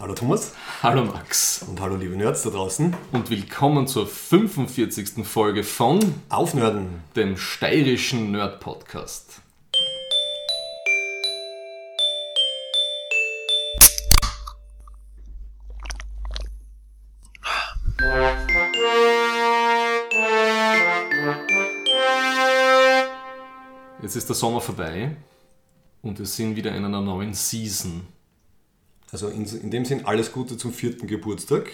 Hallo Thomas Hallo Max und hallo liebe Nerds da draußen. und willkommen zur 45. Folge von Aufnörden. dem steirischen Nerd Podcast. Jetzt ist der Sommer vorbei und wir sind wieder in einer neuen Season. Also in, in dem Sinn alles Gute zum vierten Geburtstag.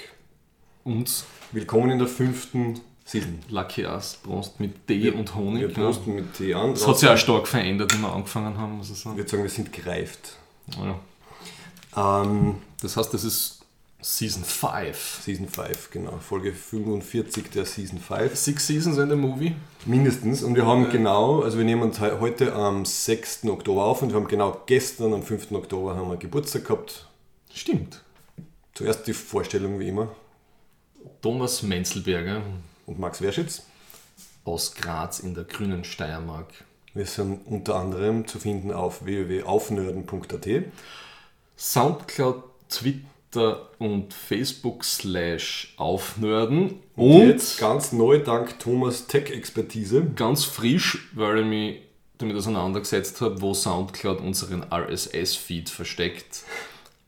Und Willkommen in der fünften Season. Lucky Us, Prost mit Tee und Honig. Wir ja. posten mit Tee an. Das hat sich auch stark verändert, wie wir angefangen haben, muss ich Ich sagen. würde sagen, wir sind gereift. Ja. Ähm, Das heißt, das ist Season 5. Season 5, genau. Folge 45 der Season 5. Six Seasons in the Movie. Mindestens. Und wir haben genau, also wir nehmen uns he- heute am 6. Oktober auf und wir haben genau gestern am 5. Oktober haben wir Geburtstag gehabt. Stimmt. Zuerst die Vorstellung wie immer. Thomas Menzelberger Und Max Werschitz. aus Graz in der grünen Steiermark. Wir sind unter anderem zu finden auf www.aufnörden.at. Soundcloud, Twitter und Facebook slash aufnörden. Und Und jetzt ganz neu dank Thomas Tech-Expertise. ganz frisch, weil ich mich damit auseinandergesetzt habe, wo Soundcloud unseren RSS-Feed versteckt.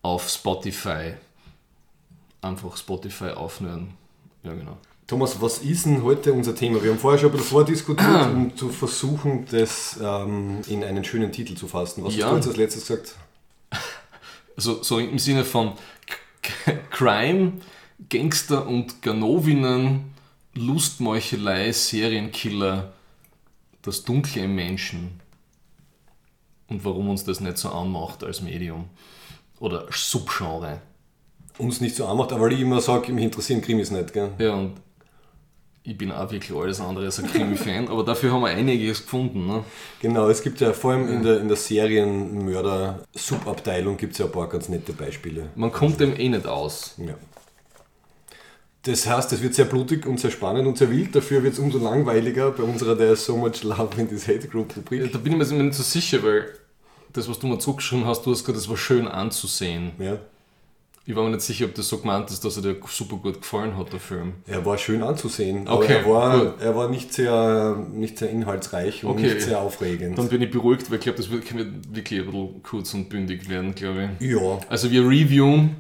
Auf Spotify. Einfach Spotify aufnörden. Ja, genau. Thomas, was ist denn heute unser Thema? Wir haben vorher schon ein bisschen vordiskutiert, um zu versuchen, das ähm, in einen schönen Titel zu fassen. Was Ja. hast du jetzt als letztes gesagt? Also so im Sinne von K Crime, Gangster und Ganovinnen, Lustmeuchelei, Serienkiller, das Dunkle im Menschen und warum uns das nicht so anmacht als Medium oder Subgenre. Uns nicht so anmacht, aber weil ich immer sage, mich interessieren Krimis nicht. Gell? Ja, und ich bin auch wirklich alles andere als ein Krimi-Fan, aber dafür haben wir einiges gefunden. Ne? Genau, es gibt ja vor allem in der, in der Serienmörder-Subabteilung gibt es ja ein paar ganz nette Beispiele. Man kommt dem eh nicht aus. Ja. Das heißt, es wird sehr blutig und sehr spannend und sehr wild. Dafür wird es umso langweiliger bei unserer There's so much love in this hate group Rubrik. Da bin ich mir nicht so sicher, weil das, was du mir zugeschrieben hast, du hast gesagt, das war schön anzusehen. Ja. Ich war mir nicht sicher, ob das so gemeint ist, dass er dir super gut gefallen hat, der Film. Er war schön anzusehen, aber Okay, er, war, gut. er war nicht sehr, nicht sehr inhaltsreich und Okay. nicht sehr aufregend. Dann bin ich beruhigt, weil ich glaube, das wird kann wirklich ein bisschen kurz und bündig werden, glaube ich. ja, Also wir reviewen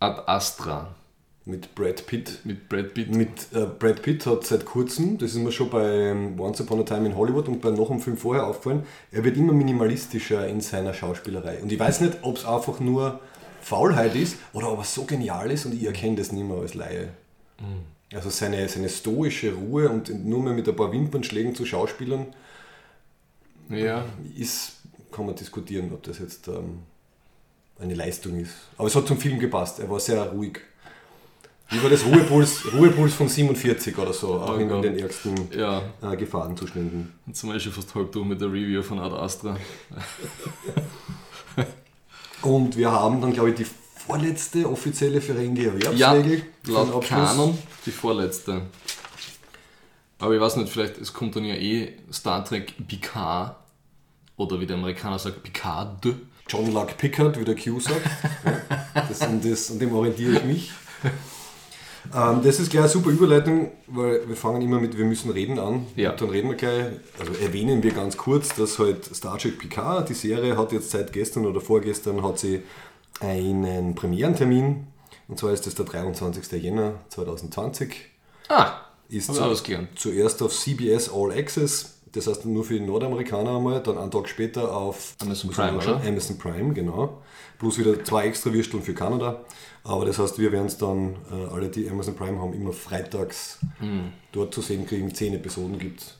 Ad Astra mit Brad Pitt. mit Brad Pitt. Mit äh, Brad Pitt hat seit kurzem, das ist mir schon bei ähm, Once Upon a Time in Hollywood und bei noch einem Film vorher aufgefallen, er wird immer minimalistischer in seiner Schauspielerei. Und ich weiß nicht, ob es einfach nur Faulheit ist oder ob er so genial ist und ich erkenne das nicht mehr als Laie. Also seine, seine stoische Ruhe und nur mehr mit ein paar Wimpernschlägen zu Schauspielern Ja, ist, kann man diskutieren, ob das jetzt ähm, eine Leistung ist. Aber es hat zum Film gepasst, er war sehr ruhig. Wie war das Ruhepuls, Ruhepuls von 47 oder so, auch Oh in, Gott. den ärgsten ja. äh, Gefahrenzuständen. Wir schon fast halb durch mit der Review von Ad Astra. Und wir haben dann, glaube ich, die vorletzte offizielle Ferengi Ja, laut. Kanon die vorletzte. Aber ich weiß nicht, vielleicht, es kommt dann ja eh Star Trek Picard oder wie der Amerikaner sagt, Picard. John Luck Pickard, wie der Q sagt. Ja, das, an, das, an dem orientiere ich mich. Ähm, das ist gleich eine super Überleitung, weil wir fangen immer mit Wir müssen reden an. Ja. Und dann reden wir gleich, also erwähnen wir ganz kurz, dass halt Star Trek Picard, die Serie, hat jetzt seit gestern oder vorgestern hat sie einen Premierentermin. Und zwar ist das der 23. Jänner 2020. Ah, Ist zu- zuerst auf CBS All Access, das heißt nur für die Nordamerikaner einmal, dann einen Tag später auf Amazon Prime? Amazon Prime, genau. Plus wieder zwei extra Würsteln für Kanada. Aber das heißt, wir werden es dann, äh, alle die Amazon Prime haben, immer freitags Hm. dort zu sehen kriegen. Zehn Episoden gibt es.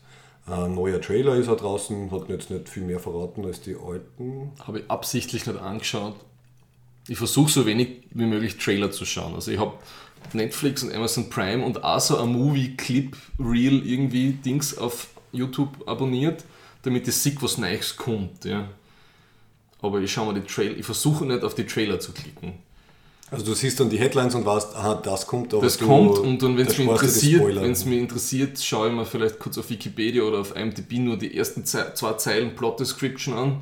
Ein neuer Trailer ist auch draußen, hat jetzt nicht viel mehr verraten als die alten. Habe ich absichtlich nicht angeschaut. Ich versuche so wenig wie möglich Trailer zu schauen. Also ich habe Netflix und Amazon Prime und auch so ein Movie-Clip-Reel irgendwie Dings auf YouTube abonniert, damit ich sehe, was Neues kommt. Ja. Aber ich schaue mir die Trailer, ich versuche nicht auf die Trailer zu klicken. Also du siehst dann die Headlines und weißt, aha, das kommt. Aber Das du, kommt und dann, wenn es mich interessiert, wenn es mich interessiert, schaue ich mir vielleicht kurz auf Wikipedia oder auf IMDb nur die ersten Ze- zwei Zeilen Plot Description an,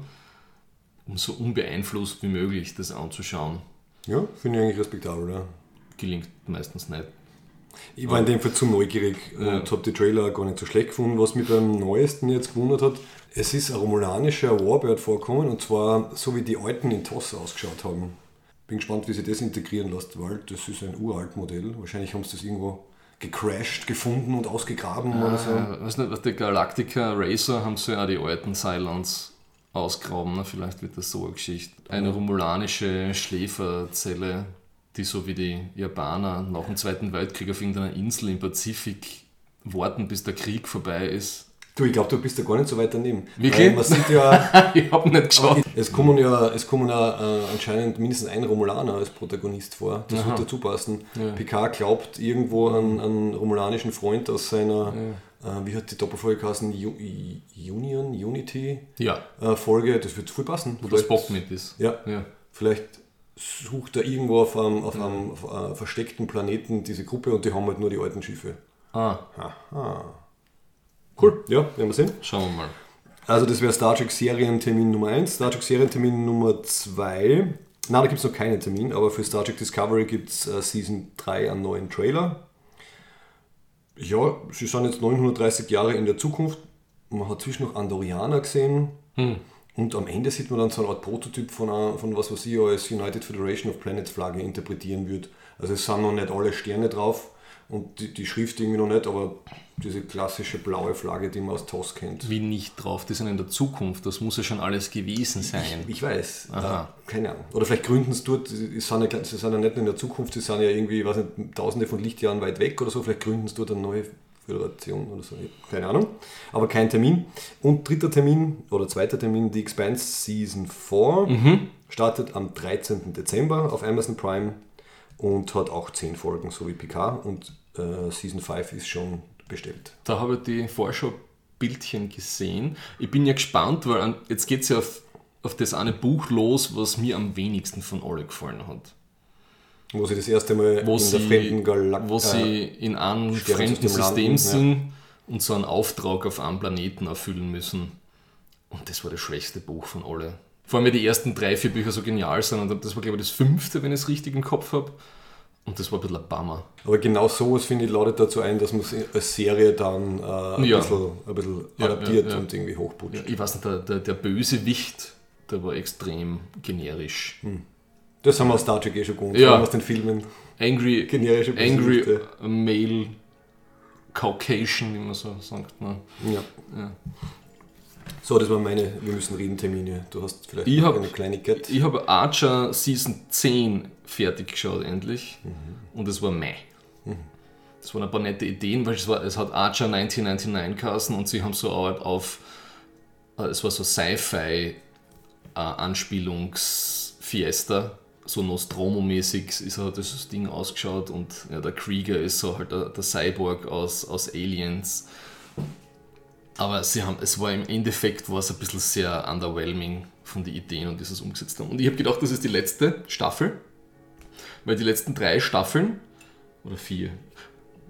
um so unbeeinflusst wie möglich das anzuschauen. Ja, finde ich eigentlich respektabel, ja. Gelingt meistens nicht. Ich war in dem Fall zu neugierig Ja. und habe die Trailer gar nicht so schlecht gefunden. Was mich beim neuesten jetzt gewundert hat, es ist ein romulanischer Warbird vorkommen und zwar so wie die alten in TOS ausgeschaut haben. Bin gespannt, wie sie das integrieren lässt, weil das ist ein uralt Modell. Wahrscheinlich haben sie das irgendwo gecrashed, gefunden und ausgegraben oder so. Äh, weiß nicht, was der Galactica Racer haben sie ja die alten Cylons ausgraben. Ne? Vielleicht wird das so eine Geschichte. Eine romulanische Schläferzelle, die so wie die Japaner nach dem Zweiten Weltkrieg auf irgendeiner Insel im Pazifik warten, bis der Krieg vorbei ist. Du, ich glaube, du bist da gar nicht so weit daneben. Wirklich? Weil Man sieht ja, ich habe nicht geschaut. es kommen ja, es kommen ja äh, anscheinend mindestens ein Romulaner als Protagonist vor. Das wird dazu passen. Ja. Picard glaubt irgendwo an einen romulanischen Freund aus seiner, äh, wie hat die Doppelfolge geheißen, Union, Unity Ja, äh, Folge. Das wird voll passen. wo das Bock mit ist. Ja, Ja. vielleicht sucht er irgendwo auf einem, auf einem auf einem versteckten Planeten diese Gruppe und die haben halt nur die alten Schiffe. Ah, Cool. Ja, werden wir sehen. schauen wir mal. Also das wäre Star Trek Serientermin Nummer 1. Star Trek Serientermin Nummer 2. Na, da gibt es noch keinen Termin, aber für Star Trek Discovery gibt es äh, Season 3 einen neuen Trailer. Ja, sie sind jetzt 930 Jahre in der Zukunft. Man hat zwischen noch Andorianer gesehen. Und am Ende sieht man dann so eine Art Prototyp von, einer- von was, was ich als United Federation of Planets Flagge interpretieren würde. Also es sind noch nicht alle Sterne drauf und die, die Schrift irgendwie noch nicht, aber diese klassische blaue Flagge, die man aus TOS kennt. Wie nicht drauf, die sind in der Zukunft, das muss ja schon alles gewesen sein. Ich weiß. Aha. Äh, keine Ahnung. Oder vielleicht gründen sie dort, sie sind, ja, sie sind ja nicht in der Zukunft, sie sind ja irgendwie, weiß nicht, tausende von Lichtjahren weit weg oder so, vielleicht gründen sie dort eine neue Föderation oder so. Ich Keine Ahnung. Aber kein Termin. Und dritter Termin oder zweiter Termin, die Expanse Season 4, startet am 13. Dezember auf Amazon Prime und hat auch 10 Folgen, so wie Picard. Und äh, Season 5 ist schon bestellt. Da habe ich die Vorschau-Bildchen gesehen. Ich bin ja gespannt, weil an, jetzt geht es ja auf, auf das eine Buch los, was mir am wenigsten von alle gefallen hat. Wo sie das erste Mal Wo in sie, der fremden Galaktik. wo sie in einem fremden System sind und so einen Auftrag auf einem Planeten erfüllen müssen. Und das war das schwächste Buch von alle. Vor allem, weil die ersten drei, vier Bücher so genial sind. Und das war, glaube ich, das fünfte, wenn ich es richtig im Kopf habe. Und das war ein bisschen ein Bummer. Aber genau sowas, finde ich, ladet dazu ein, dass man es als Serie dann äh, ein, Ja. bisschen, ein bisschen Ja, adaptiert ja, und irgendwie hochputscht. Ich weiß nicht, der, der, der Bösewicht, der war extrem generisch. Das haben wir aus Star Trek eh schon gewohnt, Ja. aus den Filmen. Angry, Generische angry Bösewichte. Male Caucasian, wie man so sagt. Ne? Ja. So, das waren meine Wir müssen reden Termine. Du hast vielleicht Ich noch hab- eine Kleinigkeit. Ich habe Archer Season 10 fertig geschaut, endlich. Mhm. Und es war meh. Das waren ein paar nette Ideen, weil es, war, es hat Archer 1999 geheißen und sie haben so Art auf, äh, es war so Sci-Fi äh, so Nostromo-mäßig ist hat das Ding ausgeschaut und ja, der Krieger ist so halt der, der Cyborg aus, aus Aliens. Aber sie haben, es war im Endeffekt war es ein bisschen sehr underwhelming von den Ideen und dieses umgesetzt haben. Und ich habe gedacht, das ist die letzte Staffel, weil die letzten drei Staffeln, oder vier,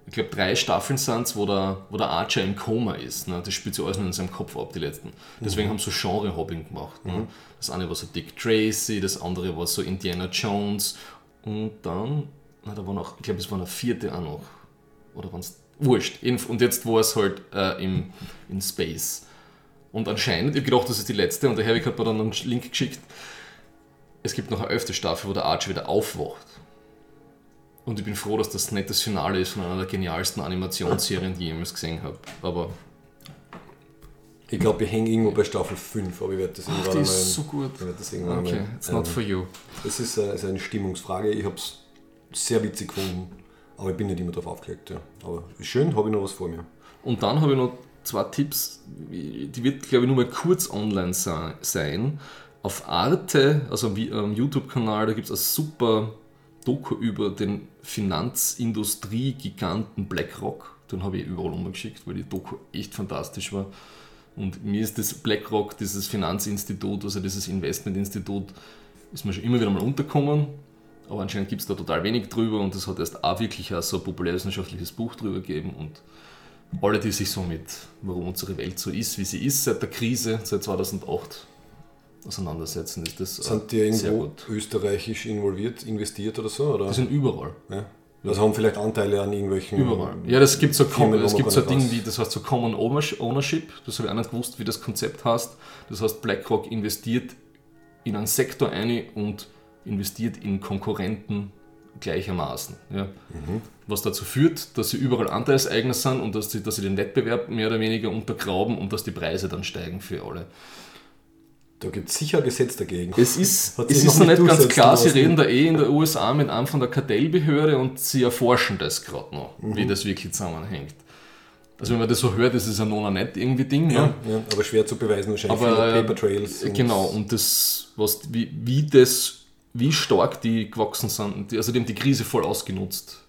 ich glaube drei Staffeln sind es, wo der, wo der Archer im Koma ist. Ne? Das spielt sich alles nur in seinem Kopf ab, die letzten. Deswegen haben sie so Genre-Hopping gemacht. Ne? Das eine war so Dick Tracy, das andere war so Indiana Jones und dann, na, da war noch, ich glaube es war eine vierte auch noch. Oder waren es Wurscht. Und jetzt war es halt äh, im, in Space. Und anscheinend, ich habe gedacht, das ist die letzte, und der Herwig hat mir dann einen Link geschickt. Es gibt noch eine elfte Staffel, wo der Archer wieder aufwacht. Und ich bin froh, dass das nicht das Finale ist von einer der genialsten Animationsserien, die ich jemals gesehen habe. Aber Ich glaube, wir hängen irgendwo bei Staffel 5, aber ich werde das irgendwann die einmal. ist so gut. ich werde das irgendwann Okay, einmal, it's not ähm, for you. Das ist, äh, ist eine Stimmungsfrage. Ich habe es sehr witzig gefunden, aber ich bin nicht immer darauf aufgelegt. Ja. Aber schön, habe ich noch was vor mir. Und dann habe ich noch zwei Tipps, die wird, glaube ich, nur mal kurz online se- sein. Auf Arte, also am am YouTube-Kanal, da gibt es ein super Doku über den Finanzindustrie-Giganten BlackRock. Den habe ich überall umgeschickt, weil die Doku echt fantastisch war. Und mir ist das BlackRock, dieses Finanzinstitut, also dieses Investmentinstitut, ist mir schon immer wieder mal untergekommen. Aber anscheinend gibt es da total wenig drüber und es hat erst auch wirklich auch so ein populärwissenschaftliches Buch drüber gegeben. Und alle, die sich so mit, warum unsere Welt so ist, wie sie ist, seit der Krise, seit 2008 auseinandersetzen, ist das äh, Sind die sehr irgendwo österreichisch involviert, investiert oder so? Oder? Die sind überall. ja. Also haben vielleicht Anteile an irgendwelchen. Überall. Ja, das gibt so, Firmen, es gibt so ein Ding wie, das heißt so Common Ownership, das habe ich auch nicht gewusst, wie das Konzept heißt. Das heißt, BlackRock investiert in einen Sektor ein und investiert in Konkurrenten gleichermaßen. Ja. Mhm. Was dazu führt, dass sie überall Anteilseigner sind und dass sie, dass sie den Wettbewerb mehr oder weniger untergraben und dass die Preise dann steigen für alle. Da gibt es sicher ein Gesetz dagegen. Es ist, es ist noch nicht nicht ganz klar, sie reden da eh in der USA mit einem von der Kartellbehörde und sie erforschen das gerade noch, Mhm. wie das wirklich zusammenhängt. Also wenn man das so hört, ist es ja noch nicht irgendwie Ding. ja, Ne? ja, aber schwer zu beweisen wahrscheinlich. Aber äh, Paper Trails. und- genau, und das, was, wie, wie das, wie stark die gewachsen sind, die, also die haben die Krise voll ausgenutzt.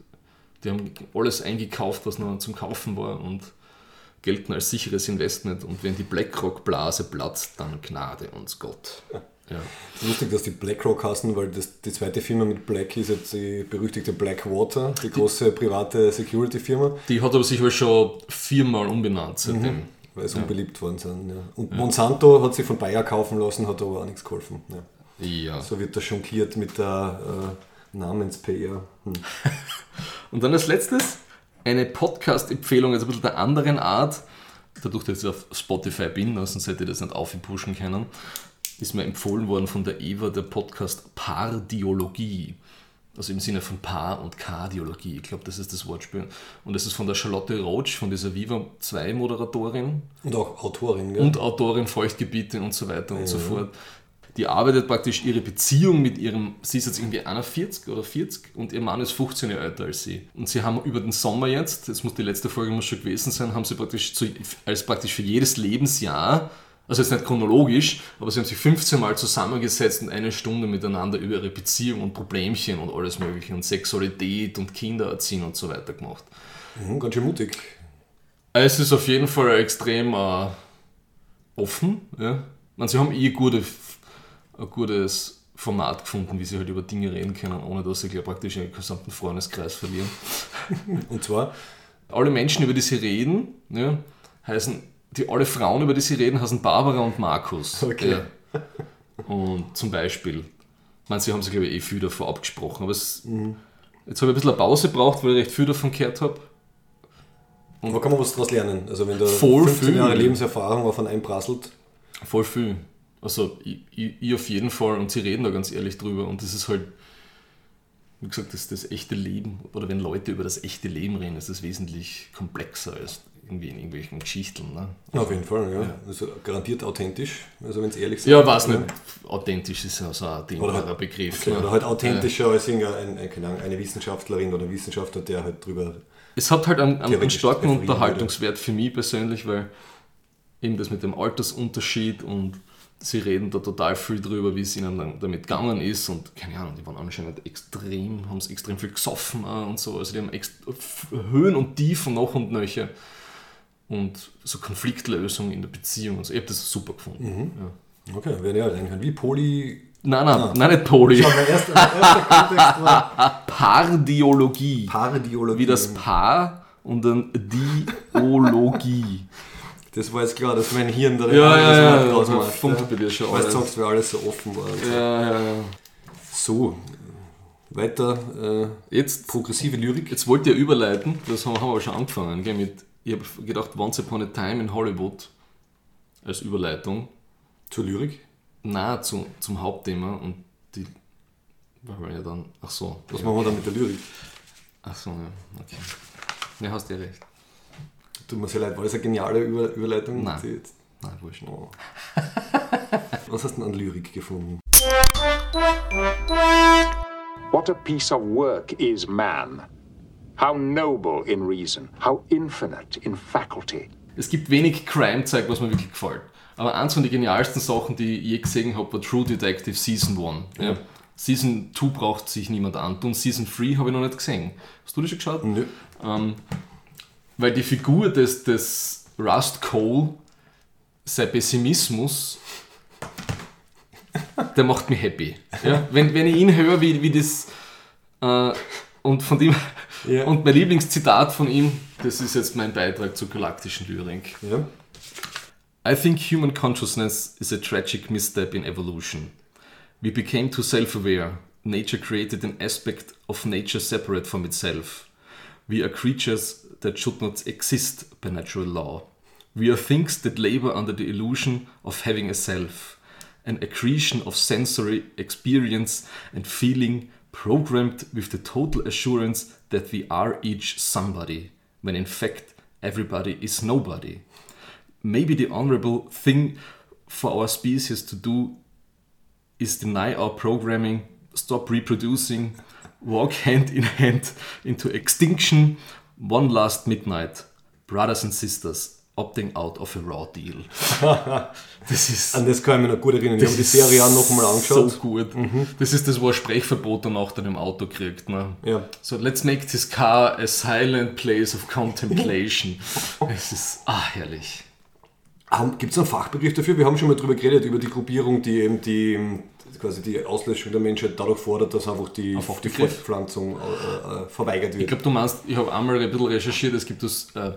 Die haben alles eingekauft, was noch zum Kaufen war und gelten als sicheres Investment. Und wenn die BlackRock-Blase platzt, dann Gnade uns Gott. Ja. Lustig, dass die BlackRock heißen, weil das, die zweite Firma mit Black ist jetzt die berüchtigte Blackwater, die große private Security-Firma, Die hat aber sich wohl schon viermal umbenannt seitdem. weil sie unbeliebt worden sind. Ja. Und Monsanto hat sich von Bayer kaufen lassen, hat aber auch nichts geholfen. Ja. Ja. So wird das jongliert mit der äh, Namens-PR. Hm. Und dann als letztes eine Podcast-Empfehlung, also ein bisschen der anderen Art. Dadurch, dass ich auf Spotify bin, sonst hätte ich das nicht aufpushen können, ist mir empfohlen worden von der Eva der Podcast Pardiologie. Also im Sinne von Paar- und Kardiologie. Ich glaube, das ist das Wortspiel. Und das ist von der Charlotte Roach, von dieser Viva 2 Moderatorin Und auch Autorin, gell? und Autorin Feuchtgebiete und so weiter und so fort. Die arbeitet praktisch ihre Beziehung mit ihrem, sie ist jetzt irgendwie 41 oder 40 und ihr Mann ist 15 Jahre älter als sie. Und sie haben über den Sommer jetzt, das muss die letzte Folge muss schon gewesen sein, haben sie praktisch zu, als praktisch für jedes Lebensjahr, also jetzt nicht chronologisch, aber sie haben sich 15 Mal zusammengesetzt und eine Stunde miteinander über ihre Beziehung und Problemchen und alles mögliche und Sexualität und Kindererziehen und so weiter gemacht. Mhm, ganz schön mutig. Es ist auf jeden Fall extrem äh, offen. Ja. Meine, sie haben eh gute, ein gutes Format gefunden, wie sie halt über Dinge reden können, ohne dass sie gleich praktisch ihren gesamten Freundeskreis verlieren. Und zwar, Alle Menschen, über die sie reden, ja, heißen, die alle Frauen, über die sie reden, heißen Barbara und Markus. Okay. Ja. Und zum Beispiel, ich meine, sie haben sich, glaube ich, eh viel davor abgesprochen, aber es, jetzt habe ich ein bisschen eine Pause gebraucht, weil ich recht viel davon gehört habe. wo kann man was daraus lernen? Also wenn da Voll 15 viel. Jahre Lebenserfahrung auf einen einprasselt, Voll viel. Also ich, ich, ich auf jeden Fall und sie reden da ganz ehrlich drüber und das ist halt, wie gesagt, das, das echte Leben oder wenn Leute über das echte Leben reden, ist das wesentlich komplexer als irgendwie in irgendwelchen Geschichten. Ne? auf jeden Fall, ja. Also garantiert authentisch, also wenn es ehrlich sind. Ja, weiß nicht. Authentisch ist ja so ein Oder dehnbarer halt, Begriff. okay, ne? oder halt authentischer als irgendein, ein, keine Ahnung, eine Wissenschaftlerin oder ein Wissenschaftler, der halt drüber. Es hat halt einen, einen, starken Unterhaltungswert für mich persönlich, weil eben das mit dem Altersunterschied und sie reden da total viel drüber, wie es ihnen dann damit gegangen ist und keine Ahnung, die waren anscheinend extrem, haben es extrem viel gesoffen auch und so, also die haben Höhen und Tiefen noch und nöcher und so Konfliktlösung in der Beziehung und so. Ich habe das super gefunden. Ja. Okay, werden ja reinhören. Wie Poly. Nein, nein, nein, nicht Poli. Schau, mein erster, mein erster Kontext war Pardiologie. Paradiologie. Wie das Paar und dann Diologie. Das war jetzt klar, dass mein Hirn da Ja, ja, ja, ja, draus macht, funkt ja. bei dir schon Weil du alles. sagst, weil alles so offen war. so. Ja, ja, ja. So, weiter äh, Jetzt, progressive Lyrik. jetzt wollt ihr überleiten, das haben, haben wir schon angefangen, gell, mit, ich habe gedacht, Once Upon a Time in Hollywood als Überleitung, Zur Lyrik. nah zu, zum Hauptthema und die, weil wir ja dann, ach so, Was ja, machen wir dann mit der Lyrik? ach so, ja, okay. Ja, hast ja recht. Tut mir sehr leid, war das eine geniale Über Überleitung? Nein. Die jetzt- Nein, wurscht. Oh. Was hast du denn an Lyrik gefunden? What a piece of work is man. How noble in reason, how infinite in faculty. Es gibt wenig Crime-Zeug, was mir wirklich gefällt. Aber eins von den genialsten Sachen, die ich je gesehen habe, war True Detective Season 1. Ja. Season 2 braucht sich niemand antun. Season 3 habe ich noch nicht gesehen. Hast du das schon geschaut? Nö. Ähm, weil die Figur des, des Rust Cole, sein Pessimismus, der macht mich happy. Ja? Wenn, wenn ich ihn höre, wie, wie das. Äh, und von dem. Ja. Und mein Lieblingszitat von ihm, das ist jetzt mein Beitrag zur galaktischen Lyrik. Ja. I think human consciousness is a tragic misstep in evolution. We became too self aware. Nature created an aspect of nature separate from itself. We are creatures that should not exist by natural law. We are things that labor under the illusion of having a self, an accretion of sensory experience and feeling programmed with the total assurance that we are each somebody, when in fact everybody is nobody. Maybe the honorable thing for our species to do is deny our programming, stop reproducing, walk hand in hand into extinction, one last midnight, brothers and sisters, opting out of a raw deal. das ist. An das kann ich mich noch gut erinnern. Ich habe die Serie auch noch mal angeschaut. So gut. Das ist das, wo er Sprechverbot danach dann im Auto kriegt. Ne? Ja. So, let's make this car a silent place of contemplation. es ist, ah, herrlich. Gibt es einen Fachbegriff dafür? Wir haben schon mal drüber geredet, über die Gruppierung, die eben die, quasi die Auslöschung der Menschheit dadurch fordert, dass einfach die, Ein die? Fortpflanzung äh, äh, verweigert wird. Ich glaube, du meinst, ich habe einmal ein bisschen recherchiert, es gibt das äh,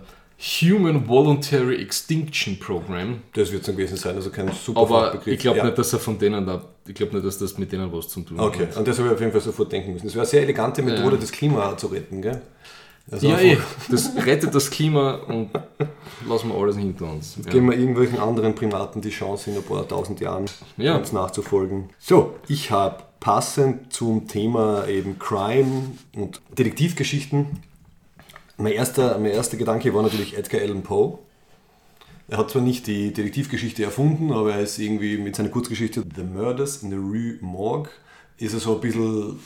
Human Voluntary Extinction Program. das wird es dann gewesen sein, also kein super Aber Fachbegriff. ich glaube Ja. nicht, dass er von denen da, ich glaube nicht, dass das mit denen was zu tun Okay, hat. an das habe ich auf jeden Fall sofort denken müssen. Das wäre eine sehr elegante Methode, das Klima zu retten, gell? Also Ja, einfach- eh. Das rettet das Klima und lassen wir alles hinter uns. Ja. Geben wir irgendwelchen anderen Primaten die Chance, in ein paar tausend Jahren Ja. uns nachzufolgen. So, ich habe passend zum Thema eben Crime und Detektivgeschichten, mein erster, mein erster Gedanke war natürlich Edgar Allan Poe. Er hat zwar nicht die Detektivgeschichte erfunden, aber er ist irgendwie mit seiner Kurzgeschichte The Murders in the Rue Morgue ist er so ein bisschen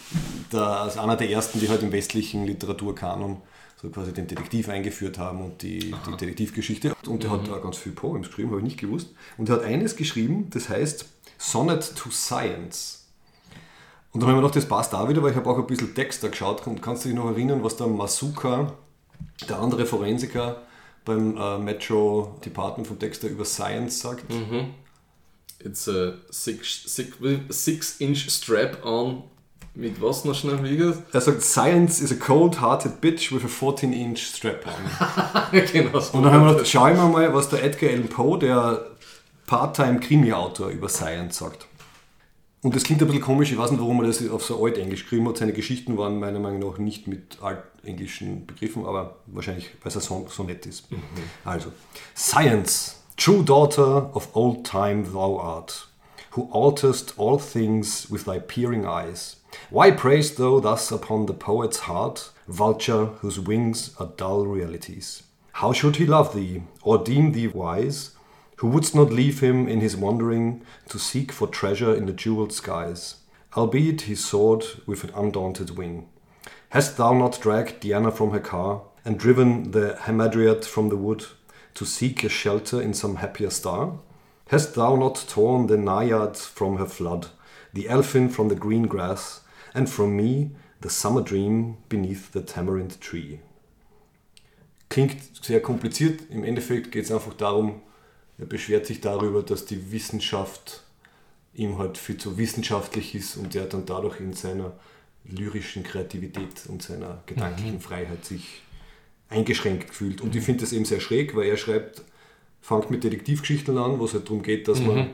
der, als einer der ersten, die halt im westlichen Literaturkanon so quasi den Detektiv eingeführt haben und die, die Detektivgeschichte. Und er hat da ganz viel Poems geschrieben, habe ich nicht gewusst. Und er hat eines geschrieben, das heißt Sonnet to Science. Und dann habe ich mir gedacht, das passt auch wieder, weil ich habe auch ein bisschen Text da geschaut und kannst du dich noch erinnern, was der Masuka, der andere Forensiker beim äh, Metro Department vom Dexter über Science sagt? It's a six, six, six inch strap on mit was noch schnell wieder? Er sagt, Science is a cold-hearted bitch with a 14-inch strap-on. genau so. Und dann haben wir gedacht, schau ich mir mal, was der Edgar Allan Poe, der Part-Time-Krimi-Autor über Science sagt. Und das klingt ein bisschen komisch, ich weiß nicht, warum er das auf so altenglisch geschrieben hat. Seine Geschichten waren meiner Meinung nach nicht mit altenglischen Begriffen, aber wahrscheinlich, weil es ein Son Sonett ist. Also, Science, true daughter of old time thou art, who alterest all things with thy peering eyes. Why praise thou thus upon the poet's heart, vulture whose wings are dull realities? How should he love thee, or deem thee wise, who wouldst not leave him in his wandering to seek for treasure in the jeweled skies, albeit he soared with an undaunted wing? Hast thou not dragged Diana from her car, and driven the Hamadryad from the wood, to seek a shelter in some happier star? Hast thou not torn the Naiad from her flood, the elfin from the green grass, and from me the summer dream beneath the tamarind tree? Klingt sehr kompliziert, im Endeffekt geht es einfach darum, er beschwert sich darüber, dass die Wissenschaft ihm halt viel zu wissenschaftlich ist und er dann dadurch in seiner lyrischen Kreativität und seiner gedanklichen Freiheit sich eingeschränkt fühlt. Und ich finde das eben sehr schräg, weil er schreibt, fängt mit Detektivgeschichten an, wo es halt darum geht, dass man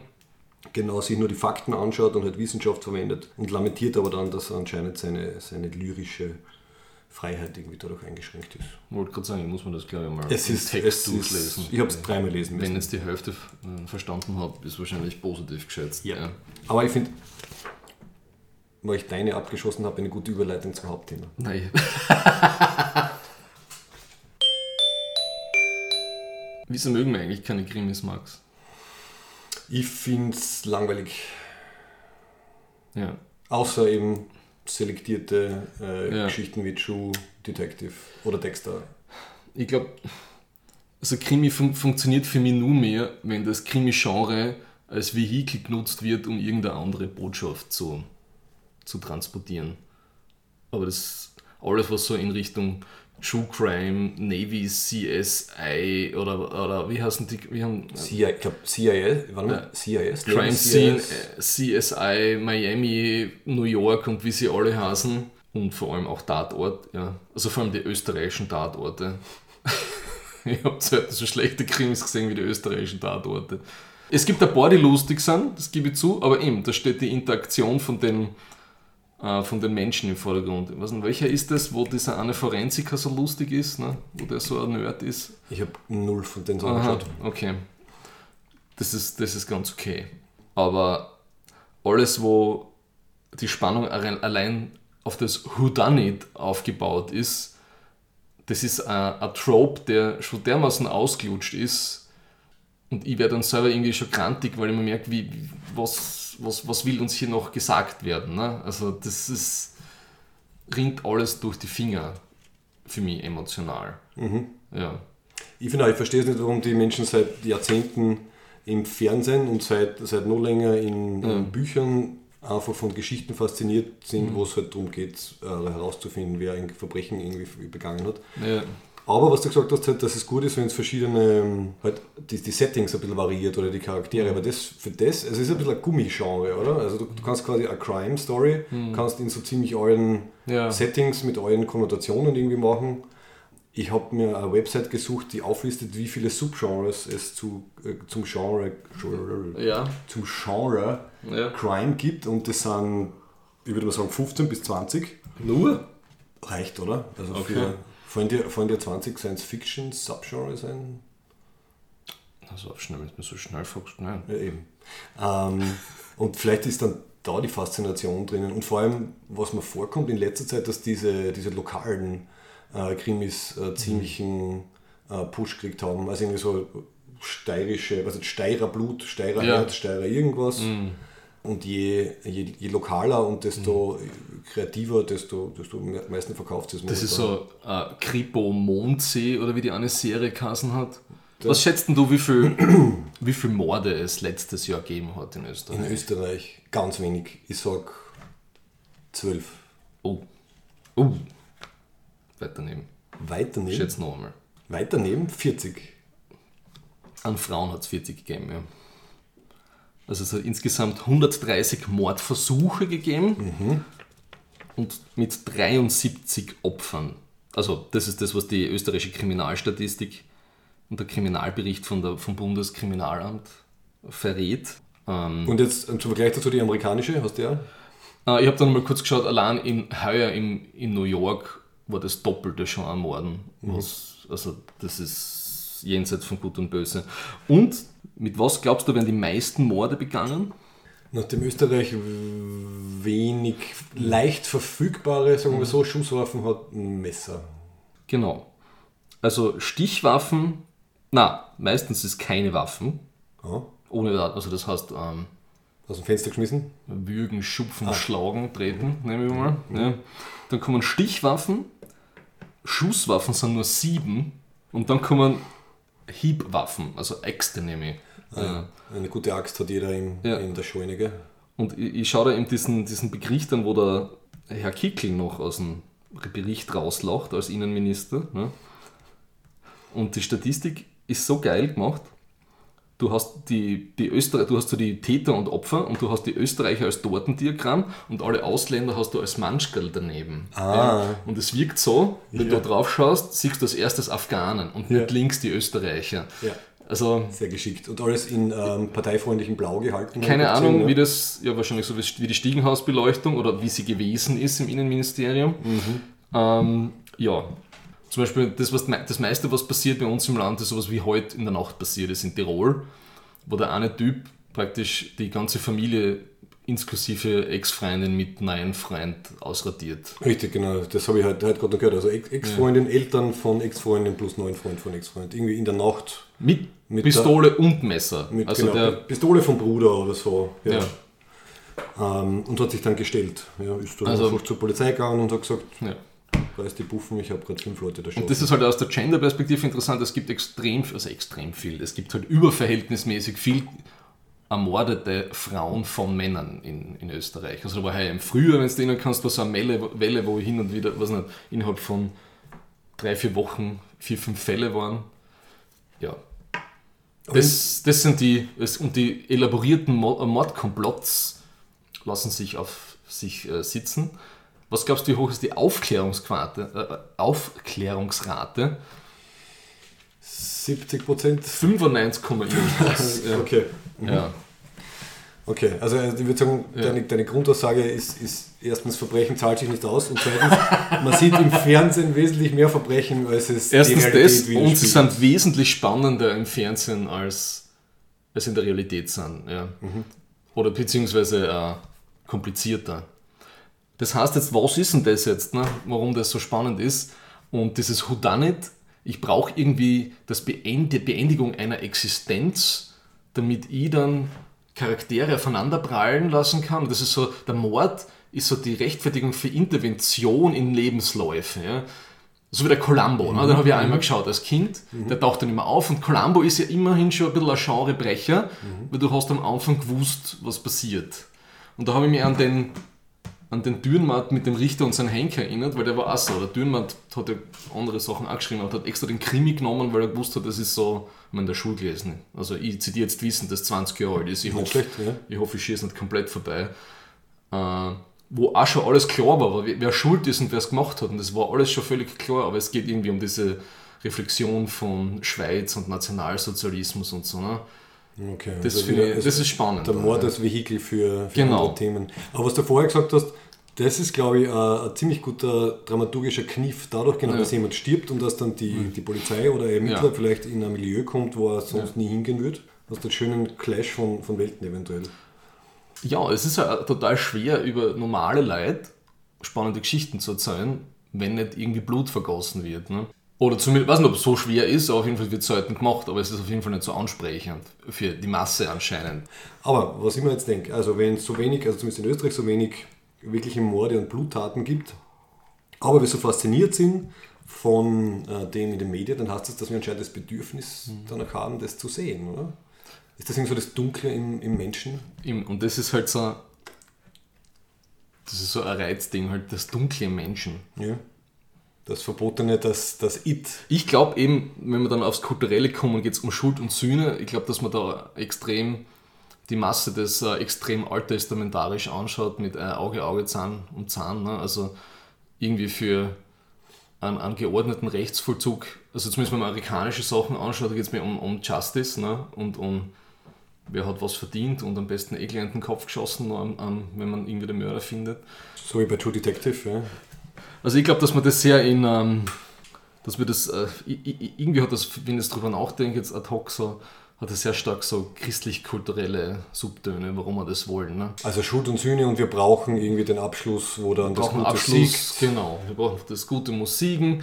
genau sich nur die Fakten anschaut und halt Wissenschaft verwendet und lamentiert aber dann, dass anscheinend seine, seine lyrische Freiheit irgendwie dadurch eingeschränkt ist. Ich wollte gerade sagen, ich muss mir das glaube ich mal Es ist, Text es durchlesen. ist ich habe es dreimal lesen müssen. Wenn jetzt die Hälfte äh, verstanden habe, ist wahrscheinlich positiv geschätzt. Ja. Aber ich finde, weil ich deine abgeschossen habe, eine gute Überleitung zum Hauptthema. Nein. Wieso mögen wir eigentlich keine Krimis, Max? Ich finde es langweilig. Ja. Außer eben selektierte äh, Ja. Geschichten wie True Detective oder Dexter. Ich glaube, also Krimi fun funktioniert für mich nur mehr, wenn das Krimi-Genre als Vehikel genutzt wird, um irgendeine andere Botschaft zu, zu transportieren. Aber das alles, was so in Richtung True Crime, Navy, CSI oder, oder wie heißen die? Wie haben, CIA, ich glaube CIA, warte. CIS? Crime Scene, CSI, Miami, New York und wie sie alle heißen. Und vor allem auch Tatort, ja. Also vor allem die österreichischen Tatorte. Ich habe selten so schlechte Krimis gesehen wie die österreichischen Tatorte. Es gibt ein paar, die lustig sind, das gebe ich zu, aber eben, da steht die Interaktion von den, äh, von den Menschen im Vordergrund. Ich weiß nicht, welcher ist das, wo dieser eine Forensiker so lustig ist, ne? wo der so ein Nerd ist? Ich habe null von den so angeschaut. okay. Das ist, das ist ganz okay. Aber alles, wo die Spannung allein- auf das Whodunit aufgebaut ist, das ist ein, Trope, der schon dermaßen ausgelutscht ist. Und ich werde dann selber irgendwie schon krantig, weil ich mir merke, wie, wie- was, was, was will uns hier noch gesagt werden. Ne? Also das ist, ringt alles durch die Finger für mich emotional. Ja. Ich finde auch, ich verstehe es nicht, warum die Menschen seit Jahrzehnten im Fernsehen und seit, seit noch länger in, in Büchern einfach von Geschichten fasziniert sind, wo es halt darum geht, äh, herauszufinden, wer ein Verbrechen irgendwie begangen hat. ja. Aber was du gesagt hast, halt, dass es gut ist, wenn es verschiedene, ähm, halt die, die Settings ein bisschen variiert oder die Charaktere. Aber das für das, also es ist ein bisschen ein Gummigenre, oder? Also du, du kannst quasi eine Crime-Story, kannst in so ziemlich allen Ja. Settings mit allen Konnotationen irgendwie machen. Ich habe mir eine Website gesucht, die auflistet, wie viele Subgenres es zu, äh, zum Genre, Ja. zum Genre Ja. Crime gibt und das sind, ich würde mal sagen, 15 bis 20. Nur? Reicht, oder? Also Okay. für, fallen, dir, fallen dir 20 Science-Fiction-Subgenres ein? Also schnell, wenn du mir so schnell fragst, nein. Ja, eben. Ähm, und vielleicht ist dann da die Faszination drinnen. Und vor allem, was mir vorkommt in letzter Zeit, dass diese, diese lokalen äh, Krimis äh, ziemlichen äh, Push gekriegt haben. Also irgendwie so steirische, also Steirer Blut, Steirer Ja. Herz, Steirer irgendwas. Und je, je, je lokaler und desto kreativer, desto, desto am meisten verkauft es. Das ist so äh, Kripo Mondsee oder wie die eine Serie geheißen hat. Was schätzt denn du, wie viel, wie viel Morde es letztes Jahr gegeben hat in In Österreich? Österreich ganz wenig. Ich sag zwölf. Oh. Oh. Weiter neben. Weiter neben, Schätz noch einmal. weiter neben 40. An Frauen hat es 40 gegeben, ja. Also es hat insgesamt 130 Mordversuche gegeben und mit 73 Opfern. Also das ist das, was die österreichische Kriminalstatistik und der Kriminalbericht von der, vom Bundeskriminalamt verrät. Ähm, Und jetzt ähm, zum Vergleich dazu die amerikanische, hast du ja? äh, ich habe dann mal kurz geschaut, allein in heuer in, in New York war das Doppelte schon an Morden. Was, also das ist jenseits von Gut und Böse. Und mit was glaubst du, werden die meisten Morde begangen? Nachdem Österreich wenig leicht verfügbare, sagen wir so, Schusswaffen hat, ein Messer. Genau. Also Stichwaffen, na, meistens ist keine Waffen. Ja. Ohne, also das heißt ähm, Aus dem Fenster geschmissen. Würgen, Schupfen, Schlagen, Treten, nehmen wir mal. Ja. Dann kommen Stichwaffen, Schusswaffen sind nur sieben und dann kommen Hiebwaffen, also Äxte nehme ich. Ja. Eine gute Axt hat jeder im, Ja. in der Scheune, gell? Und ich, ich schaue da eben diesen, diesen Bericht an, wo der Herr Kickl noch aus dem Bericht rauslacht als Innenminister. Ne? Und die Statistik ist so geil gemacht. Du hast, die, die Öster du hast so die Täter und Opfer und du hast die Österreicher als Tortendiagramm und alle Ausländer hast du als Manschkerl daneben. Ja. Und es wirkt so, wenn Ja. du drauf schaust, siehst du als erstes Afghanen und nicht Ja. links die Österreicher. Also Sehr geschickt. Und alles in ähm, parteifreundlichem Blau gehalten. keine Ahnung, gesehen, wie das, ja wahrscheinlich so wie die Stiegenhausbeleuchtung oder wie sie gewesen ist im Innenministerium. Ähm, ja, zum Beispiel das, was, das meiste, was passiert bei uns im Land, ist sowas wie heute in der Nacht passiert ist in Tirol, wo der eine Typ praktisch die ganze Familie inklusive Ex-Freundin mit neuen Freund ausradiert. Richtig, genau. Das habe ich heute halt gerade noch gehört. Also Ex- Ex-Freundin, Eltern von Ex-Freundin plus neuen Freund von Ex-Freund. Irgendwie in der Nacht Mit, Mit Pistole und Messer. mit also genau, der, Pistole vom Bruder oder so. Ja. ja, Ähm, und hat sich dann gestellt. Ja, ist dann Also- einfach zur Polizei gegangen und hat gesagt, ja. da ist die Buffen, ich habe gerade fünf Leute da schon. Und das ist halt aus der Gender-Perspektive interessant. Es gibt extrem, also extrem viel. Es gibt halt überverhältnismäßig viel ermordete Frauen von Männern in, in Österreich. Also da war im Frühjahr, wenn du erinnern kannst, war so eine Welle, Welle, wo hin und wieder, was nicht, innerhalb von drei, vier Wochen vier, fünf Fälle waren. Ja. Das, das sind die, es, und die elaborierten Mo- Mordkomplotts lassen sich auf sich äh, sitzen. Was glaubst du, wie hoch ist die Aufklärungsrate? Äh, Aufklärungsrate? 70 Prozent? 95, irgendwas. ja. Okay. Mhm. Ja. Okay, also äh, ich würde sagen, Ja. deine, deine Grundaussage ist, ist erstens, Verbrechen zahlt sich nicht aus und zweitens, man sieht im Fernsehen wesentlich mehr Verbrechen, als es Erstens das und sie sind wesentlich spannender im Fernsehen als, als in der Realität sind. Ja. Oder beziehungsweise äh, komplizierter. Das heißt jetzt, was ist denn das jetzt, ne? warum das so spannend ist? Und dieses Whodunit, ich brauche irgendwie das Beend die Beendigung einer Existenz, damit ich dann Charaktere aufeinander prallen lassen kann. Das ist so, der Mord ist so die Rechtfertigung für Intervention in Lebensläufe. Ja? So wie der Columbo, ne? den habe ich auch einmal geschaut als Kind, der taucht dann immer auf und Columbo ist ja immerhin schon ein bisschen ein Genrebrecher, weil du hast am Anfang gewusst, was passiert. Und da habe ich mich an den, an den Dürrenmatt mit dem Richter und seinem Henker erinnert, weil der war auch so. Der Dürrenmatt hat ja andere Sachen auch geschrieben, aber hat extra den Krimi genommen, weil er gewusst hat, das ist so, ich meine, in der Schule gelesen. Also ich zitiere jetzt Wissen, das 20 Jahre alt ist. Ich hoffe, schlecht, ja. ich hoffe, ich schieße nicht komplett vorbei. Äh, wo auch schon alles klar war, wer wer schuld ist und wer es gemacht hat. Und das war alles schon völlig klar, aber es geht irgendwie um diese Reflexion von Schweiz und Nationalsozialismus und so. Ne? Okay, Das, also finde das ist spannend. der Mord als Vehikel für, für Genau. andere Themen. Aber was du vorher gesagt hast, das ist, glaube ich, ein, ein ziemlich guter dramaturgischer Kniff. Dadurch, genau, Ja. Mhm. dass jemand stirbt und dass dann die, die Polizei oder Ermittler Ja. vielleicht in ein Milieu kommt, wo er sonst nie hingehen würde. Hast du einen schönen Clash von, von Welten eventuell. Ja, es ist ja total schwer, über normale Leid spannende Geschichten zu erzählen, wenn nicht irgendwie Blut vergossen wird. Ne? Oder zumindest, ich weiß nicht, ob es so schwer ist, aber auf jeden Fall wird es selten gemacht, aber es ist auf jeden Fall nicht so ansprechend für die Masse anscheinend. Aber was ich mir jetzt denke, also wenn es so wenig, also zumindest in Österreich so wenig wirkliche Morde und Bluttaten gibt, aber wir so fasziniert sind von äh, dem in den Medien, dann heißt das, dass wir anscheinend das Bedürfnis Mhm. danach haben, das zu sehen, oder? Ist das irgendwie so das Dunkle im, im Menschen? Und das ist halt so, das ist so ein Reizding, halt das Dunkle im Menschen. Ja. Das Verbotene, das, das It. Ich glaube eben, wenn wir dann aufs Kulturelle kommen, geht es um Schuld und Sühne. Ich glaube, dass man da extrem die Masse des äh, extrem alttestamentarisch anschaut mit äh, Auge, Auge, Zahn um Zahn. Ne? Also irgendwie für einen, einen geordneten Rechtsvollzug, also zumindest wenn man amerikanische Sachen anschaut, da geht es mir um, um Justice ne? und um wer hat was verdient und am besten eh gleich in den Kopf geschossen, nur am, am, wenn man irgendwie den Mörder findet. So wie bei True Detective, ja. Also ich glaube, dass man das sehr in, ähm, dass wir das, äh, irgendwie hat das, wenn ich jetzt drüber nachdenke, jetzt ad hoc so, hat das sehr stark so christlich-kulturelle Subtöne, warum wir das wollen. Ne? Also Schuld und Sühne und wir brauchen irgendwie den Abschluss, wo dann Wir das Gute Abschluss, siegt. genau. Wir brauchen das Gute muss siegen,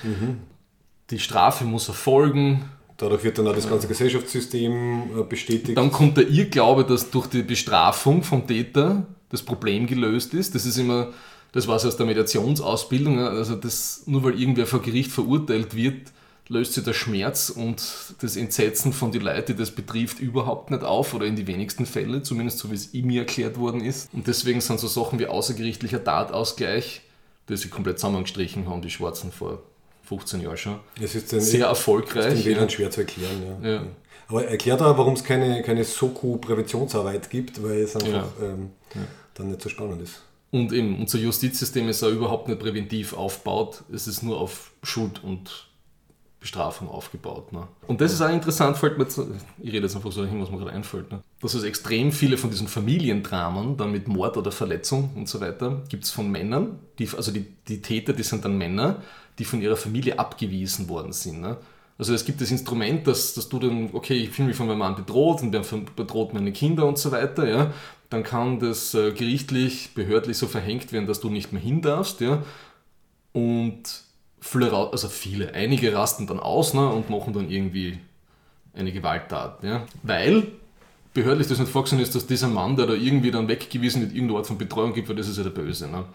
die Strafe muss erfolgen. Dadurch wird dann auch das ganze Gesellschaftssystem äh, bestätigt. Dann kommt der Irrglaube, dass durch die Bestrafung vom Täter das Problem gelöst ist. Das ist immer, das war es aus der Mediationsausbildung, also das, nur weil irgendwer vor Gericht verurteilt wird, löst sich der Schmerz und das Entsetzen von den Leuten, die das betrifft, überhaupt nicht auf oder in die wenigsten Fälle, zumindest so wie es ihm mir erklärt worden ist. Und deswegen sind so Sachen wie außergerichtlicher Tatausgleich, die sie komplett zusammengestrichen haben, die Schwarzen vor 15 Jahren schon, es ist den, sehr den erfolgreich. Wählern Ja. schwer zu erklären. Ja. Ja. Aber erklärt auch, warum es keine, keine Soko-Präventionsarbeit gibt, weil es einfach Ja. ähm, dann nicht so spannend ist. Und eben, unser Justizsystem ist auch überhaupt nicht präventiv aufgebaut. Es ist nur auf Schuld und Bestrafung aufgebaut. Ne? Und das ist auch interessant, fällt mir jetzt, ich rede jetzt einfach so hin, was mir gerade einfällt, ne? dass es extrem viele von diesen Familiendramen, dann mit Mord oder Verletzung und so weiter, gibt es von Männern, die, also die, die Täter, die sind dann Männer, die von ihrer Familie abgewiesen worden sind. Ne? Also es gibt das Instrument, dass, dass du dann, okay, ich fühle mich von meinem Mann bedroht und der bedroht meine Kinder und so weiter, ja, dann kann das äh, gerichtlich, behördlich so verhängt werden, dass du nicht mehr hin darfst, ja, und viele, also viele, einige rasten dann aus ne, und machen dann irgendwie eine Gewalttat, ja, weil behördlich das nicht vorgesehen ist, dass dieser Mann, der da irgendwie dann weggewiesen wird, irgendeine Art von Betreuung gibt, weil das ist ja der Böse. Ne?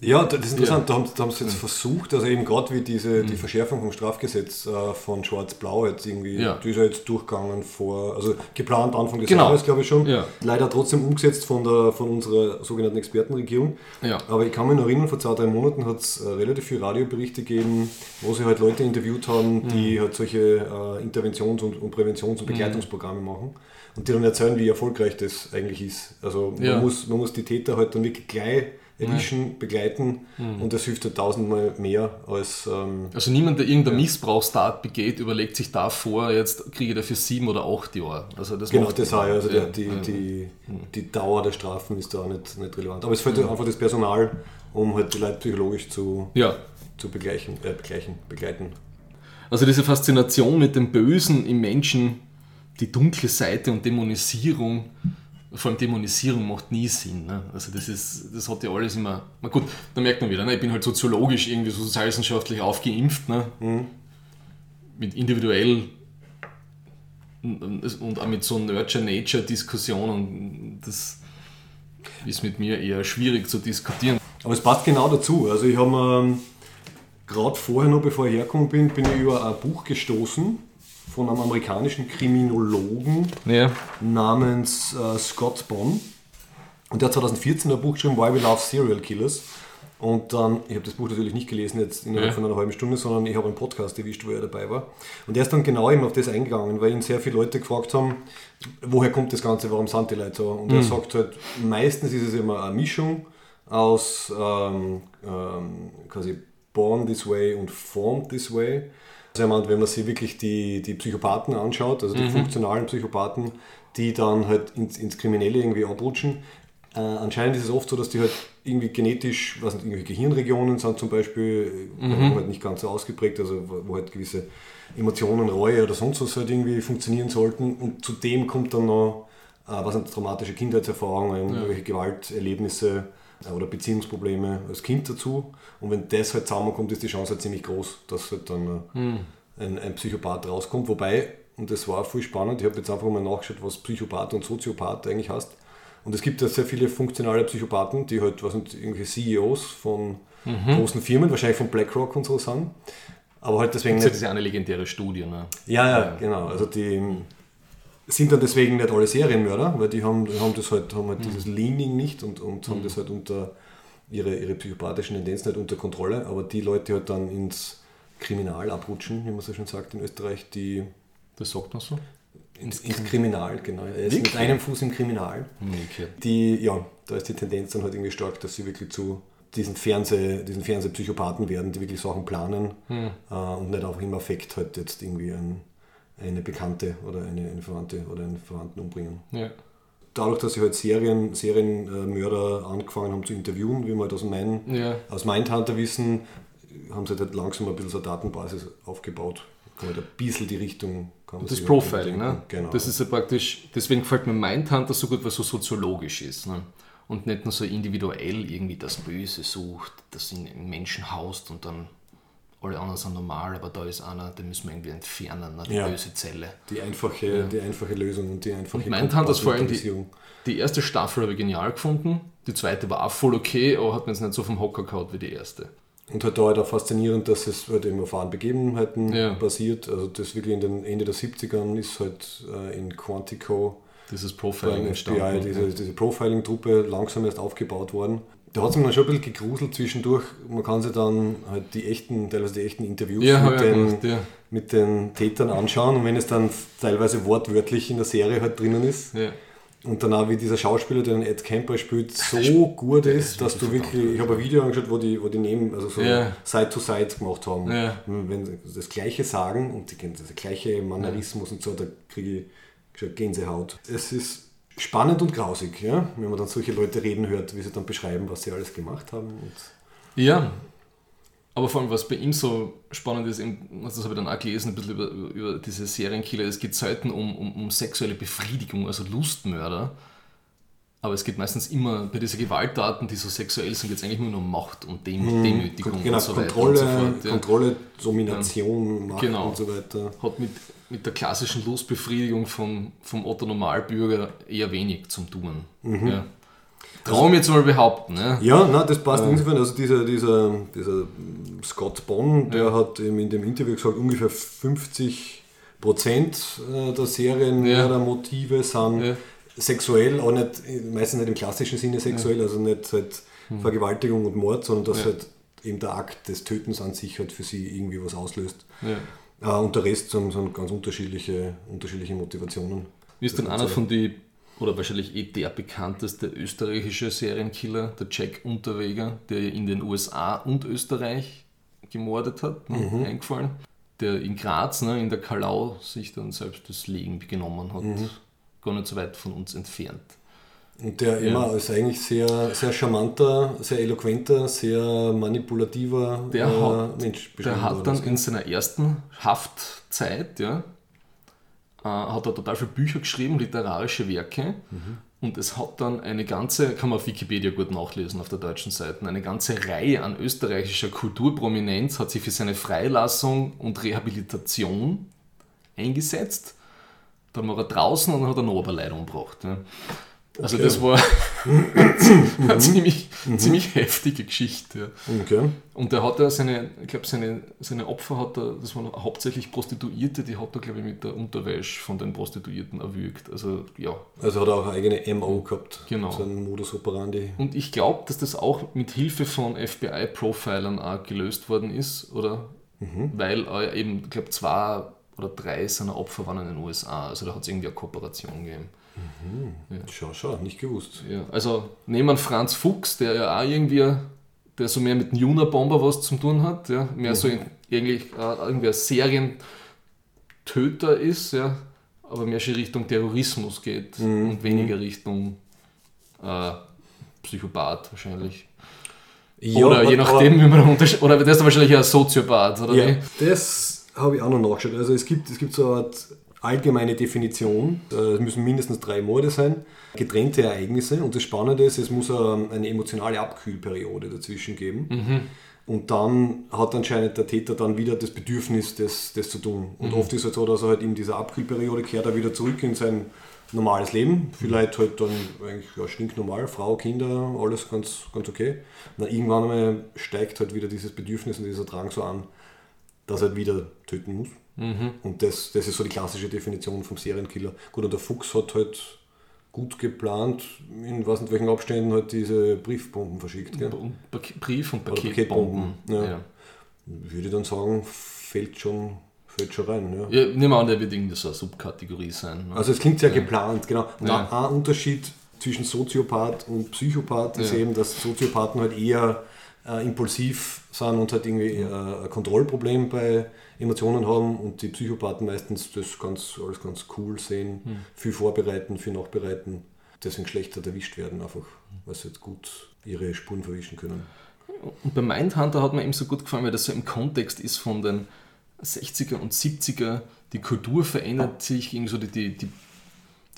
Ja, das ist interessant. Da haben, da haben sie jetzt versucht, also eben gerade wie diese, die Verschärfung vom Strafgesetz äh, von Schwarz-Blau jetzt irgendwie, Mhm. Ja. die ist ja jetzt durchgegangen vor, also geplant Anfang des Genau. Jahres, glaube ich schon. Ja. Leider trotzdem umgesetzt von, der, von unserer sogenannten Expertenregierung. Ja. Aber ich kann mich noch erinnern, vor zwei, drei Monaten hat es äh, relativ viele Radioberichte gegeben, wo sie halt Leute interviewt haben, Mhm. die halt solche äh, Interventions- und, und Präventions- und Begleitungsprogramme machen. Und die dann erzählen, wie erfolgreich das eigentlich ist. Also man, Ja. muss, man muss die Täter halt dann wirklich gleich erwischen, begleiten und das hilft halt tausendmal mehr als. Ähm, Also niemand, der irgendeine Missbrauchstat begeht, überlegt sich davor, jetzt kriege ich dafür sieben oder acht Jahre. Also das Genau, das auch, ja. also ja, die, ja. die, die Dauer der Strafen ist da auch nicht, nicht relevant. Aber es fehlt halt einfach das Personal, um halt die Leute psychologisch zu, Ja, zu begleichen, äh, begleichen, begleiten. also diese Faszination mit dem Bösen im Menschen, die dunkle Seite und Dämonisierung, vor allem Dämonisierung macht nie Sinn. Ne? Also das ist, das hat ja alles immer. Na gut, da merkt man wieder, ne? ich bin halt soziologisch irgendwie so sozialwissenschaftlich aufgeimpft, ne? mit individuell und und auch mit so Nurture-Nature-Diskussionen. Das ist mit mir eher schwierig zu diskutieren. Aber es passt genau dazu. Also ich habe mir gerade vorher noch, bevor ich hergekommen bin, bin ich über ein Buch gestoßen von einem amerikanischen Kriminologen Ja. namens äh, Scott Bonn. Und der hat 2014 ein Buch geschrieben, Why We Love Serial Killers. Und dann, ich habe das Buch natürlich nicht gelesen jetzt innerhalb Ja. von einer halben Stunde, sondern ich habe einen Podcast erwischt, wo er dabei war. Und der ist dann genau eben auf das eingegangen, weil ihn sehr viele Leute gefragt haben, woher kommt das Ganze, warum sind die Leute so? Und er sagt halt, meistens ist es immer eine Mischung aus ähm, ähm, quasi born this way und formed this way. Also wenn man sich wirklich die, die Psychopathen anschaut, also die funktionalen Psychopathen, die dann halt ins, ins Kriminelle irgendwie abrutschen, äh, anscheinend ist es oft so, dass die halt irgendwie genetisch, was nicht, irgendwelche Gehirnregionen sind zum Beispiel, äh, halt nicht ganz so ausgeprägt, also wo, wo halt gewisse Emotionen, Reue oder sonst was halt irgendwie funktionieren sollten. Und zudem kommt dann noch, äh, was sind traumatische Kindheitserfahrungen, irgendwelche Gewalterlebnisse oder Beziehungsprobleme als Kind dazu. Und wenn das halt zusammenkommt, ist die Chance halt ziemlich groß, dass halt dann äh, ein, ein Psychopath rauskommt. Wobei, und das war voll spannend, ich habe jetzt einfach mal nachgeschaut, was Psychopath und Soziopath eigentlich heißt. Und es gibt ja sehr viele funktionale Psychopathen, die halt, was sind, irgendwelche CEOs von großen Firmen, wahrscheinlich von BlackRock und so sind. Aber halt deswegen Das ist ja eine legendäre Studie. Ne? Ja, ja, genau. Also die sind dann deswegen nicht alle Serienmörder, weil die haben, haben das halt, haben halt dieses Leaning nicht und, und haben das halt unter ihre, ihre psychopathischen Tendenzen nicht unter Kontrolle. Aber die Leute, die halt dann ins Kriminal abrutschen, wie man so schon sagt in Österreich, die Das sagt man so? ins, ins Kriminal, genau. Er ist mit einem Fuß im Kriminal. Okay. Die, ja, da ist die Tendenz dann halt irgendwie stark, dass sie wirklich zu diesen, Fernseh, diesen Fernsehpsychopathen werden, die wirklich Sachen planen Hm. äh, und nicht einfach im Affekt halt jetzt irgendwie ein, eine Bekannte oder eine, eine Verwandte oder einen Verwandten umbringen. Ja. Dadurch, dass sie halt Serien, Serienmörder angefangen haben zu interviewen, wie wir halt aus, Main, Ja. aus Mindhunter wissen, haben sie halt langsam ein bisschen so eine Datenbasis aufgebaut. Kann halt ein bisschen die Richtung. Das Profiling, ne? Genau. Das ist ja praktisch, deswegen gefällt mir Mindhunter so gut, weil es so soziologisch ist. Ne? Und nicht nur so individuell irgendwie das Böse sucht, das in in Menschen haust und dann alle anderen sind normal, aber da ist einer, den müssen wir irgendwie entfernen, ne? die Ja. böse Zelle. die, einfache, die einfache Lösung und die einfache Und Mindhunter ist vor allem die, die erste Staffel habe ich genial gefunden, die zweite war auch voll okay, aber hat mir jetzt nicht so vom Hocker gehauen wie die erste. Und halt da halt auch faszinierend, dass es halt eben auf wahren Begebenheiten Ja. basiert. Also das wirklich in den Ende der 70ern ist halt äh, in Quantico Dieses Profiling FBI entstanden. diese, diese Profiling-Truppe langsam erst aufgebaut worden. Da hat es mir dann schon ein bisschen gegruselt zwischendurch. Man kann sich dann halt die echten, teilweise die echten Interviews Ja, mit, auch den, gemacht, ja. mit den Tätern anschauen. Und wenn es dann teilweise wortwörtlich in der Serie halt drinnen ist, Ja. und danach, wie dieser Schauspieler, der den Ed Camper spielt, so gut ist, dass du wirklich, ich habe ein Video angeschaut, wo die, wo die neben, also so. Side to Side gemacht haben. Ja. Wenn sie das Gleiche sagen und die kennen das gleiche Mannerismus und so, da kriege ich schon Gänsehaut. Es ist spannend und grausig, ja? wenn man dann solche Leute reden hört, wie sie dann beschreiben, was sie alles gemacht haben. Ja, aber vor allem, was bei ihm so spannend ist, eben, das habe ich dann auch gelesen, ein bisschen über, über diese Serienkiller, es geht selten um, um, um sexuelle Befriedigung, also Lustmörder, aber es geht meistens immer, bei diesen Gewalttaten, die so sexuell sind, geht es eigentlich nur um Macht und Dem Demütigung genau, und so weiter Kontrolle, und so fort. Ja. Kontrolle, Domination, Macht Genau. und so weiter. Hat mit, mit der klassischen Lustbefriedigung vom, vom Otto Normalbürger eher wenig zum tun. Ja. Traum jetzt mal behaupten. Ja. Ja, na, das passt insofern. Also dieser, dieser, dieser Scott Bonn, der hat eben in dem Interview gesagt, ungefähr 50 Prozent äh, der sind Ja. sexuell, auch nicht, meistens nicht im klassischen Sinne sexuell, also nicht halt Hm. Vergewaltigung und Mord, sondern dass halt eben der Akt des Tötens an sich halt für sie irgendwie was auslöst. Ja. Äh, und der Rest sind, sind ganz unterschiedliche, unterschiedliche Motivationen. Wie ist denn einer von den oder wahrscheinlich eh der bekannteste österreichische Serienkiller, der Jack Unterweger, der in den USA und Österreich gemordet hat, ne, Mhm. eingefallen. Der in Graz, ne, in der Kalau, sich dann selbst das Leben genommen hat. Mhm. Gar nicht so weit von uns entfernt. Und der immer als eigentlich sehr, sehr charmanter, sehr eloquenter, sehr manipulativer Der äh, hat- Mensch Der hat dann ist. in seiner ersten Haftzeit, ja, äh, hat er total viele Bücher geschrieben, literarische Werke. Und es hat dann eine ganze, kann man auf Wikipedia gut nachlesen auf der deutschen Seite, eine ganze Reihe an österreichischer Kulturprominenz hat sich für seine Freilassung und Rehabilitation eingesetzt. Dann war er draußen und dann hat er eine Leute umgebracht. Ja. Also Okay. das war eine ziemlich, ziemlich heftige Geschichte. Ja. Okay. Und der hat ja seine, ich glaube, seine, seine Opfer hat er, das waren hauptsächlich Prostituierte, die hat er, glaube ich, mit der Unterwäsche von den Prostituierten erwürgt. Also, ja. Also hat er auch eine eigene MO gehabt. Genau. So ein Modus operandi. Und ich glaube, dass das auch mit Hilfe von FBI-Profilern auch gelöst worden ist, oder? Weil er eben, ich glaube, zwei oder drei seiner Opfer waren in den USA. Also da hat es irgendwie eine Kooperation gegeben. Schau, schau, nicht gewusst. Ja, also nehmen wir Franz Fuchs, der ja auch irgendwie, der so mehr mit dem Juna-Bomber was zu tun hat, ja, mehr so in, eigentlich äh, irgendwie ein Serientöter ist, ja, aber mehr schon Richtung Terrorismus geht und weniger Richtung äh, Psychopath wahrscheinlich. Ja, oder je nachdem, wie man da unterschied- Oder das ist wahrscheinlich ein Soziopath, oder Ja, wie? das habe ich auch noch nachgeschaut. Also es gibt, es gibt so eine Art allgemeine Definition, äh, es müssen mindestens drei Morde sein, getrennte Ereignisse und das Spannende ist, es muss ähm, eine emotionale Abkühlperiode dazwischen geben. Und dann hat anscheinend der Täter dann wieder das Bedürfnis, das, das zu tun. Und oft ist es halt so, dass er halt in dieser Abkühlperiode kehrt er wieder zurück in sein normales Leben. Vielleicht halt dann eigentlich ja, stinknormal, Frau, Kinder, alles ganz, ganz okay. Und dann irgendwann einmal steigt halt wieder dieses Bedürfnis und dieser Drang so an, dass er wieder töten muss. Und das, das ist so die klassische Definition vom Serienkiller. Gut, und der Fuchs hat halt gut geplant, in was nicht welchen Abständen halt diese Briefbomben verschickt. Gell? Und Brief- und Paketbomben. Paketbomben, ja. Ja. Würde ich dann sagen, fällt schon, fällt schon rein. Ja. Ja, nehmen wir an, der wird irgendwie so eine Subkategorie sein. Ne? Also es klingt sehr geplant, genau. Und Ja. ein Unterschied zwischen Soziopath und Psychopath ist Ja. eben, dass Soziopathen halt eher äh, impulsiv sind und halt irgendwie äh, ein Kontrollproblem bei Emotionen haben und die Psychopathen meistens das ganz, alles ganz cool sehen, Hm. viel vorbereiten, viel nachbereiten, deswegen schlechter erwischt werden einfach, weil sie jetzt gut ihre Spuren verwischen können. Und bei Mindhunter hat mir eben so gut gefallen, weil das so im Kontext ist von den 60er und 70er. Die Kultur verändert sich, irgendwie so die, die, die,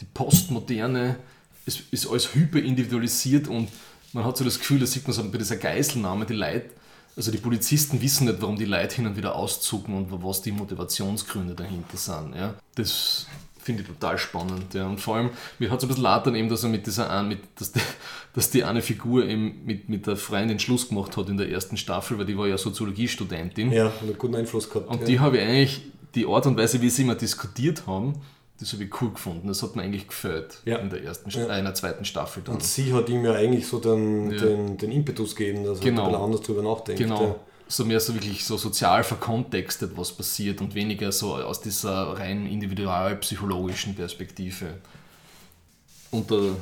die Postmoderne, es ist alles hyper individualisiert und man hat so das Gefühl, das sieht man so bei dieser Geiselnahme, die Leute, also die Polizisten wissen nicht, warum die Leute hin und wieder auszucken und was die Motivationsgründe dahinter sind. Ja. Das finde ich total spannend. Ja. Und vor allem, mir hat es ein bisschen leid dann eben, dass er mit dieser, mit, dass, die, dass die eine Figur eben mit, mit der Freundin Schluss gemacht hat in der ersten Staffel, weil die war ja Soziologiestudentin. Ja, und einen guten Einfluss gehabt. Und ja. die habe ich eigentlich, die Art und Weise, wie sie immer diskutiert haben, das habe ich cool gefunden. Das hat mir eigentlich gefällt Ja. in der ersten, Ja. in der zweiten Staffel dann. und sie hat ihm ja eigentlich so den, Ja. den, den Impetus gegeben, dass er Genau. ein bisschen anders drüber nachdenkt. Genau. So mehr so wirklich so sozial verkontextet, was passiert und weniger so aus dieser rein individualpsychologischen Perspektive. Und äh,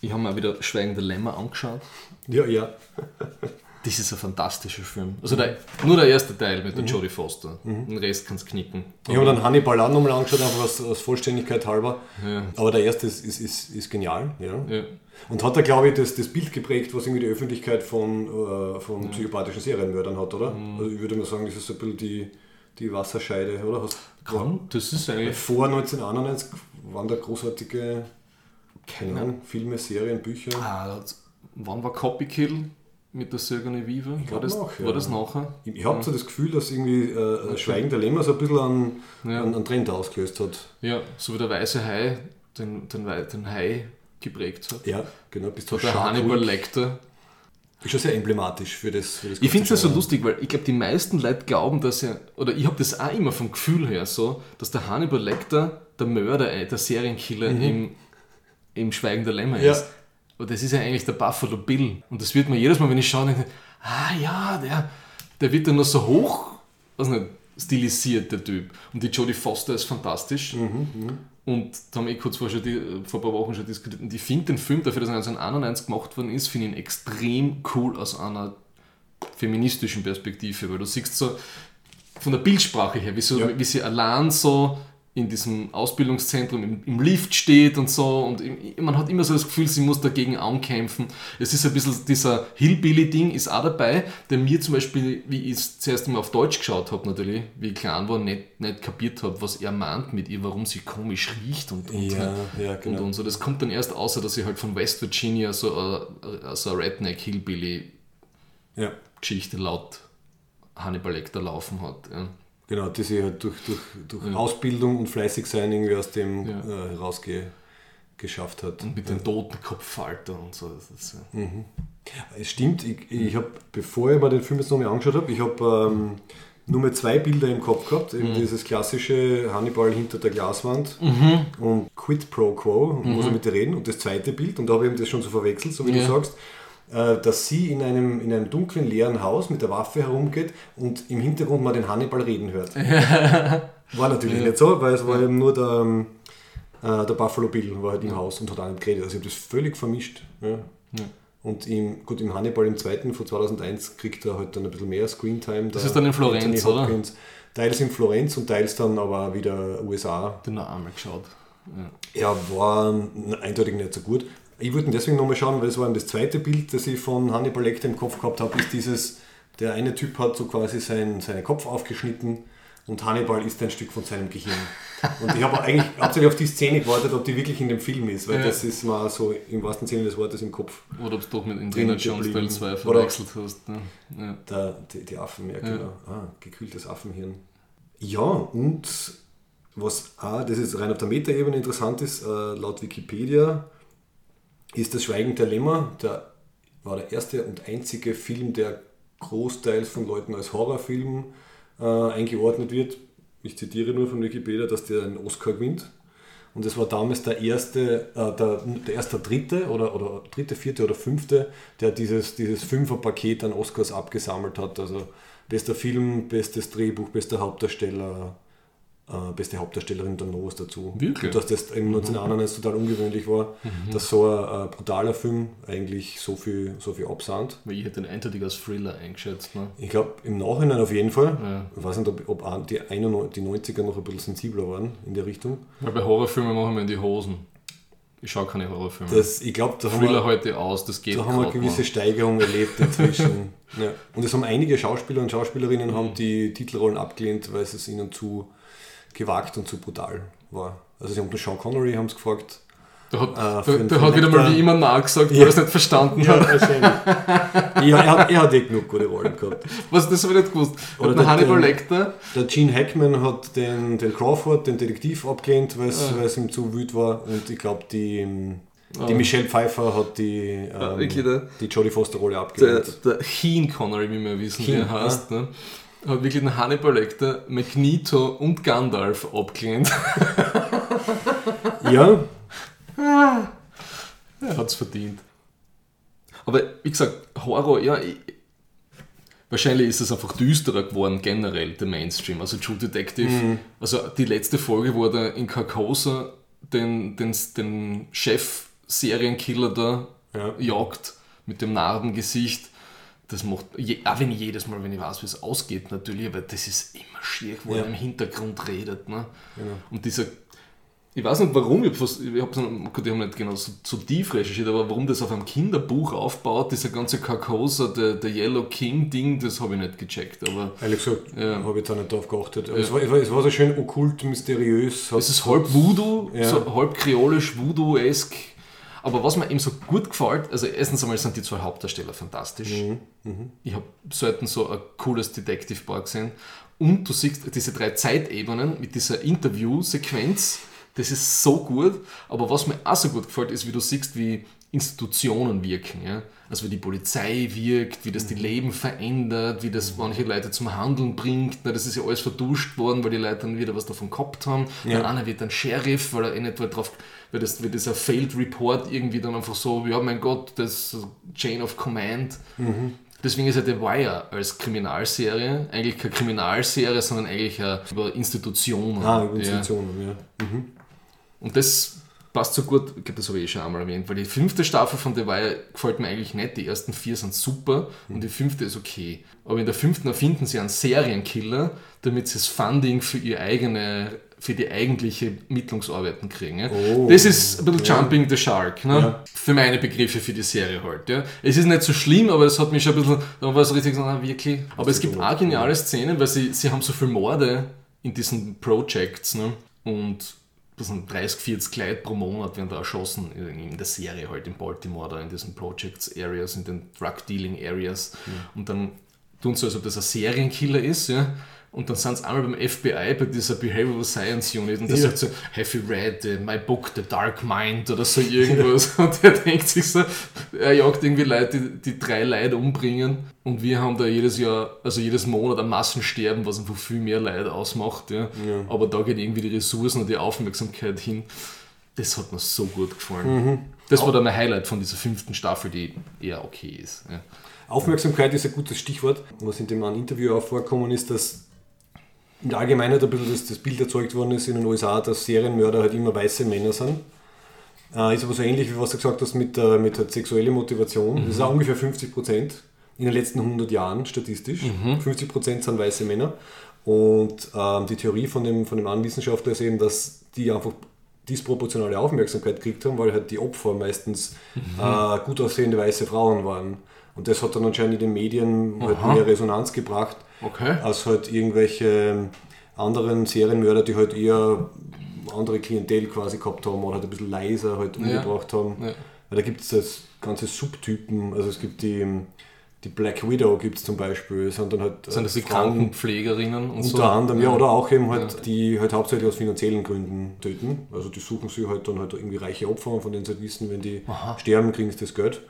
ich habe mir wieder Schweigende Lämmer angeschaut. Ja, ja. Das ist ein fantastischer Film. Also der, nur der erste Teil mit der Mhm. Jodie Foster. Den Rest kannst knicken. Ich habe dann Hannibal auch nochmal angeschaut, einfach aus, aus Vollständigkeit halber. Ja. Aber der erste ist, ist, ist, ist genial. Ja. Ja. Und hat da, glaube ich, das, das Bild geprägt, was irgendwie die Öffentlichkeit von, äh, von psychopathischen Serienmördern hat, oder? Mhm. Also ich würde mal sagen, das ist so ein bisschen die, die Wasserscheide, oder? Hast, Kann, das ist eigentlich. Vor 1991 waren da großartige keine Ahnung, Filme, Serien, Bücher. Ah, wann war Copy Kill mit der Sigourney Weaver? War das, noch, ja. war das nachher? Ich, ich habe so das Gefühl, dass irgendwie äh, Schweigen der Lämmer so ein bisschen einen, Ja. einen, einen Trend ausgelöst hat. Ja, so wie der weiße Hai den, den, den Hai geprägt hat. Ja, genau. Bis zu Der Hannibal. Lecter. Ist schon sehr emblematisch für das. Für das Ich finde es ja so lustig, weil ich glaube, die meisten Leute glauben, dass er, oder ich habe das auch immer vom Gefühl her so, dass der Hannibal Lecter der Mörder, äh, der Serienkiller im, im Schweigen der Lämmer Mhm. Ja. ist. Aber das ist ja eigentlich der Buffalo Bill. Und das wird mir jedes Mal, wenn ich schaue, denke, ah ja, der, der wird dann noch so hoch, was nicht, stilisiert, der Typ. Und die Jodie Foster ist fantastisch. Mhm, Und da haben wir eh kurz vor, schon die, vor ein paar Wochen schon diskutiert. Und ich finde den Film, dafür, dass er 1991 gemacht worden ist, finde ich ihn extrem cool aus einer feministischen Perspektive, weil du siehst so von der Bildsprache her, wie, so, Ja. wie sie allein so in diesem Ausbildungszentrum im, im Lift steht und so und im, man hat immer so das Gefühl, sie muss dagegen ankämpfen. Es ist ein bisschen dieser Hillbilly-Ding ist auch dabei, der mir zum Beispiel, wie ich es zuerst mal auf Deutsch geschaut habe natürlich, wie ich klein war, nicht, nicht kapiert habe, was er meint mit ihr, warum sie komisch riecht und, und, Ja, ja, und, genau. und so. Das kommt dann erst außer, dass sie halt von West Virginia so eine, so eine Redneck-Hillbilly Ja, laut Hannibal Lecter laufen hat. Ja. Genau, die sich halt durch, durch, durch Ausbildung und fleißig sein irgendwie aus dem Ja. äh, herausge geschafft hat. Und mit den Totenkopffalter und so. Das ist, ja. Es stimmt, ich, ich habe, bevor ich mir den Film jetzt nochmal angeschaut habe, ich habe ähm, nur mehr zwei Bilder im Kopf gehabt. Eben dieses klassische Hannibal hinter der Glaswand und Quid pro Quo, muss er mit dir reden. Und das zweite Bild, und da habe ich eben das schon so verwechselt, so wie Ja. du sagst, dass sie in einem, in einem dunklen, leeren Haus mit der Waffe herumgeht und im Hintergrund man den Hannibal reden hört. War natürlich nicht so, weil es war eben nur der, ähm, äh, der Buffalo Bill war halt im Haus und hat auch nicht geredet. Also ich habe das völlig vermischt. Ja. Und im, gut, im Hannibal im zweiten von 2001 kriegt er halt dann ein bisschen mehr Screentime. Das ist dann in Florenz, oder? Teils in Florenz und teils dann aber wieder USA. Den noch einmal geschaut. Ja. Ja, war eindeutig nicht so gut. Ich ihn deswegen nochmal schauen, weil es war das zweite Bild, das ich von Hannibal Lecter im Kopf gehabt habe, ist dieses, der eine Typ hat so quasi sein, seinen Kopf aufgeschnitten und Hannibal ist ein Stück von seinem Gehirn. Und ich habe eigentlich hauptsächlich auf die Szene gewartet, ob die wirklich in dem Film ist, weil Ja. das ist mal so im wahrsten Sinne des Wortes im Kopf. Oder ob du doch mit Indiana Jones Teil geblieben. 2 Oder- verwechselt hast. Ne? Ja. Der, die, die Affen, ja genau. Ah, gekühltes Affenhirn. Ja, und was auch, das ist rein auf der Metaebene interessant ist, äh, laut Wikipedia ist das Schweigen der Lämmer, der war der erste und einzige Film, der großteils von Leuten als Horrorfilm äh, eingeordnet wird. Ich zitiere nur von Wikipedia, dass der einen Oscar gewinnt. Und es war damals der erste, äh, der, der erste dritte oder, oder dritte, vierte oder fünfte, der dieses, dieses Fünferpaket an Oscars abgesammelt hat. Also bester Film, bestes Drehbuch, bester Hauptdarsteller, äh, beste Hauptdarstellerin dann noch was dazu. Wirklich? Und dass das im 1991 total ungewöhnlich war, dass so ein äh, brutaler Film eigentlich so viel, so viel absandt. Weil ich hätte den eindeutig als Thriller eingeschätzt. Ne? Ich glaube, im Nachhinein auf jeden Fall. Ja. Ich weiß nicht, ob, ob die, 91 die 90er noch ein bisschen sensibler waren in der Richtung. Weil bei Horrorfilmen machen wir in die Hosen. Ich schaue keine Horrorfilme. Das, ich glaube, da haben Thriller wir, heute aus, das geht da haben wir eine gewisse noch. Steigerung erlebt inzwischen. ja. Und es haben einige Schauspieler und Schauspielerinnen haben die Titelrollen abgelehnt, weil es ihnen zu gewagt und zu brutal war. Also sie haben den Sean Connery haben sie gefragt. Da hat, Äh, der für hat wieder mal wie immer nachgesagt, weil Ja. er es nicht verstanden hat. wahrscheinlich. ja, er, hat, er hat eh genug gute Rollen gehabt. Was, das habe ich nicht gewusst. Oder Hat der der- Hannibal der- Lecter, Der Gene Hackman hat den, den Crawford, den Detektiv, abgelehnt, weil es weil es ihm zu wüt war. Und ich glaube, die, ähm, die Michelle Pfeiffer hat die, ähm, wirklich der- die Jodie Foster-Rolle der, abgelehnt. der Heen Connery, wie wir wissen, wie Heen, er heißt, ne? Hat wirklich den Hannibal Lecter, Magneto und Gandalf abgelehnt. Ja, Er hat es verdient. Aber wie gesagt, Horror, ja, ich, wahrscheinlich ist es einfach düsterer geworden generell, der Mainstream. Also True Detective, Mhm. also die letzte Folge, wo er in Carcosa den, den, den Chef-Serienkiller da Ja. jagt mit dem Narbengesicht. Das macht, je, auch wenn ich jedes Mal, wenn ich weiß, wie es ausgeht, natürlich, aber das ist immer schier, wo Ja. er im Hintergrund redet. Ne? Genau. Und dieser, ich weiß nicht warum, ich habe ich hab, gut, ich hab nicht genau so, so tief recherchiert, aber warum das auf einem Kinderbuch aufbaut, dieser ganze Carcosa, der, der Yellow King-Ding, das habe ich nicht gecheckt. Aber ehrlich gesagt, Ja. habe ich jetzt auch nicht drauf geachtet. Aber es, war, es, war, es war so schön okkult, mysteriös. Es ist halb Voodoo, Ja. so halb kreolisch, Voodoo-esk. Aber was mir eben so gut gefällt, also erstens einmal sind die zwei Hauptdarsteller fantastisch. Mhm, Ich habe selten so ein cooles Detective-Bar gesehen. Und du siehst diese drei Zeitebenen mit dieser Interview-Sequenz, das ist so gut. Aber was mir auch so gut gefällt, ist, wie du siehst, wie Institutionen wirken. Ja? Also wie die Polizei wirkt, wie das die Leben verändert, wie das manche Leute zum Handeln bringt. Na, das ist ja alles verduscht worden, weil die Leute dann wieder was davon gehabt haben. Ja. Der eine wird dann Sheriff, weil er eh nicht drauf, weil das, weil ein Failed Report irgendwie dann einfach so, ja mein Gott, das ist Chain of Command. Deswegen ist ja The Wire als Kriminalserie eigentlich keine Kriminalserie, sondern eigentlich über Institutionen. Ah, ja. Institutionen, ja. Und das passt so gut, ich glaube, das habe ich eh schon einmal erwähnt, weil die fünfte Staffel von The Wire gefällt mir eigentlich nicht. Die ersten vier sind super und die fünfte ist okay. Aber in der fünften erfinden sie einen Serienkiller, damit sie das Funding für ihre eigene für die eigentliche Ermittlungsarbeiten kriegen. Ja. Oh, das ist ein bisschen ja. Jumping the Shark, ne? Ja. für meine Begriffe für die Serie halt. Ja. Es ist nicht so schlimm, aber es hat mich schon ein bisschen, da war es richtig so, na, wirklich. Aber es gibt auch geniale Szenen, weil sie, sie haben so viele Morde in diesen Projects ne? und das sind 30, 40 Leute pro Monat werden da erschossen in der Serie halt in Baltimore da in diesen Projects Areas, in den Drug Dealing Areas und dann tun sie, als ob das ein Serienkiller ist, ja. Und dann sind sie einmal beim FBI bei dieser Behavioral Science Unit und der Ja. sagt so, have you read uh, my book, The Dark Mind oder so irgendwas. und der denkt sich so, er jagt irgendwie Leute, die, die drei Leute umbringen und wir haben da jedes Jahr, also jedes Monat ein Massensterben, was einfach viel mehr Leid ausmacht. Ja. Aber da geht irgendwie die Ressourcen und die Aufmerksamkeit hin. Das hat mir so gut gefallen. Das war dann mein Highlight von dieser fünften Staffel, die eher okay ist. Ja. Aufmerksamkeit ist ein gutes Stichwort. Was in dem einen Interview auch vorgekommen ist, dass in der Allgemeinheit ein bisschen das, das Bild erzeugt worden ist in den USA, dass Serienmörder halt immer weiße Männer sind. Äh, ist aber so ähnlich wie was du gesagt hast mit, der mit der sexuellen Motivation. Das ist auch ungefähr 50 Prozent in den letzten 100 Jahren statistisch. 50 Prozent sind weiße Männer. Und ähm, die Theorie von dem, von dem einen Wissenschaftler ist eben, dass die einfach disproportionale Aufmerksamkeit gekriegt haben, weil halt die Opfer meistens äh, gut aussehende weiße Frauen waren. Und das hat dann anscheinend in den Medien halt mehr Resonanz gebracht, Okay. als halt irgendwelche anderen Serienmörder, die halt eher andere Klientel quasi gehabt haben oder halt ein bisschen leiser halt umgebracht haben. Ja. Weil da gibt es das ganze Subtypen, also es gibt die, die Black Widow gibt es zum Beispiel, sind dann halt Sind das die äh, Frauen- Krankenpflegerinnen und so? unter anderem, ja, oder auch eben halt, die halt hauptsächlich aus finanziellen Gründen töten. Also die suchen sich halt dann halt irgendwie reiche Opfer, von denen sie halt wissen, wenn die sterben, kriegen sie das Geld.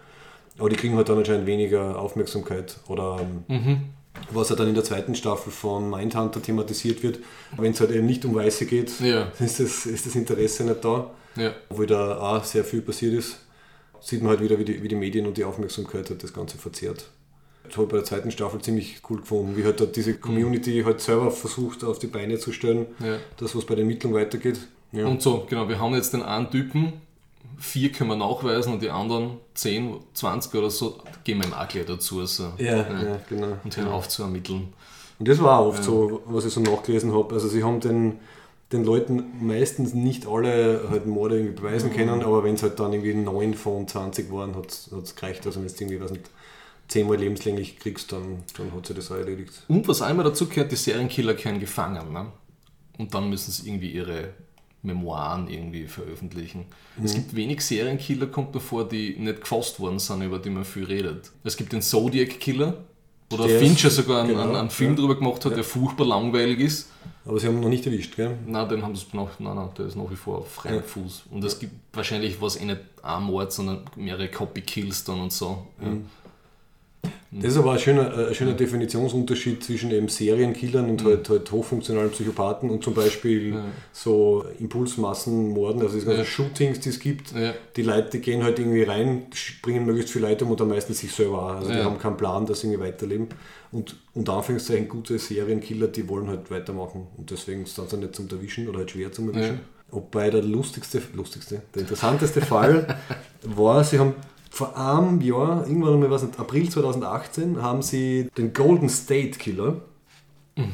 Aber die kriegen halt dann anscheinend weniger Aufmerksamkeit. Oder ähm, was ja dann in der zweiten Staffel von Mindhunter thematisiert wird, wenn es halt eben nicht um Weiße geht, Ja. ist, das, ist das Interesse nicht da. Ja. Obwohl da auch sehr viel passiert ist, sieht man halt wieder, wie die, wie die Medien und die Aufmerksamkeit halt das Ganze verzerrt. Das habe ich bei der zweiten Staffel ziemlich cool gefunden, wie halt dort diese Community halt selber versucht auf die Beine zu stellen, Ja. dass was bei den Ermittlungen weitergeht. Ja. Und so, genau, wir haben jetzt den einen Typen, vier können wir nachweisen und die anderen 10, 20 oder so gehen wir auch gleich dazu. Also, ja, ja, genau. Und hören auf zu ermitteln. Und das war auch oft so, was ich so nachgelesen habe. Also sie haben den, den Leuten meistens nicht alle halt Morde irgendwie beweisen können, aber wenn es halt dann irgendwie 9 von 20 waren, hat es gereicht. Also wenn du irgendwie, weiß nicht, 10 Mal lebenslänglich kriegst, dann, dann hat sich das auch erledigt. Und was einmal dazu gehört, die Serienkiller kehren gefangen. Ne? Und dann müssen sie irgendwie ihre Memoiren irgendwie veröffentlichen. Es Mhm. gibt wenig Serienkiller, kommt mir vor, die nicht gefasst worden sind, über die man viel redet. Es gibt den Zodiac Killer, wo der Der Fincher ist- sogar einen, genau, einen, einen Film ja. drüber gemacht hat, der furchtbar langweilig ist. Aber sie haben ihn noch nicht erwischt, gell? Nein, den haben sie noch, nein, nein, der ist nach wie vor auf freiem Ja. Fuß. Und es gibt wahrscheinlich was eh nicht ein Mord, sondern mehrere Copy-Kills dann und so. Ja. Mhm. Das ist aber ein schöner, äh, ein schöner Definitionsunterschied zwischen eben Serienkillern Mhm. und halt, halt hochfunktionalen Psychopathen und zum Beispiel so Impulsmassenmorden, also diese ganzen Ja. Shootings, die es gibt. Ja. Die Leute, die gehen halt irgendwie rein, springen möglichst viele Leute um und dann meistens sich selber auch. Also die Ja. haben keinen Plan, dass sie irgendwie weiterleben. Und unter Anführungszeichen gute Serienkiller, die wollen halt weitermachen und deswegen sind sie nicht zum Erwischen oder halt schwer zum Erwischen. Wobei der lustigste, lustigste, der interessanteste Fall war, sie haben vor einem Jahr, irgendwann einmal, was nicht, April 2018, haben sie den Golden State Killer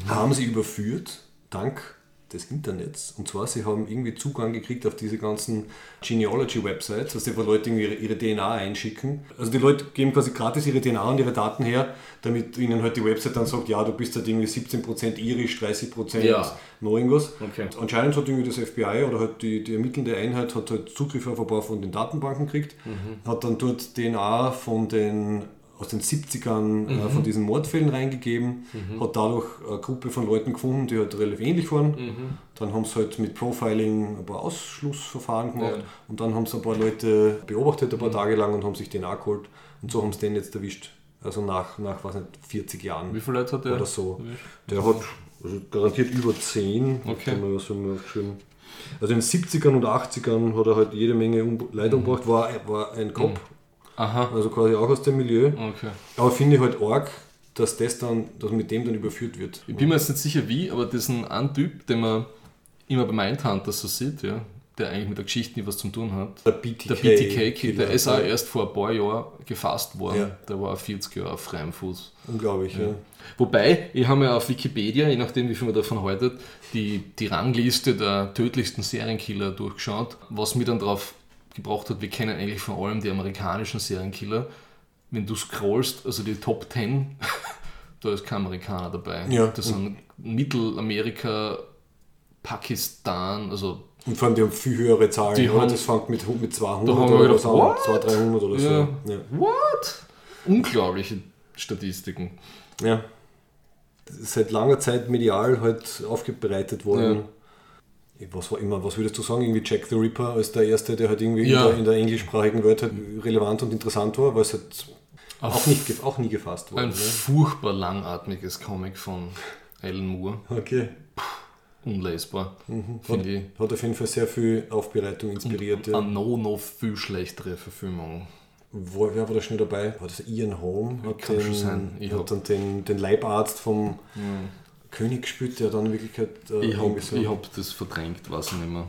haben sie überführt, dank des Internets. Und zwar, sie haben irgendwie Zugang gekriegt auf diese ganzen Genealogy-Websites, also wo Leute irgendwie ihre, ihre DNA einschicken. Also die Leute geben quasi gratis ihre DNA und ihre Daten her, damit ihnen halt die Website dann sagt, ja, du bist halt irgendwie 17% irisch, 30% Ja. noch irgendwas. Okay. Anscheinend hat irgendwie das FBI oder halt die, die ermittelnde Einheit hat halt Zugriff auf ein paar von den Datenbanken gekriegt, hat dann dort DNA von den aus den 70ern äh, von diesen Mordfällen reingegeben, hat dadurch eine Gruppe von Leuten gefunden, die halt relativ ähnlich waren. Dann haben sie halt mit Profiling ein paar Ausschlussverfahren gemacht Ja. und dann haben sie ein paar Leute beobachtet ein paar Tage lang und haben sich DNA geholt und so haben sie den jetzt erwischt. Also nach, nach was nicht, 40 Jahren Wie viele Leute hat der? oder so. Der hat also garantiert über 10. Okay. Also in den 70ern und 80ern hat er halt jede Menge um Leute umgebracht, war, war ein Cop, Aha, also quasi auch aus dem Milieu. okay. Aber finde ich halt arg, dass das dann, dass mit dem dann überführt wird. Ich bin mir jetzt nicht sicher wie, aber diesen einen Typ, den man immer bei Mindhunter so sieht, ja, der eigentlich mit der Geschichte nie was zu tun hat. Der BTK. Der BTK-Kid, der ist auch erst vor ein paar Jahren gefasst worden. Ja. Der war 40 Jahre auf freiem Fuß. Unglaublich, ja. Wobei, ich habe mir auf Wikipedia, je nachdem wie viel man davon haltet, die, die Rangliste der tödlichsten Serienkiller durchgeschaut, was mir dann darauf gebracht hat, wir kennen eigentlich vor allem die amerikanischen Serienkiller. Wenn du scrollst, also die Top 10, da ist kein Amerikaner dabei. Ja. Das sind Mittelamerika, Pakistan, also Und vor allem, die haben viel höhere Zahlen. Die oder? haben- das fängt mit, mit 200 Da haben wir oder gedacht, so an, what? 200, 300 oder so. Ja. Ja. what? Unglaubliche Statistiken. ja. Seit langer Zeit medial halt aufbereitet worden. Was war immer, was würdest du sagen? Irgendwie Jack the Ripper als der erste, der halt irgendwie Ja. in, der, in der englischsprachigen Welt halt relevant und interessant war, weil es halt auch, nicht, auch nie gefasst wurde. Ein Ne? furchtbar langatmiges Comic von Alan Moore. Okay. Unlesbar. Mhm. Hat, ich. hat auf jeden Fall sehr viel Aufbereitung inspiriert. Ja. An no, noch viel schlechtere Verfilmung. Wo, wer war da schnell dabei? War das Ian Holm? Hat, Kann den, schon sein. Ich hat dann den, den Leibarzt vom König gespielt, der dann in Wirklichkeit äh, Ich habe hab das verdrängt, weiß ich nicht mehr.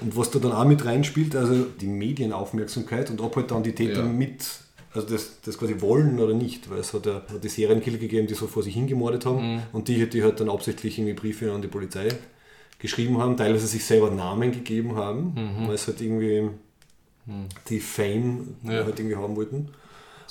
Und was da dann auch mit reinspielt, also die Medienaufmerksamkeit und ob halt dann die Täter Ja. mit, also das, das quasi wollen oder nicht, weil es hat ja die Serienkiller gegeben, die so vor sich hingemordet haben Mhm. und die, die halt dann absichtlich irgendwie Briefe an die Polizei geschrieben haben, teilweise sich selber Namen gegeben haben, Mhm. weil es halt irgendwie die Fame Ja. halt irgendwie haben wollten.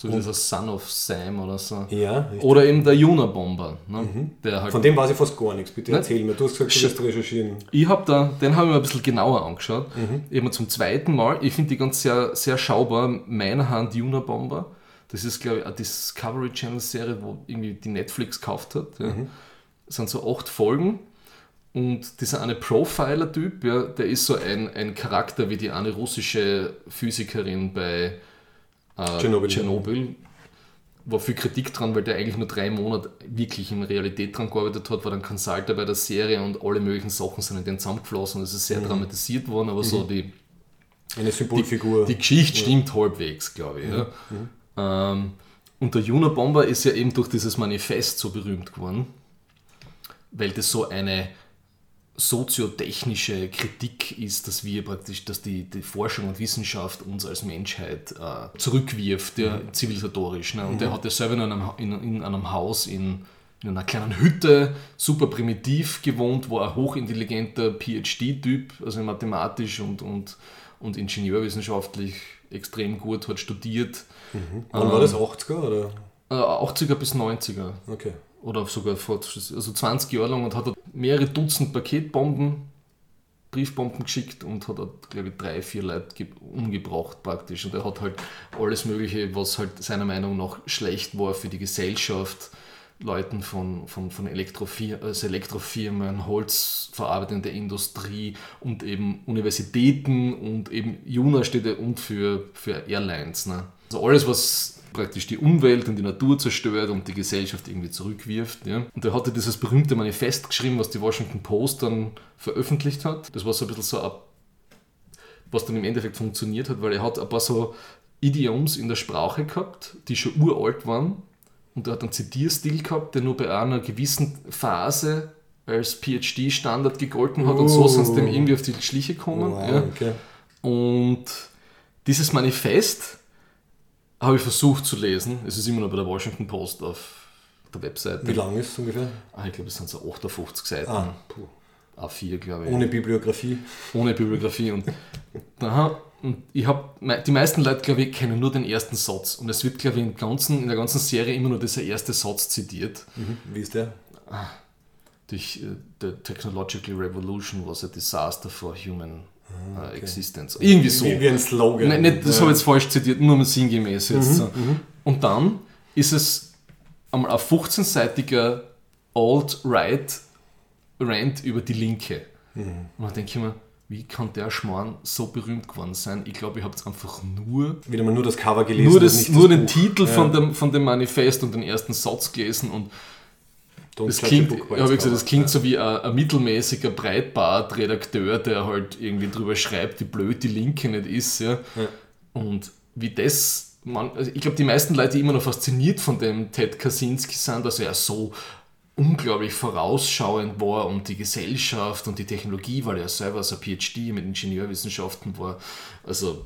So dieser Son of Sam oder so. Ja, richtig. Oder eben der Unabomber. Ne? Der halt Von dem weiß ich fast gar nichts. Bitte Nein. erzähl mir. Du hast gesagt, du wirst recherchieren. Ich habe da, den habe ich mir ein bisschen genauer angeschaut. Mhm. Eben zum zweiten Mal. Ich finde die ganz sehr, sehr schaubar. Meine Hand Unabomber. Das ist, glaube ich, eine Discovery Channel Serie, wo irgendwie die Netflix gekauft hat. Ja. Mhm. Das sind so acht Folgen. Und dieser eine Profiler-Typ, ja, der ist so ein, ein Charakter wie die eine russische Physikerin bei Tschernobyl. Tschernobyl. War viel Kritik dran, weil der eigentlich nur drei Monate wirklich in Realität dran gearbeitet hat, war dann Consultant bei der Serie und alle möglichen Sachen sind in den zusammengeflossen und es ist sehr dramatisiert worden, aber so die, Eine Symbolfigur. die Geschichte stimmt halbwegs, glaube ich. Ja. Ähm, und der Unabomber ist ja eben durch dieses Manifest so berühmt geworden, weil das so eine soziotechnische Kritik ist, dass wir praktisch, dass die, die Forschung und Wissenschaft uns als Menschheit äh, zurückwirft, ja, zivilisatorisch. Ne? Und der hat ja selber in einem, in, in einem Haus in, in einer kleinen Hütte, super primitiv gewohnt, war ein hochintelligenter PhD-Typ, also mathematisch und, und, und ingenieurwissenschaftlich extrem gut, hat studiert. Wann war das? 80er oder? Äh, 80er bis 90er Okay. Oder sogar vor also 20 Jahre lang und hat mehrere Dutzend Paketbomben, Briefbomben geschickt und hat glaube ich, drei, vier Leute ge- umgebracht praktisch. Und er hat halt alles Mögliche, was halt seiner Meinung nach schlecht war für die Gesellschaft, Leuten von, von, von Elektrofir also Elektrofirmen, holzverarbeitende Industrie und eben Universitäten und eben Juna steht und für, für Airlines. Ne? Also alles, was praktisch die Umwelt und die Natur zerstört und die Gesellschaft irgendwie zurückwirft. Ja? Und er hatte dieses berühmte Manifest geschrieben, was die Washington Post dann veröffentlicht hat. Das war so ein bisschen so, ein, was dann im Endeffekt funktioniert hat, weil er hat ein paar so Idioms in der Sprache gehabt, die schon uralt waren. Und er hat einen Zitierstil gehabt, der nur bei einer gewissen Phase als PhD-Standard gegolten hat und so sind dem irgendwie auf die Schliche gekommen. Wow, ja. okay. Und dieses Manifest habe ich versucht zu lesen. Es ist immer noch bei der Washington Post auf der Webseite. Wie lang ist es ungefähr? Ah, ich glaube, es sind so 58 Seiten. Ah, puh. A4, glaube ich. Ohne Bibliografie. Ohne Bibliografie. Und, aha, und ich habe, die meisten Leute, glaube ich, kennen nur den ersten Satz. Und es wird, glaube ich, im ganzen, in der ganzen Serie immer nur dieser erste Satz zitiert. Wie ist der? Durch äh, The Technological Revolution was a disaster for human äh, existence. Irgendwie so. Wie, wie ein Slogan. Nein, nicht, das Ja. habe ich jetzt falsch zitiert, nur mal sinngemäß jetzt. so. Und dann ist es einmal ein 15-seitiger Alt-Right Rant über die Linke. Und dann denke ich mir, wie kann der Schmarrn so berühmt geworden sein? Ich glaube, ich habe jetzt einfach nur, Wieder mal nur das Cover gelesen. nur, das, nur den Buch. Titel Ja. von, dem, von dem Manifest und den ersten Satz gelesen und Don't das klingt, book by ja, hab its ich gesagt, das klingt so wie ein, ein mittelmäßiger Breitbart-Redakteur, der halt irgendwie drüber schreibt, wie blöd die Linke nicht ist. Ja. Und wie das, man, also ich glaube, die meisten Leute, die immer noch fasziniert von dem Ted Kaczynski sind, dass er so unglaublich vorausschauend war und die Gesellschaft und die Technologie, weil er selber so ein PhD mit Ingenieurwissenschaften war. Also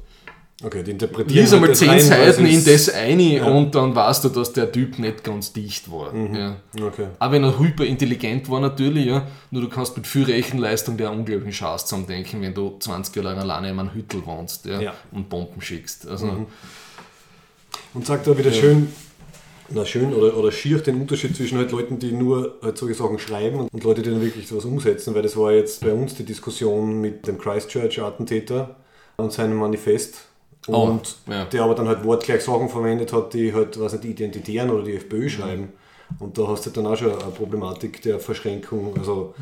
Okay, die interpretieren lies einmal halt das zehn Seiten in das ein Ja. und dann weißt du, dass der Typ nicht ganz dicht war. Ja. Okay. Auch wenn er hyperintelligent war natürlich, ja, nur du kannst mit viel Rechenleistung einen unglaublichen Schatz zusammendenken, wenn du 20 Jahre lang alleine in einem Hüttel wohnst ja, Ja. und Bomben schickst. Also, Und sagt da wieder schön, na schön oder, oder schier den Unterschied zwischen halt Leuten, die nur halt solche Sachen schreiben und, und Leute, die dann wirklich sowas umsetzen, weil das war jetzt bei uns die Diskussion mit dem Christchurch-Attentäter und seinem Manifest. Oh, Und ja. der aber dann halt wortgleich Sachen verwendet hat, die halt, was nicht, die Identitären oder die FPÖ schreiben. Und da hast du dann auch schon eine Problematik der Verschränkung. Also,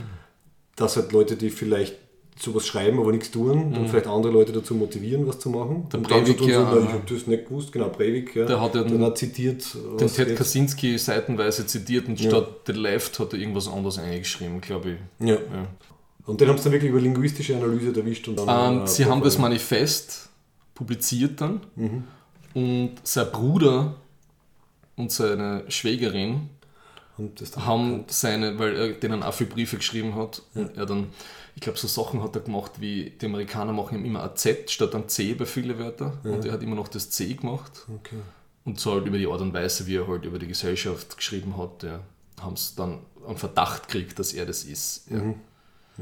dass halt Leute, die vielleicht sowas schreiben, aber nichts tun, dann vielleicht andere Leute dazu motivieren, was zu machen. Mhm. Der und dann so Breivik, tun, so, ja. na, ich habe das nicht gewusst, genau, Breivik, ja. Der hat ja dann den- hat zitiert, den Ted jetzt- Kaczynski seitenweise zitiert und statt The Left hat er irgendwas anderes eingeschrieben, glaube ich. ja. Ja. Und den haben sie dann wirklich über linguistische Analyse erwischt. Und dann Ähm, äh, sie haben das. Manifest publiziert dann. Mhm. und sein Bruder und seine Schwägerin haben seine, weil er denen auch viele Briefe geschrieben hat. Und er dann, ich glaube, so Sachen hat er gemacht, wie die Amerikaner machen ihm immer ein Z statt ein C bei vielen Wörtern. Und er hat immer noch das C gemacht. Okay. und so halt über die Art und Weise, wie er halt über die Gesellschaft geschrieben hat, ja, haben sie dann einen Verdacht gekriegt, dass er das ist. Ja.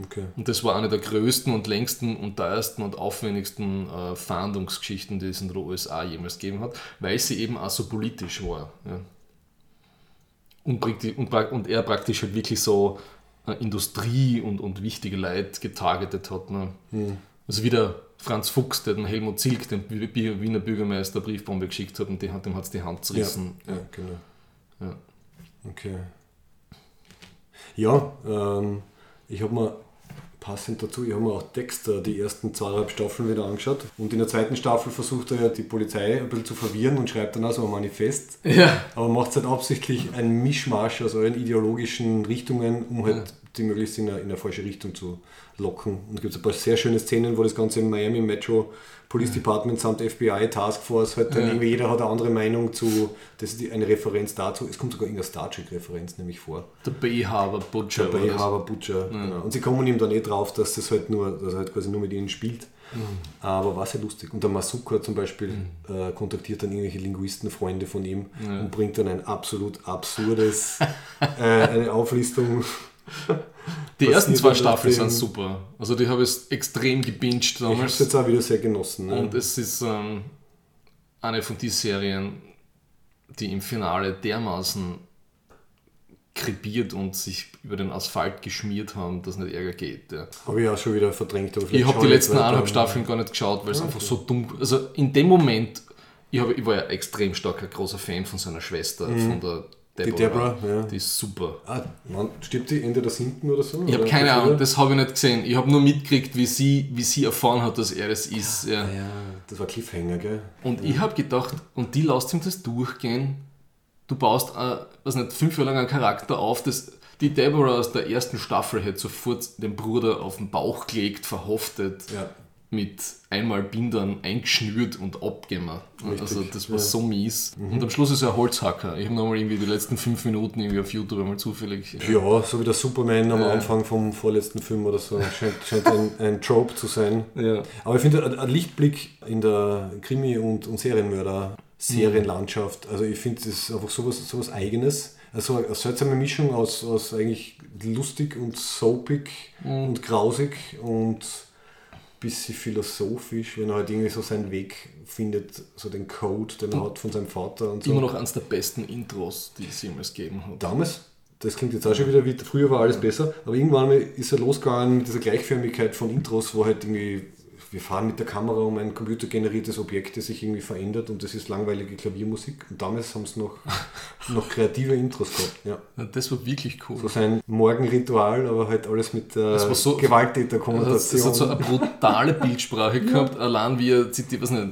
Okay. Und das war eine der größten und längsten und teuersten und aufwendigsten äh, Fahndungsgeschichten, die es in den USA jemals gegeben hat, weil sie eben auch so politisch war. Ja. Und, und, und er praktisch halt wirklich so äh, Industrie und, und wichtige Leute getargetet hat. Ne? Also wie der Franz Fuchs, der den Helmut Zilk, den Wiener Bürgermeister, Briefbombe geschickt hat und dem hat es die Hand Ja, zerrissen. ja, genau. Ja. Okay. Ja, ähm, ich habe mir passend dazu, ich habe mir auch Dexter die ersten zweieinhalb Staffeln wieder angeschaut und in der zweiten Staffel versucht er ja die Polizei ein bisschen zu verwirren und schreibt dann auch so ein Manifest, Ja. aber macht es halt absichtlich ein Mischmasch aus allen ideologischen Richtungen, um halt die möglichst in eine, in eine falsche Richtung zu locken. Und da gibt es ein paar sehr schöne Szenen, wo das Ganze im Miami Metro Police Department samt FBI Taskforce halt dann Ja. irgendwie jeder hat eine andere Meinung zu, das ist eine Referenz dazu. Es kommt sogar irgendeine Star Trek Referenz nämlich vor. Der Harbor Butcher. Das. Harvard Butcher. Genau. Und sie kommen ihm dann eh drauf, dass das halt nur, dass er halt quasi nur mit ihnen spielt. Aber war sehr lustig. Und der Masuka zum Beispiel äh, kontaktiert dann irgendwelche Linguistenfreunde von ihm und bringt dann ein absolut absurdes, äh, eine Auflistung. Die passiert ersten zwei in Staffeln sind super. Also die habe ich extrem gebinged Ich habe es damals. jetzt auch wieder sehr genossen. Ne? Und es ist ähm, eine von den Serien, die im Finale dermaßen krepiert und sich über den Asphalt geschmiert haben, dass nicht Ärger geht. Ja. Habe ich auch schon wieder verdrängt. Ich habe die letzten eineinhalb Staffeln gar nicht geschaut, weil es einfach so dumm Also in dem Moment, ich, habe, ich war ja extrem starker großer Fan von seiner Schwester, von der Deborah. Die Deborah, ja. Die ist super. Ah, Mann, stirbt die Ende das hinten oder so? Ich habe keine? Ahnung, das habe ich nicht gesehen. Ich habe nur mitgekriegt, wie sie, wie sie erfahren hat, dass er das ist. Ja. Ja, das war Cliffhanger, gell? Und ich habe gedacht, und die lässt ihm das durchgehen. Du baust, äh, was nicht, fünf Jahre lang einen Charakter auf, das, die Deborah aus der ersten Staffel hätte sofort den Bruder auf den Bauch gelegt, verhaftet, Ja. Mit einmal Bindern eingeschnürt und abgegeben. Also das war ja. so mies. Und am Schluss ist er ein Holzhacker. Ich habe nochmal irgendwie die letzten fünf Minuten irgendwie auf YouTube einmal zufällig. Ja, so wie der Superman am. Anfang vom vorletzten Film oder so. Scheint, scheint ein, ein Trope zu sein. Ja. Aber ich finde, ein, Lichtblick in der Krimi- und, und Serienmörder-Serienlandschaft, also ich finde, das ist einfach sowas, sowas Eigenes. Also eine seltsame Mischung aus, aus eigentlich lustig und soapig und grausig und bisschen philosophisch, wenn er halt irgendwie so seinen Weg findet, so den Code, den er hat von seinem Vater und so. Immer noch eines der besten Intros, die es jemals gegeben hat. Damals, das klingt jetzt auch schon wieder wie früher war alles besser, aber irgendwann ist er losgegangen mit dieser Gleichförmigkeit von Intros, wo halt irgendwie wir fahren mit der Kamera um ein computergeneriertes Objekt, das sich irgendwie verändert und das ist langweilige Klaviermusik. Und damals haben sie noch, noch kreative Intros gehabt. Ja. Ja, Das war wirklich cool. So sein Morgenritual, aber halt alles mit der Das war so- Gewalttäterkonnotation. Es hat so eine brutale Bildsprache gehabt, allein wie er die, was nicht,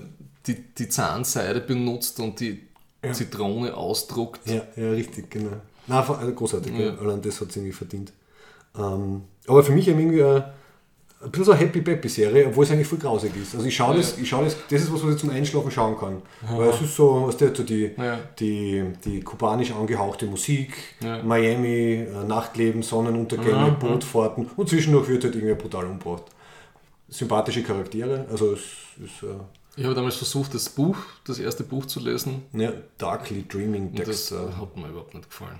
die, die Zahnseide benutzt und die Zitrone ausdruckt. Ja, ja, richtig, genau. Nein, also großartig, Ja. ja. allein das hat es irgendwie verdient. Ähm, aber für mich irgendwie ein, ein bisschen so eine Happy-Peppy-Serie, obwohl es eigentlich voll grausig ist. Also ich schaue Ja. das, ich schaue das, das ist was, was ich zum Einschlafen schauen kann. Weil es ist so, was der so die, Ja. die, die kubanisch angehauchte Musik, Ja. Miami, äh, Nachtleben, Sonnenuntergänge, Ja. Bootfahrten und zwischendurch wird halt irgendwie brutal umgebracht. Sympathische Charaktere, also es ist äh, Ich habe damals versucht, das Buch, das erste Buch zu lesen. ja, Darkly Dreaming Und das Dexter. hat mir überhaupt nicht gefallen.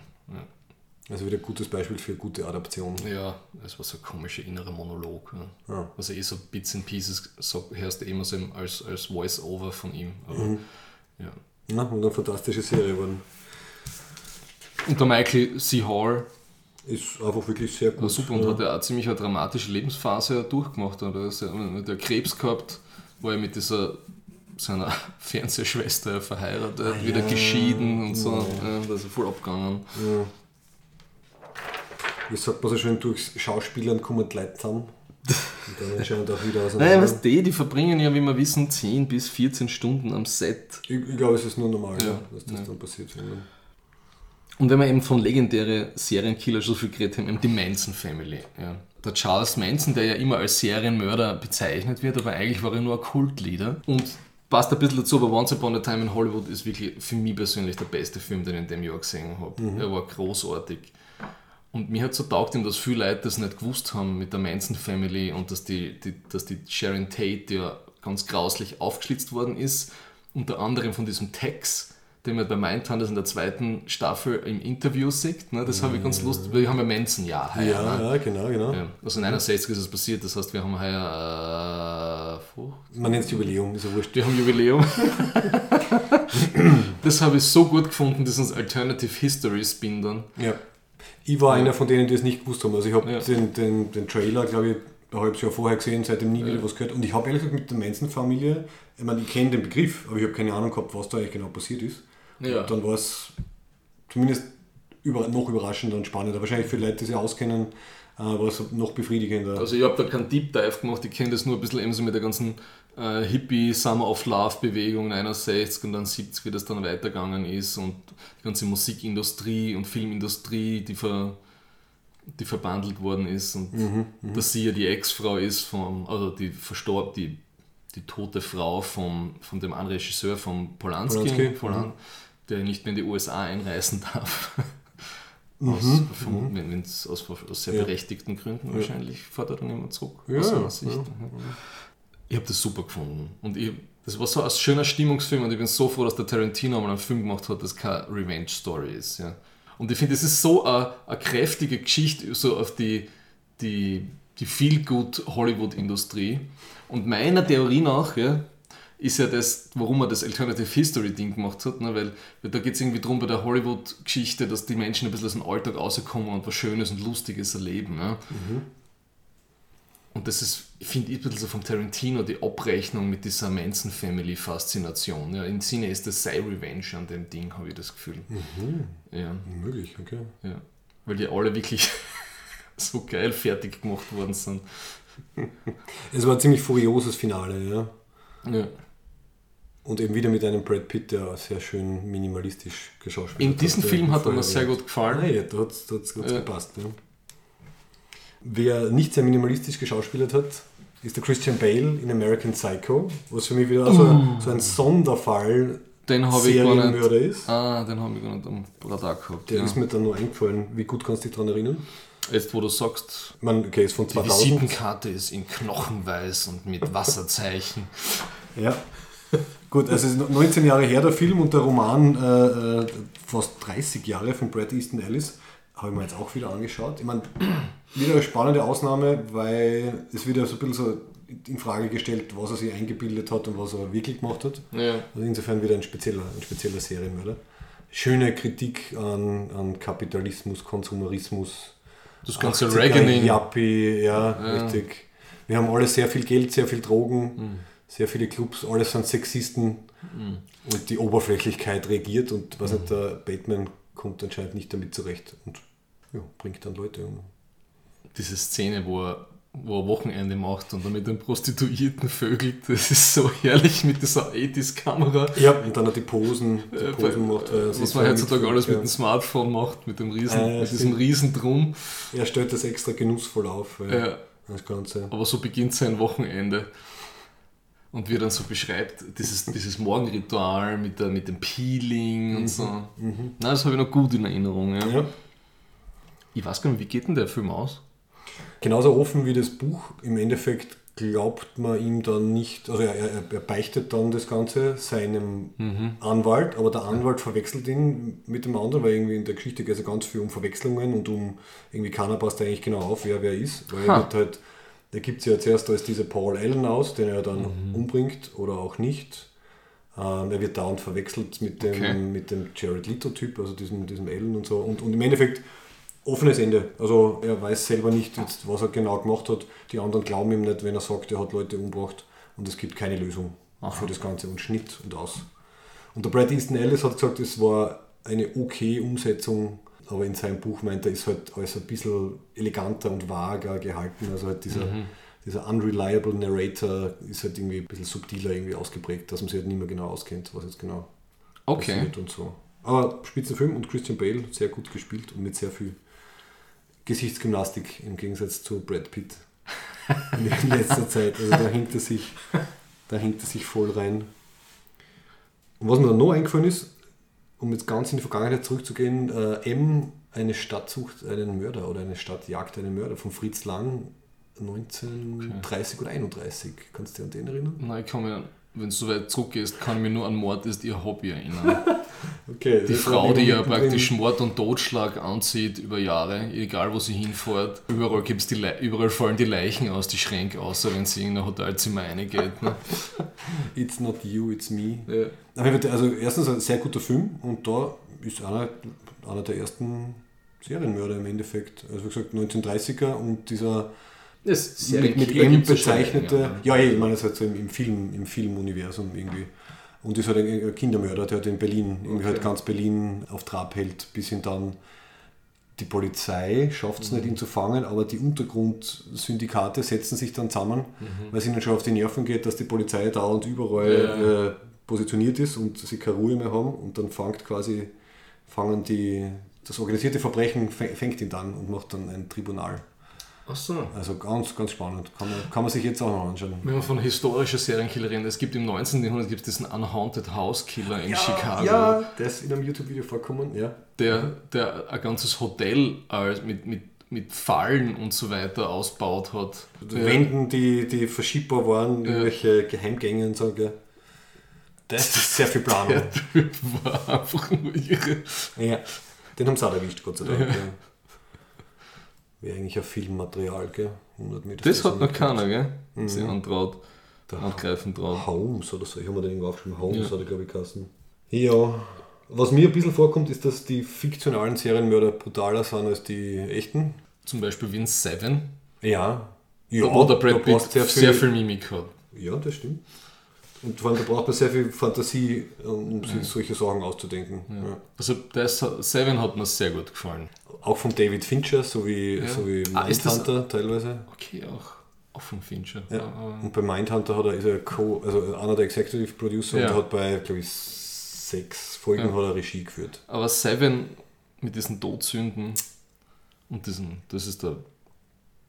Ja. Also wieder ein gutes Beispiel für gute Adaption. Ja, es war so ein komischer innerer Monolog. Ja. Ja. Also eh so Bits and Pieces so, hörst du immer so als, als Voice-Over von ihm. Aber, ja. Ja, und eine fantastische Serie geworden. Und der Michael C. Hall Ist einfach wirklich sehr war gut. super und hat ja auch ziemlich eine dramatische Lebensphase durchgemacht. Er hat ja mit Krebs gehabt, war ja mit dieser seiner Fernsehschwester verheiratet, wieder ja. geschieden und so. Ja, da ist er voll abgegangen. Wie sagt man so schön, durchs Schauspielern kommen die Leute zusammen. Und dann anscheinend auch wieder auseinander. Naja, was die, die verbringen ja, wie wir wissen, 10 bis 14 Stunden am Set. ich, ich glaube, es ist nur normal, Ja. dass das Ja. dann passiert. Und wenn wir eben von legendäre Serienkiller so viel geredet haben, eben die Manson Family. Ja. Der Charles Manson, der ja immer als Serienmörder bezeichnet wird, aber eigentlich war er nur ein Kultleader. Und passt ein bisschen dazu, aber Once Upon a Time in Hollywood ist wirklich für mich persönlich der beste Film, den ich in dem Jahr gesehen habe. Er war großartig. Und mir hat so taugt ihm, dass viele Leute das nicht gewusst haben mit der Manson Family und dass die, die, dass die Sharon Tate ja ganz grauslich aufgeschlitzt worden ist. Unter anderem von diesem Tex, den man bei Mindhunters in der zweiten Staffel im Interview sieht. Ne? Das habe ich ganz lustig, weil wir haben ja Manson-Jahr heuer. Ja, ne? ja, genau, genau. Ja. Also in 61 ist es passiert, das heißt, wir haben heuer äh, Man nennt es Jubiläum, ist ja wurscht. wir haben Jubiläum. das habe ich so gut gefunden, diesen Alternative History Spin dann. Ja. Ich war einer von denen, die es nicht gewusst haben. Also ich habe Ja. den, den, den Trailer, glaube ich, ein halbes Jahr vorher gesehen, seitdem nie wieder was gehört. Und ich habe ehrlich gesagt mit der Manson-Familie, ich meine, ich kenne den Begriff, aber ich habe keine Ahnung gehabt, was da eigentlich genau passiert ist. Ja. Und dann war es zumindest über, noch überraschender und spannender. Wahrscheinlich für Leute, die sich auskennen, äh, war es noch befriedigender. Also ich habe da keinen Deep Dive gemacht, ich kenne das nur ein bisschen eben so mit der ganzen äh, Hippie Summer of Love Bewegung 61 und dann 70, wie das dann weitergegangen ist und die ganze Musikindustrie und Filmindustrie, die, ver, die verbandelt worden ist und dass sie ja die Ex-Frau ist vom, also die verstorb, die, die tote Frau vom, von dem einen Regisseur von Polanski, Polanski, Polan, der nicht mehr in die USA einreisen darf. Aus, vermuten, wenn wenn's aus, aus sehr Ja. berechtigten Gründen wahrscheinlich fährt er dann immer zurück. Ja, aus seiner ja. Ich habe das super gefunden. Und ich, das war so ein schöner Stimmungsfilm und ich bin so froh, dass der Tarantino mal einen Film gemacht hat, das keine Revenge-Story ist. Ja. Und ich finde, das ist so eine, eine kräftige Geschichte so auf die, die, die Feel-Good-Hollywood-Industrie. Und meiner Theorie nach, ja, ist ja das, warum er das Alternative History Ding gemacht hat, ne? weil, weil da geht es irgendwie darum bei der Hollywood-Geschichte, dass die Menschen ein bisschen aus dem Alltag rauskommen und was Schönes und Lustiges erleben. Ne? Und das ist, finde ich, ein bisschen so vom Tarantino die Abrechnung mit dieser Manson Family Faszination. Ja, Im Sinne ist das sei Revenge an dem Ding, habe ich das Gefühl. Ja, Möglich, okay. ja. Weil die alle wirklich so geil fertig gemacht worden sind. Es war ein ziemlich furioses Finale, ja. Ja. Und eben wieder mit einem Brad Pitt, der sehr schön minimalistisch geschauspielt In diesem Film hat er mir sehr gut gefallen. Ah, ja, da hat es Ja. gepasst. Ja. Wer nicht sehr minimalistisch geschauspielert hat, ist der Christian Bale in American Psycho, was für mich wieder also so ein Sonderfall Den habe ich gar Serienmörder nicht. ist. Ah, den habe ich gar nicht am Radar gehabt. Der ja. ist mir dann nur eingefallen. Wie gut kannst du dich daran erinnern? Jetzt, wo du sagst, meine, okay, ist von die 2000. Visitenkarte ist in Knochenweiß und mit Wasserzeichen. Ja. Gut, also es ist 19 Jahre her der Film und der Roman äh, äh, fast 30 Jahre von Brad Easton Ellis habe ich mir jetzt auch wieder angeschaut. Ich meine, wieder eine spannende Ausnahme, weil es wieder so ein bisschen so in Frage gestellt, was er sich eingebildet hat und was er wirklich gemacht hat. Ja. Also insofern wieder ein spezieller, ein spezieller Serienmörder. Schöne Kritik an, an Kapitalismus, Konsumerismus. Das ganze 80er, Reaganing. Yuppie, ja, richtig. Wir haben alle sehr viel Geld, sehr viel Drogen, Mhm. sehr viele Clubs, alles sind Sexisten und die Oberflächlichkeit regiert und was Mhm. nicht, der Batman kommt anscheinend nicht damit zurecht und ja, bringt dann Leute um. Diese Szene, wo er, wo er Wochenende macht und dann mit den Prostituierten vögelt, das ist so herrlich mit dieser 80s-Kamera. Ja, und dann hat die Posen, die Äh, Posen macht, weil er sich was man heutzutage alles ja. mit dem Smartphone macht, mit dem Riesen, Äh, mit diesem stimmt. Riesendrum. Er stellt das extra genussvoll auf. Ja. das Ganze. Aber so beginnt sein Wochenende. Und wie er dann so beschreibt, dieses, dieses Morgenritual mit, der, mit dem Peeling und so. Nein, das habe ich noch gut in Erinnerung. Ja. Ja. Ich weiß gar nicht, wie geht denn der Film aus? Genauso offen wie das Buch. Im Endeffekt glaubt man ihm dann nicht, also er, er, er beichtet dann das Ganze seinem Anwalt, aber der Anwalt verwechselt ihn mit dem anderen, weil irgendwie in der Geschichte geht es ja ganz viel um Verwechslungen und um irgendwie keiner passt eigentlich genau auf, wer wer ist. Weil er Ha. wird halt, da gibt es ja zuerst als dieser Paul Allen aus, den er dann umbringt oder auch nicht. Ähm, er wird dauernd verwechselt mit dem, Okay. mit dem Jared Leto-Typ, also diesem, diesem Allen und so. Und, und im Endeffekt offenes Ende. Also er weiß selber nicht, jetzt, was er genau gemacht hat. Die anderen glauben ihm nicht, wenn er sagt, er hat Leute umgebracht. Und es gibt keine Lösung für das Ganze. Und Schnitt und aus. Und der Brad Easton Ellis hat gesagt, es war eine okay Umsetzung, aber in seinem Buch meint er, ist halt alles ein bisschen eleganter und vager gehalten. Also halt dieser, dieser unreliable Narrator ist halt irgendwie ein bisschen subtiler irgendwie ausgeprägt, dass man sich halt nicht mehr genau auskennt, was jetzt genau Okay. passiert und so. Aber Spitzenfilm und Christian Bale sehr gut gespielt und mit sehr viel Gesichtsgymnastik im Gegensatz zu Brad Pitt in letzter Zeit. Also da hängt er sich, da hängt er sich voll rein. Und was mir dann noch eingefallen ist, um jetzt ganz in die Vergangenheit zurückzugehen, äh, M, eine Stadt sucht einen Mörder oder eine Stadt jagt einen Mörder von Fritz Lang 1930 oder 31. Kannst du dich an den erinnern? Nein, ich kann mir, wenn du so weit zurückgehst, kann ich mich nur an Mord ist ihr Hobby erinnern. Okay, Die Frau, die ja praktisch Mord und Totschlag anzieht über Jahre, egal wo sie hinfährt. Überall, gibt's die Le überall fallen die Leichen aus die Schränke, außer wenn sie in ein Hotelzimmer reingeht. Ne? It's not you, it's me. Ja. Also erstens ein sehr guter Film und da ist einer, einer der ersten Serienmörder im Endeffekt. Also wie gesagt 1930er und dieser Das mit, mit M bezeichnete, ja, ey, ich meine es halt so im, im Film, im Filmuniversum irgendwie. Und ist halt ein, Kindermörder, der halt in Berlin, irgendwie halt ganz Berlin auf Trab hält, bis ihn dann die Polizei schafft es nicht, ihn zu fangen, aber die Untergrundsyndikate setzen sich dann zusammen, weil es ihnen schon auf die Nerven geht, dass die Polizei dauernd überall äh, positioniert ist und sie keine Ruhe mehr haben. Und dann fängt quasi, fangen die, das organisierte Verbrechen fä- fängt ihn dann und macht dann ein Tribunal. Ach so. Also ganz, ganz spannend. Kann man, kann man sich jetzt auch noch anschauen. Wenn man von historischer Serienkiller reden, es gibt im 19. Jahrhundert gibt es diesen Unhaunted House Killer in Chicago, Ja, der ist in einem YouTube-Video vorkommen, ja. der, der ein ganzes Hotel als mit, mit, mit Fallen und so weiter ausbaut hat. Ja. Wänden, die, die verschiebbar waren, irgendwelche Geheimgänge und so. Gell. Das ist sehr viel Planung. Der Typ war einfach nur irre. Ja. Den haben sie auch erwischt, Gott sei Dank. Ja. Wäre eigentlich ein Filmmaterial, gell? 100 Meter. Das hat noch keiner, gell? Mhm. Sie antraut, angreifen traut. Holmes oder so. Ich habe mir den irgendwo aufgeschrieben. Holmes Ja. hat er, glaube ich, geheißen. Ja. Was mir ein bisschen vorkommt, ist, dass die fiktionalen Serienmörder brutaler sind als die echten. Zum Beispiel wie in Seven, Ja. ja wo der Brad Pitt sehr du viel, Mimik hat. Ja, das stimmt. Und vor allem, da braucht man sehr viel Fantasie, um sich solche Sachen auszudenken. Ja. Also das, Seven hat mir sehr gut gefallen. Auch von David Fincher, so wie, so wie Ah, Mindhunter teilweise. Okay, auch, auch von Fincher. Ja. Aber- Und bei Mindhunter hat er, ist er Co, also einer der Executive Producer Ja. und hat bei, glaube ich, sechs Folgen Ja. hat er Regie geführt. Aber Seven mit diesen Todsünden und diesen, das ist der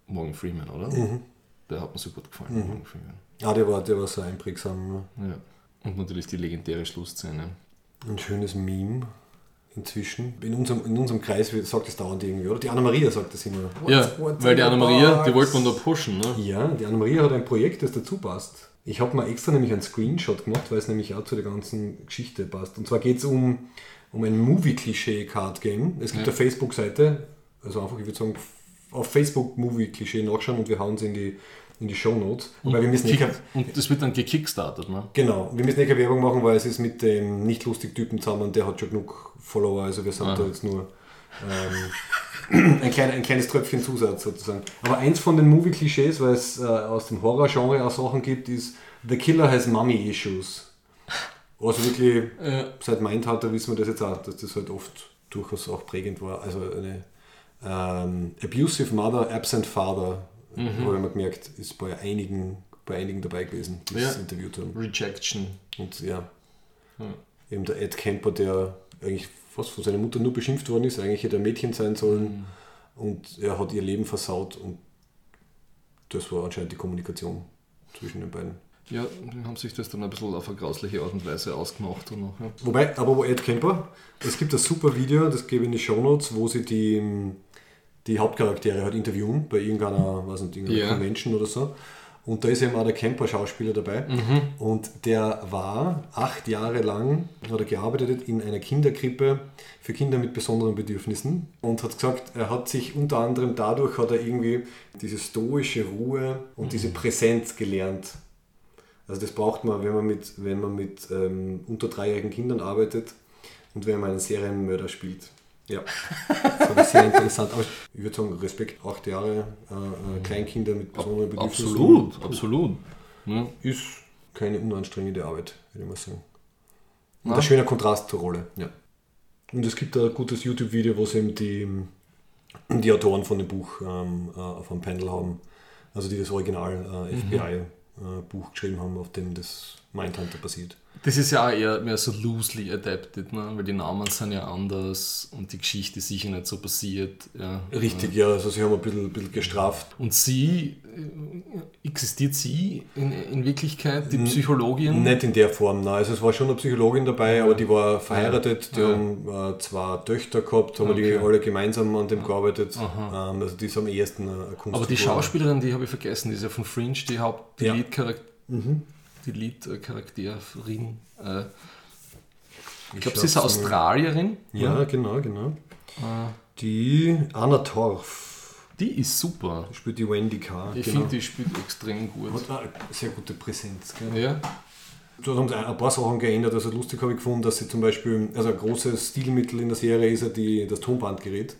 Morgan Freeman, oder? Mhm. Der hat mir so gut gefallen, Morgan Freeman. Ah, der war, der war so einprägsam. Ne? Ja. Und natürlich die legendäre Schlussszene. Ein schönes Meme inzwischen. In unserem, in unserem Kreis wird- sagt es dauernd irgendwie, oder? Die Anna-Maria sagt das immer. Ja, What's- what's weil die Anna-Maria, die wollte man da pushen, ne? Ja, die Anna-Maria hat ein Projekt, das dazu passt. Ich habe mal extra nämlich einen Screenshot gemacht, weil es nämlich auch zu der ganzen Geschichte passt. Und zwar geht es um, um ein Movie-Klischee-Card-Game. Es gibt Ja. eine Facebook-Seite, also einfach, ich würde sagen, auf Facebook Movie-Klischee nachschauen und wir hauen es in die, in die Show Notes. Weil wir müssen eh Kick, und das wird dann gekickstartet, ne? genau, wir müssen eh keine Werbung machen, weil es ist mit dem nicht lustig Typen zusammen, der hat schon genug Follower, also wir sind Ah. da jetzt nur ähm, ein, klein, ein kleines Tröpfchen Zusatz sozusagen. Aber eins von den Movie-Klischees, weil es äh, aus dem Horror-Genre auch Sachen gibt, ist The Killer has Mummy Issues. Also wirklich, Ja. seit Mindhunter wissen wir das jetzt auch, dass das halt oft durchaus auch prägend war. Also eine ähm, Abusive Mother, Absent Father, Mhm. habe ich mir gemerkt, ist bei einigen, bei einigen dabei gewesen, die Ja. es interviewt haben. Rejection. Und ja, Ja. eben der Ed Kemper, der eigentlich fast von seiner Mutter nur beschimpft worden ist, eigentlich hätte er Mädchen sein sollen Mhm. und er hat ihr Leben versaut und das war anscheinend die Kommunikation zwischen den beiden. Ja, haben sich das dann ein bisschen auf eine grausliche Art und Weise ausgemacht. Und noch, ja. Wobei, aber wo Ed Kemper, es gibt ein super Video, das gebe ich in die Shownotes, wo sie die, die Hauptcharaktere halt interviewen bei irgendeiner, weiß nicht, irgendeiner Ja. Convention oder so. Und da ist eben auch der Kemper-Schauspieler dabei. Und der war acht Jahre lang, hat er gearbeitet in einer Kinderkrippe für Kinder mit besonderen Bedürfnissen. Und hat gesagt, er hat sich unter anderem dadurch, hat er irgendwie diese stoische Ruhe und diese Präsenz gelernt. Also das braucht man, wenn man mit, wenn man mit ähm, unter dreijährigen Kindern arbeitet und wenn man einen Serienmörder spielt. Ja, das war sehr interessant. Aber ich würde sagen, Respekt, acht Jahre, äh, äh, Kleinkinder mit besonderen Bedürfnissen. Absolut, absolut. Ja. Ist keine unanstrengende Arbeit, würde ich mal sagen. Und Ja. ein schöner Kontrast zur Rolle. Ja. Und es gibt ein gutes YouTube-Video, wo sie eben die, die Autoren von dem Buch ähm, äh, auf einem Panel haben, also die das Original äh, FBI-Buch geschrieben haben, auf dem das Mindhunter basiert. Das ist ja auch eher mehr so loosely adapted, ne? weil die Namen sind ja anders und die Geschichte ist sicher nicht so passiert. Ja. Richtig, ja, also sie haben ein bisschen, bisschen gestraft. Und sie, äh, existiert sie in, in Wirklichkeit, die Psychologin? Nicht in der Form, nein. Also es war schon eine Psychologin dabei, aber die war verheiratet, die haben äh, zwei Töchter gehabt, haben die Okay. alle gemeinsam an dem gearbeitet. Ähm, also die ist am ehesten eine Kunstfigur. Aber die Schauspielerin, die habe ich vergessen, die ist ja von Fringe, die Haupt, die Ja. Mhm. Die Lead-Charakterin. Äh, ich glaube, sie ist eine Australierin. Ja, genau, genau. Äh, Die Anna Torf die ist super. spielt die Wendy K. Ich genau. finde, die spielt extrem gut. Hat eine sehr gute Präsenz. Gell? Ja, Da haben sie ein paar Sachen geändert. Also lustig habe ich gefunden, dass sie zum Beispiel, also ein großes Stilmittel in der Serie ist ja die, das Tonbandgerät.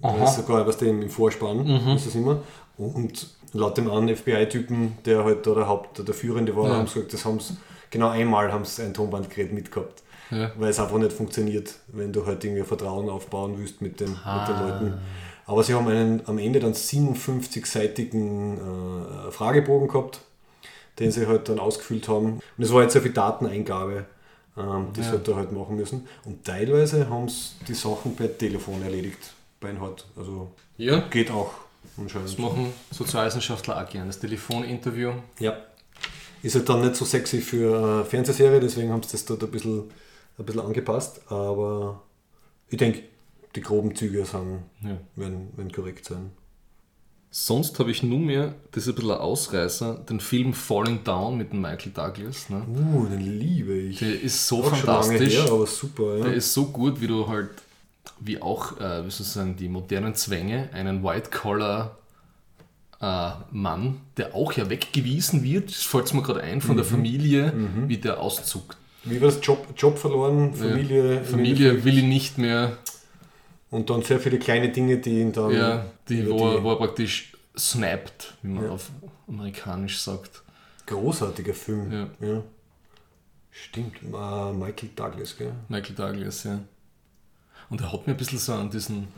Aha. Das ist sogar was dem im Vorspann ist das immer. Und laut dem anderen FBI-Typen, der halt da der Haupt, der Führende war, Ja. haben sie gesagt, das haben sie genau einmal haben sie ein Tonbandgerät mitgehabt. Ja. Weil es einfach nicht funktioniert, wenn du halt irgendwie Vertrauen aufbauen willst mit den, mit den Ah. Leuten. Aber sie haben einen, am Ende dann 57-seitigen äh, Fragebogen gehabt, den sie halt dann ausgefüllt haben. Und es war jetzt sehr viel Dateneingabe, ähm, die sie Ja. halt da halt machen müssen. Und teilweise haben sie die Sachen per Telefon erledigt, beinhart. Also ja. geht auch anscheinend. Das machen Sozialwissenschaftler auch gerne. Das Telefoninterview. Ja. Ist halt dann nicht so sexy für äh, Fernsehserie, deswegen haben sie das dort ein bisschen, ein bisschen angepasst. Aber ich denke, die groben Züge sind, Ja. werden, werden korrekt sein. Sonst habe ich nunmehr, das ist ein bisschen ein Ausreißer, den Film Falling Down mit dem Michael Douglas. Ne? Uh, den liebe ich. Der ist so Auch fantastisch. her, aber super. Ja. Der ist so gut, wie du halt, wie auch, äh, wie soll ich sagen, die modernen Zwänge, einen White-Collar äh, Mann, der auch ja weggewiesen wird, das fällt mir gerade ein, von Mhm. der Familie, wie der auszuckt. Wie war das? Job, Job verloren, Familie. Familie will ihn nicht mehr, Und dann sehr viele kleine Dinge, die ihn dann. ja, die, wo, er, die- wo er praktisch snappt, wie man Ja. auf amerikanisch sagt. Großartiger Film. Ja. Ja. Stimmt. Äh, Michael Douglas, gell? Michael Douglas, ja. Und er hat mir ein bisschen so an diesen,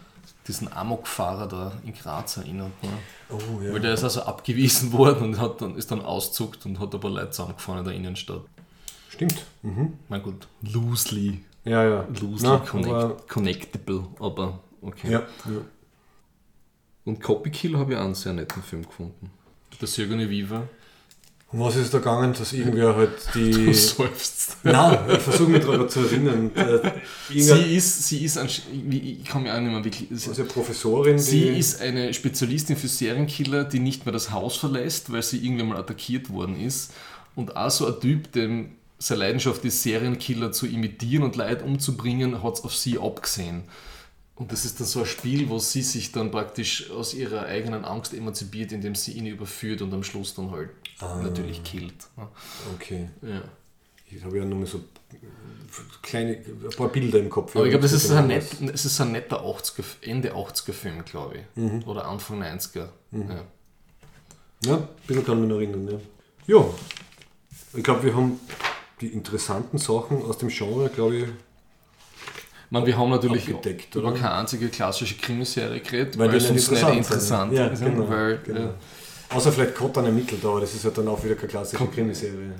diesen Amokfahrer da in Graz erinnert. Ne? Oh, ja. Weil der ist also abgewiesen worden und hat dann, ist dann auszuckt und hat aber Leute zusammengefahren in der Innenstadt. Stimmt. Mhm. Na gut, loosely, Ja, ja. loosely Na, connect, aber- connectable, aber okay. Ja. ja. Und Copy Kill habe ich auch einen sehr netten Film gefunden. Der Sigourney Weaver. Um was ist da gegangen, dass irgendwer halt die. Du seufzt. Nein, ich versuche mich daran zu erinnern. Sie ist, sie ist, ein, ich kann mich auch nicht mehr wirklich... also eine Professorin, Sie ist eine Spezialistin für Serienkiller, die nicht mehr das Haus verlässt, weil sie irgendwann mal attackiert worden ist. Und auch so ein Typ, dem seine Leidenschaft ist, Serienkiller zu imitieren und Leute umzubringen, hat es auf sie abgesehen. Und das ist dann so ein Spiel, wo sie sich dann praktisch aus ihrer eigenen Angst emanzipiert, indem sie ihn überführt und am Schluss dann halt natürlich killt. Okay. Ja. Ich habe ja nur mal so kleine, ein paar Bilder im Kopf. Aber ich glaube, das ist Ja, ein, net, es ist ein netter 80er, Ende 80er Film, glaube ich. Mhm. Oder Anfang 90er. Ja. Ja, ein bisschen kann ich mich noch erinnern. Ja. ja. Ich glaube, wir haben die interessanten Sachen aus dem Genre, glaube Ich meine, wir haben natürlich Abgedeckt, über keine einzige klassische Krimiserie geredet, Weil weil, die es nicht interessant. Ja, ist. genau, weil, genau. äh, Außer vielleicht Kottern ermittelt, aber das ist ja dann auch wieder keine klassische Krimiserie. Ja.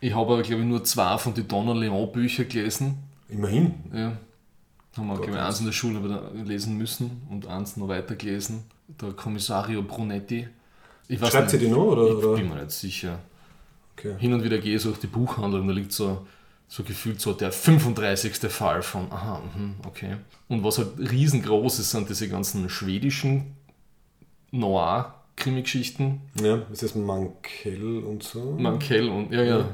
ich habe aber, glaube ich, nur zwei von den Donner Leon Bücher gelesen. Immerhin. Ja. Haben wir, glaube ich, eins in der Schule aber lesen müssen und eins noch weiter gelesen. Der Kommissario Brunetti. Ich weiß Schreibt sie die noch? Oder, Ich bin mir nicht sicher. Okay. Hin und wieder gehe ich so durch die Buchhandlung da liegt so, so gefühlt so der 35. Fall von, aha, mhm, okay. Und was halt riesengroß ist, sind diese ganzen schwedischen Noir-Krimi-Geschichten. Ja, ist das Mankell und so? Mankell und, ja, ja.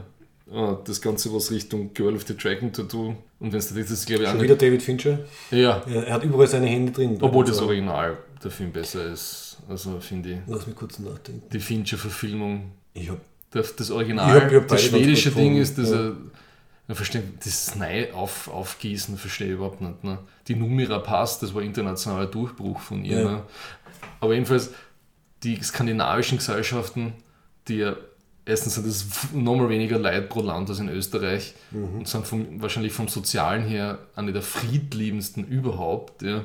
Ah, Das Ganze, was Richtung Girl of the Dragon Tattoo. Und wenn es das ist, glaube ich, Schon wieder David Fincher? Ja, Er, er hat überall seine Hände drin. obwohl das Also, Original der Film besser ist. Also finde ich. Lass mich kurz nachdenken. Die Fincher-Verfilmung Ich hab, Das, das Ich Original, hab- ich hab das schwedische Ding ist, dass er, ich verstehe, das Nei auf, aufgießen, verstehe ich überhaupt nicht. Ne? Die Numera Pass, das war internationaler Durchbruch von ihr. Ja. Ne? Aber jedenfalls, die skandinavischen Gesellschaften, die ja erstens sind das nochmal weniger Leid pro Land als in Österreich Mhm. und sind vom, wahrscheinlich vom Sozialen her eine der friedliebendsten überhaupt. Ja.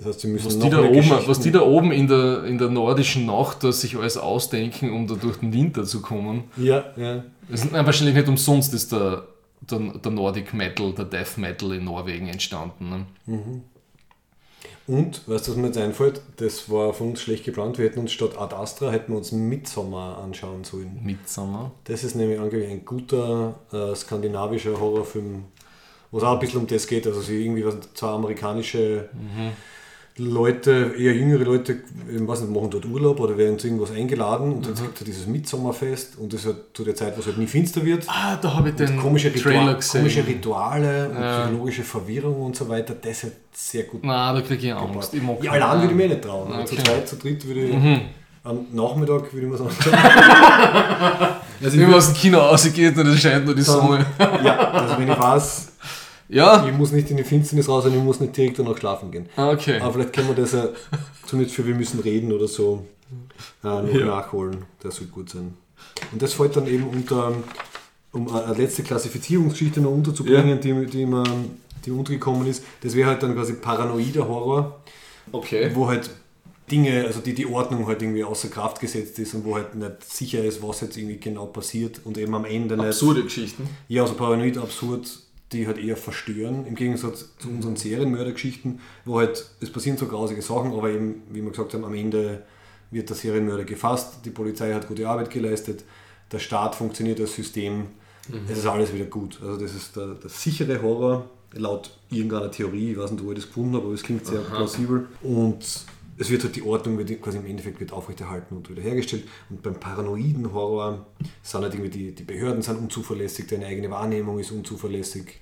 Das heißt, sie müssen Was noch die, da oben, was die da oben in der, in der nordischen Nacht da sich alles ausdenken, um da durch den Winter zu kommen. Ja, ja. Es ist, nein, wahrscheinlich nicht umsonst ist der, der, der Nordic Metal, der Death Metal in Norwegen entstanden. Ne? Und, weißt du, was mir jetzt einfällt? Das war von uns schlecht geplant. Wir hätten uns statt Ad Astra hätten wir uns Midsommar anschauen sollen. Midsommer. Das ist nämlich angeblich ein guter äh, skandinavischer Horrorfilm, wo es auch ein bisschen um das geht. Also sie irgendwie was, zwei amerikanische Leute, eher jüngere Leute, ich weiß nicht, machen dort Urlaub oder werden zu irgendwas eingeladen und dann gibt es dieses Midsommerfest und das ist halt zu der Zeit, wo es halt nie finster wird. Ah, da habe ich den Komische, Trailer gesehen. komische Rituale und Ja. psychologische Verwirrung und so weiter, das ist halt sehr gut Nein, da kriege ich Angst. Ich mag ja, allein würde ich mir nicht trauen. Zu Okay. zweit, zu dritt würde ich am Nachmittag würde ich mir sagen. also Wenn man aus dem Kino rausgeht und es scheint nur die Sonne. ja, also wenn ich weiß, Ja? ich muss nicht in die Finsternis raus und ich muss nicht direkt danach schlafen gehen. Ah, Okay. Aber vielleicht können wir das ja zumindest für wir müssen reden oder so äh, noch Ja. nachholen. Das soll gut sein. Und das fällt dann eben unter, um eine letzte Klassifizierungsgeschichte noch unterzubringen, die, die, mir, die untergekommen ist. Das wäre halt dann quasi paranoider Horror. Okay. wo halt Dinge, also die, die Ordnung halt irgendwie außer Kraft gesetzt ist und wo halt nicht sicher ist, was jetzt irgendwie genau passiert und eben am Ende nicht. Absurde Geschichten. Ja, also paranoid absurd, die halt eher verstören, im Gegensatz zu unseren Serienmördergeschichten, wo halt, es passieren so grausige Sachen, aber eben, wie wir gesagt haben, am Ende wird der Serienmörder gefasst, die Polizei hat gute Arbeit geleistet, der Staat funktioniert als System, es ist alles wieder gut. Also das ist der, der sichere Horror, laut irgendeiner Theorie, ich weiß nicht, wo ich das gefunden habe, aber es klingt sehr plausibel. Und es wird halt die Ordnung wird quasi im Endeffekt wird aufrechterhalten und wiederhergestellt. Und beim paranoiden Horror sind halt irgendwie die, die Behörden sind unzuverlässig, deine eigene Wahrnehmung ist unzuverlässig.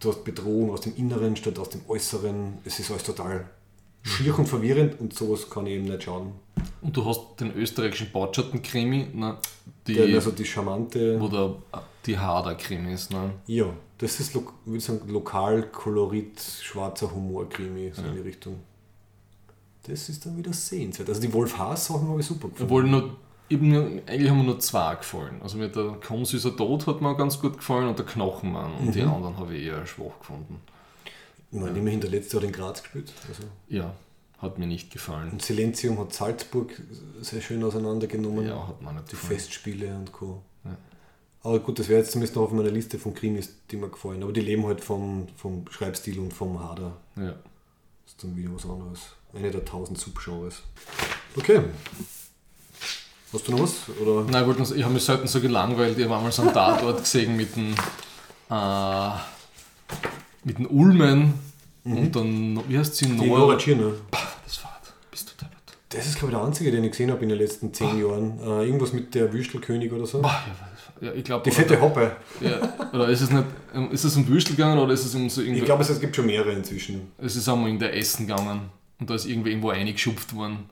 Du hast Bedrohung aus dem Inneren statt aus dem Äußeren. Es ist alles total schier und verwirrend und sowas kann ich eben nicht schauen. Und du hast den österreichischen Bautschatten-Krimi, ne? die, Der, also die charmante. wo der, die Hader-Krimi ist. Ne? Ja, das ist, lo- würde ich sagen, Lokalkolorit, schwarzer Humor-Krimi, so in die Richtung. Das ist dann wieder sehenswert. Also die Wolf-Haas-Sachen habe ich super gefunden. Obwohl nur, eben eigentlich haben mir nur zwei gefallen. Also mir der Kaum süßer Tod hat mir ganz gut gefallen und der Knochenmann. Und die anderen habe ich eher schwach gefunden. Ich meine, immerhin der letzte hat in Graz gespielt. Also. Ja, hat mir nicht gefallen. Und Silenzium hat Salzburg sehr schön auseinandergenommen. Ja, hat mir nicht Die gefallen. Festspiele und Co. Ja. Aber gut, das wäre jetzt zumindest noch auf meiner Liste von Krimis, die mir gefallen. Aber die leben halt vom, vom Schreibstil und vom Hader. Ja. Das ist dann wieder was anderes. Eine der tausend Subgenres. Okay. Hast du noch was? Oder? Nein, nur sagen, ich habe mich selten so gelangweilt. Ich habe einmal so einen Tatort gesehen mit den, äh, mit den Ulmen und dann, wie heißt sie? Die Nora. Nora Tschirner. Das war, bist du deppert. Das ist, glaube ich, der einzige, den ich gesehen habe in den letzten zehn Jahren. Äh, irgendwas mit der Wüstelkönig oder so. Boah, ja, ich glaube, Die fette Hoppe. Ja, oder ist es nicht, ähm, ist es um Würstel gegangen oder ist es um so irgendwie, Ich glaube, es gibt schon mehrere inzwischen. es ist einmal in der Essen gegangen und da ist irgendwie irgendwo eingeschupft worden.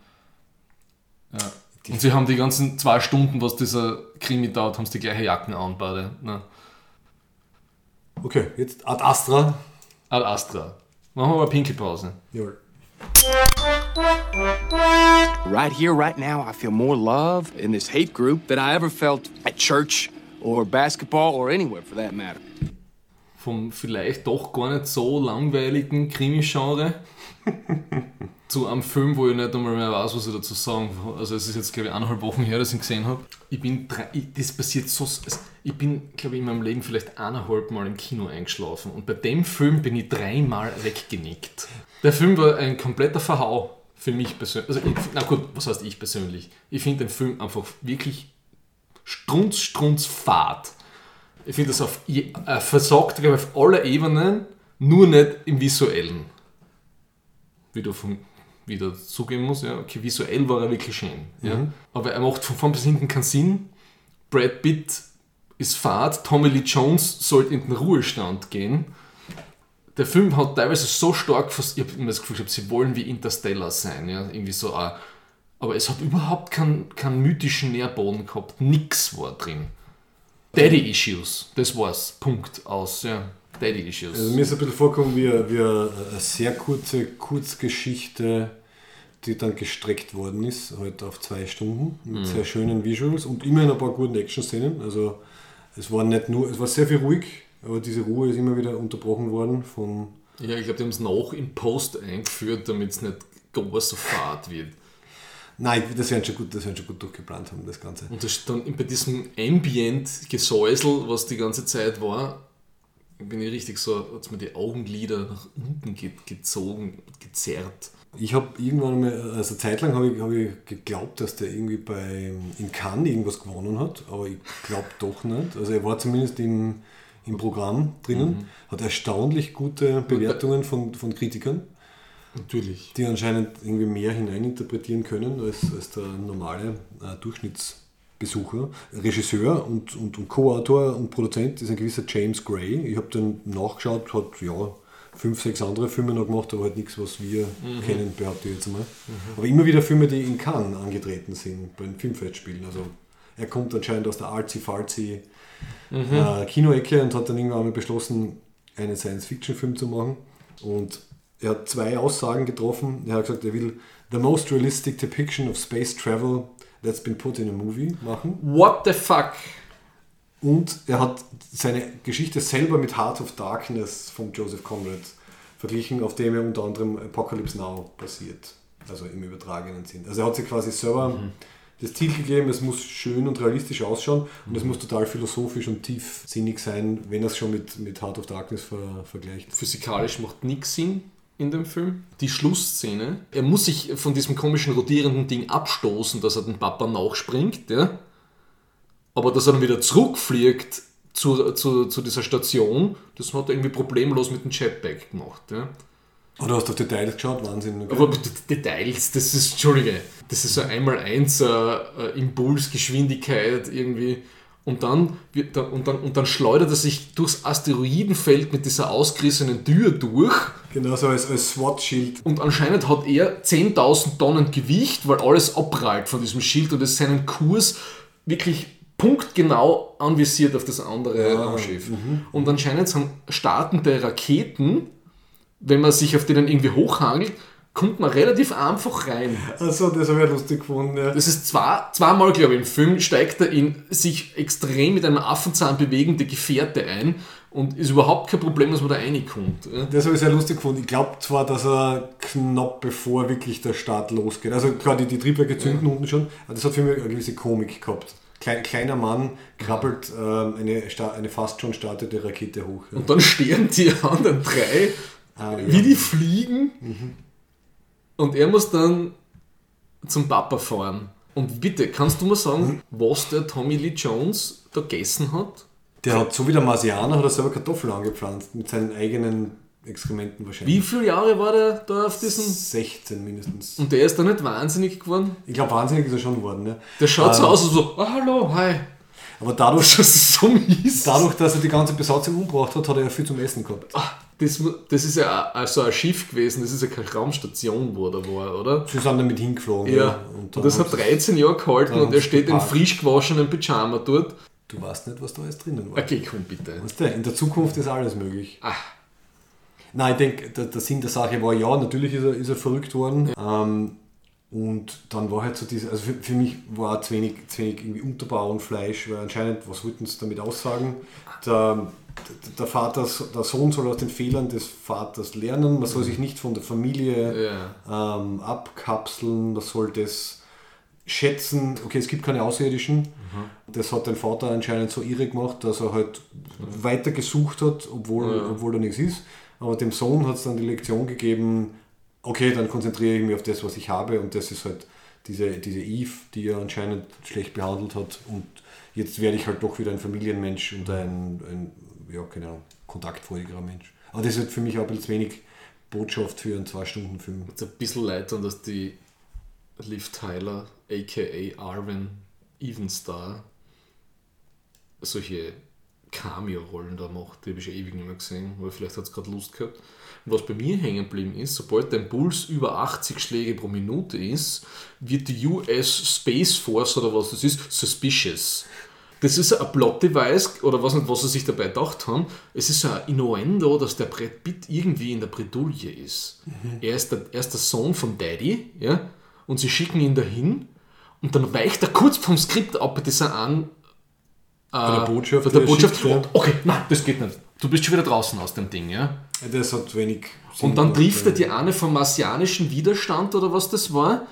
Ja. Und sie haben die ganzen zwei Stunden, was dieser Krimi dauert, haben sie die gleiche Jacken an, beide. Ne? Okay, jetzt Ad Astra. Ad Astra. Machen wir mal eine Pinkelpause. Jawohl. Right here, right now, I feel more love in this hate group than I ever felt at church or basketball or anywhere for that matter. Vom vielleicht doch gar nicht so langweiligen Krimi-Genre zu einem Film, wo ich nicht einmal mehr weiß, was ich dazu sagen Also es ist jetzt, glaube ich, eineinhalb Wochen her, dass ich ihn gesehen habe. Ich bin, drei, ich, das passiert so, ich bin, glaube ich, in meinem Leben vielleicht eineinhalb Mal im Kino eingeschlafen und bei dem Film bin ich dreimal weggenickt. Der Film war ein kompletter Verhau Für mich persönlich. Also, ich, na gut, was heißt ich persönlich? Ich finde den Film einfach wirklich strunz, strunz fad. Ich finde das auf, er versagt, glaube auf aller Ebenen, nur nicht im Visuellen. Wie du vom, wieder zugeben muss, ja, okay, visuell war er wirklich schön. Ja. Aber er macht von vorn bis hinten keinen Sinn. Brad Pitt ist fad, Tommy Lee Jones sollte in den Ruhestand gehen. Der Film hat teilweise so stark, ich habe immer das Gefühl, gehabt, sie wollen wie Interstellar sein, ja, irgendwie so, äh, aber es hat überhaupt keinen, keinen mythischen Nährboden gehabt, nix war drin. Daddy Issues, das war's, Punkt, aus, ja, Daddy Issues. Also mir ist ein bisschen vorgekommen wie, eine- wie eine sehr kurze Kurzgeschichte, die dann gestreckt worden ist, halt auf zwei Stunden, mit sehr schönen Visuals und immerhin ein paar guten Action-Szenen. Also es war nicht nur, es war sehr viel ruhig, aber diese Ruhe ist immer wieder unterbrochen worden von ja, ich glaube, die haben es noch im Post eingeführt, damit es nicht ganz so fad wird. Nein, das werden schon gut, das werden schon gut durchgeplant haben, das Ganze. Und das dann bei diesem Ambient-Gesäusel, was die ganze Zeit war, bin ich richtig so, hat mir die Augenlider nach unten ge gezogen, gezerrt. Ich habe irgendwann mal, also eine Zeit lang habe ich, hab ich geglaubt, dass der irgendwie bei in Cannes irgendwas gewonnen hat, aber ich glaube doch nicht. Also er war zumindest im, im Programm drinnen, hat erstaunlich gute Bewertungen von, von Kritikern, Natürlich. die anscheinend irgendwie mehr hineininterpretieren können als, als der normale äh, Durchschnittsbesucher. Regisseur und, und, und Co-Autor und Produzent ist ein gewisser James Gray. Ich habe dann nachgeschaut, hat ja fünf, sechs andere Filme noch gemacht, aber halt nichts, was wir kennen, behaupte ich jetzt einmal. Aber immer wieder Filme, die in Cannes angetreten sind, bei den Filmfestspielen. Also er kommt anscheinend aus der artsy-fartsy äh, Kinoecke und hat dann irgendwann mal beschlossen, einen Science-Fiction-Film zu machen. Und er hat zwei Aussagen getroffen. Er hat gesagt, er will the most realistic depiction of space travel that's been put in a movie machen. What the fuck? Und er hat seine Geschichte selber mit Heart of Darkness von Joseph Conrad verglichen, auf dem er unter anderem Apocalypse Now basiert. Also im übertragenen Sinn. Also er hat sich quasi selber das Ziel gegeben, es muss schön und realistisch ausschauen und es muss total philosophisch und tiefsinnig sein, wenn er es schon mit, mit Heart of Darkness ver, vergleicht. Physikalisch macht nichts Sinn in dem Film. Die Schlussszene, er muss sich von diesem komischen rotierenden Ding abstoßen, dass er den Papa nachspringt, ja. Aber dass er dann wieder zurückfliegt zu, zu, zu dieser Station, das hat er irgendwie problemlos mit dem Jetpack gemacht, ja. Oder hast du auf Details geschaut? Wahnsinn. okay. Aber Details, das ist, Entschuldige, das ist so einmal eins äh, äh, Impulsgeschwindigkeit irgendwie. Und dann, und, dann, und dann schleudert er sich durchs Asteroidenfeld mit dieser ausgerissenen Tür durch. Genauso als, als SWAT-Schild. Und anscheinend hat er 10.000 Tonnen Gewicht, weil alles abprallt von diesem Schild und es seinen Kurs wirklich punktgenau anvisiert auf das andere Raumschiff. Und anscheinend sind startende Raketen, wenn man sich auf denen irgendwie hochhangelt, kommt man relativ einfach rein. Also, das habe ich ja lustig gefunden. Ja. Das ist zwei, zweimal, glaube ich, im Film steigt er in sich extrem mit einem Affenzahn bewegende Gefährte ein und ist überhaupt kein Problem, dass man da reinkommt. ja. Das habe ich sehr lustig gefunden. Ich glaube zwar, dass er knapp bevor wirklich der Start losgeht. Also klar, die, die Triebwerke zünden unten schon, aber das hat für mich eine gewisse Komik gehabt. Klein, kleiner Mann krabbelt ähm, eine, sta- eine fast schon startete Rakete hoch. Ja. Und dann stehen die anderen drei, wie die fliegen. Und er muss dann zum Papa fahren. Und bitte, kannst du mal sagen, was der Tommy Lee Jones da gegessen hat? Der hat, so wie der Marsianer, hat er selber Kartoffeln angepflanzt, mit seinen eigenen Exkrementen wahrscheinlich. Wie viele Jahre war der da auf diesen... 16 mindestens. Und der ist da nicht wahnsinnig geworden? Ich glaube, wahnsinnig ist er schon geworden. Ne? Der schaut so Ähm, aus, so, ah, hallo, hi. Aber dadurch, Das ist so mies. dadurch, dass er die ganze Besatzung umgebracht hat, hat er ja viel zum Essen gehabt. Ah, das, das ist ja also ein Schiff gewesen, das ist ja keine Raumstation, wo er war, oder? Sie sind damit hingeflogen. Ja, Und und dann das hat hat's- 13 Jahre gehalten und er steht in frisch gewaschenen Pyjama dort. Du weißt nicht, was da alles drinnen war. Okay, komm bitte. Weißt du, in der Zukunft ist alles möglich. Ah. Nein, ich denke, der, der Sinn der Sache war, ja, natürlich ist er, ist er verrückt worden. Ähm, und dann war halt so diese, also für, für mich war zu wenig, zu wenig irgendwie Unterbau und Fleisch, weil anscheinend, was wollten sie damit aussagen? Der, der Vater, der Sohn soll aus den Fehlern des Vaters lernen, man soll sich nicht von der Familie Ja. ähm, abkapseln, man soll das schätzen, okay, es gibt keine Außerirdischen. Das hat den Vater anscheinend so irre gemacht, dass er halt weiter gesucht hat, obwohl, obwohl da nichts ist. Aber dem Sohn hat es dann die Lektion gegeben, okay, dann konzentriere ich mich auf das, was ich habe und das ist halt diese, diese Eve, die er anscheinend schlecht behandelt hat und jetzt werde ich halt doch wieder ein Familienmensch und ein, ein ja, keine Ahnung, kontaktfreudigerer Mensch. Aber das ist halt für mich auch ein bisschen wenig Botschaft für einen Zwei-Stunden-Film. Es ist ein bisschen leid, dass die Liv Tyler, aka Arwen Evenstar, solche Cameo-Rollen da macht. Die habe ich schon ewig nicht mehr gesehen, aber vielleicht hat es gerade Lust gehabt. Und was bei mir hängen geblieben ist, sobald dein Puls über 80 Schläge pro Minute ist, wird die US Space Force oder was das ist, suspicious. Das ist ein Plot-Device, oder was nicht, was sie sich dabei gedacht haben. Es ist ein Innuendo, dass der Brett Pitt irgendwie in der Bredouille ist. Er, ist der, er ist der Sohn von Daddy, ja, und sie schicken ihn dahin, und dann weicht er kurz vom Skript ab, das er an Bei der Botschaft, bei der die er Botschaft. schickt. Okay, nein, das geht nicht. Du bist schon wieder draußen aus dem Ding, ja? Das hat wenig Sinn Und dann trifft er die eine vom martianischen Widerstand oder was das war.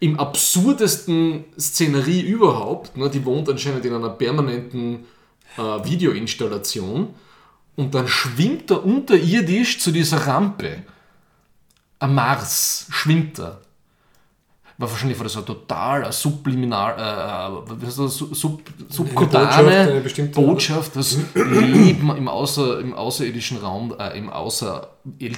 Im absurdesten Szenerie überhaupt. Ne? Die wohnt anscheinend in einer permanenten äh, Videoinstallation. Und dann schwimmt er unterirdisch zu dieser Rampe. Am Mars schwimmt er. War wahrscheinlich war das ein total ein subliminal, äh, äh, wie heißt das, sub, sub, subkutane Botschaft, eine Botschaft, das Leben im, Außer, im außerirdischen Raum, äh, im, Außer, äh,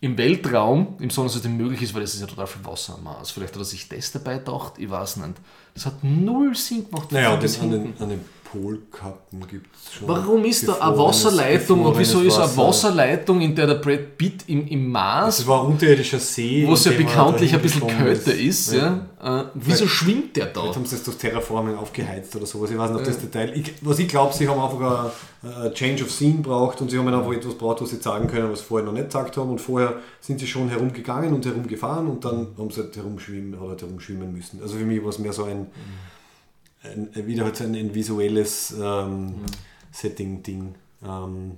im Weltraum im Sonnensystem möglich ist, weil es ist ja total viel Wasser am Mars. Vielleicht hat er sich das dabei gedacht, ich weiß nicht. Das hat null Sinn gemacht. Naja, bis an, den, an den Polkappen gibt es schon. Warum ist da eine Wasserleitung und wieso ist eine Wasser? Wasserleitung, in der der Brad Pitt im, im Mars Das war ein unterirdischer See. wo es ja bekanntlich ein bisschen kälter ist, ja. Äh, wieso schwimmt der da? Jetzt haben sie das durch Terraforming aufgeheizt oder sowas. Ich weiß nicht, ob das Detail. Ich, was ich glaube, sie haben einfach ein, Change of Scene braucht und sie haben einfach etwas braucht, was sie sagen können, was sie vorher noch nicht gesagt haben. Und vorher sind sie schon herumgegangen und herumgefahren und dann haben sie halt herumschwimmen, oder halt herumschwimmen müssen. Also für mich war es mehr so ein, ein wieder halt so ein, ein visuelles ähm, Setting-Ding. Ähm,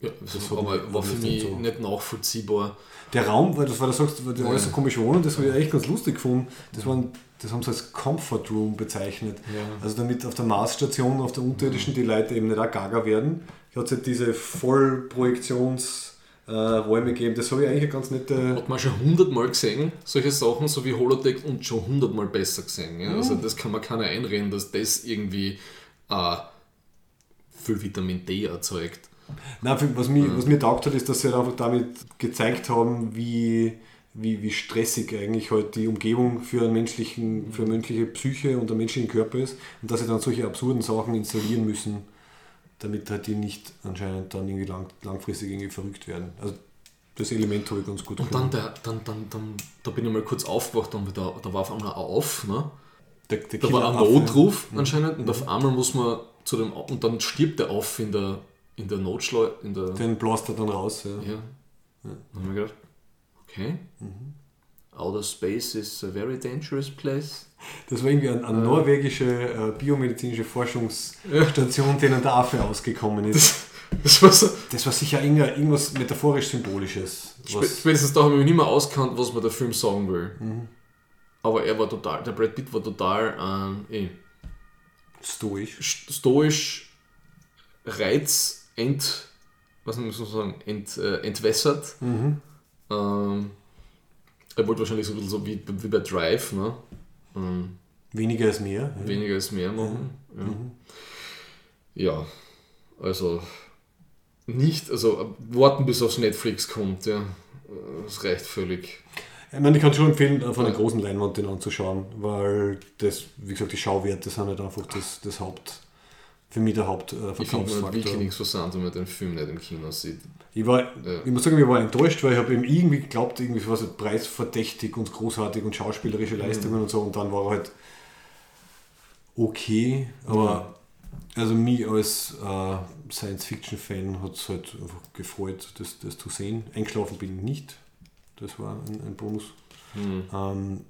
Ja, das Das war hat für mich so- nicht nachvollziehbar. Der Raum, weil das war, du sagst, weil die alles so komisch wohnen, das habe ich echt ganz lustig gefunden. Das, waren, das haben sie als Comfort Room bezeichnet. Also damit auf der Marsstation, auf der unterirdischen, die Leute eben nicht auch gaga werden, hat es halt diese Vollprojektionsräume gegeben. Das habe ich eigentlich eine ganz nette. Hat man schon hundertmal gesehen, solche Sachen, so wie Holodeck und schon hundertmal besser gesehen. Ja? Also das kann man keiner einreden, dass das irgendwie äh, viel Vitamin D erzeugt. Nein, was, mir, was mir taugt hat, ist, dass sie halt einfach damit gezeigt haben, wie, wie, wie stressig eigentlich halt die Umgebung für, einen menschlichen, für eine menschliche Psyche und einen menschlichen Körper ist und dass sie dann solche absurden Sachen installieren müssen, damit halt die nicht anscheinend dann irgendwie lang, langfristig irgendwie verrückt werden. Also das Element habe ich ganz gut Und dann, der, dann, dann, dann, da bin ich mal kurz aufgewacht und da, da war auf einmal ein Auf, ne? der, der da war ein Notruf anscheinend und auf einmal muss man zu dem, und dann stirbt der auf in der, in der Notschleu, in der, Den blast er dann raus. Ja. Ja. Dann haben wir gedacht, okay. Outer Space is a very dangerous place. Das war irgendwie eine, eine norwegische äh, biomedizinische Forschungsstation, denen der Affe ausgekommen ist. Das war so. Das war sicher irgendwas metaphorisch-symbolisches. Spätestens da habe ich mich nicht mehr auskannt, was mir der Film sagen will. Aber er war total, der Brad Pitt war total ähm, eh, stoisch. st- stoisch, reiz, ent, was muss man sagen, ent, äh, entwässert. Ähm, er wollte wahrscheinlich so ein bisschen so wie, wie bei Drive, ne? Ähm, Weniger ist mehr. Ja. weniger ist mehr machen. Ja. ja, also nicht, also warten bis aufs Netflix kommt, ja. Das reicht völlig. Ich meine, ich kann schon empfehlen, auf einer großen Leinwand den anzuschauen, weil das, wie gesagt, die Schauwerte sind halt einfach das, das Haupt, für mich der Ich finde man Hauptverkaufsfaktor. wirklich nichts versand, wenn man den Film nicht im Kino sieht. Ich, war, Ja. ich muss sagen, ich war enttäuscht, weil ich habe eben irgendwie geglaubt, irgendwie was preisverdächtig und großartig und schauspielerische Leistungen und so und dann war er halt okay, aber also mich als äh, Science-Fiction-Fan hat es halt einfach gefreut, das, das zu sehen. Eingeschlafen bin ich nicht, das war ein, ein Bonus. Ähm,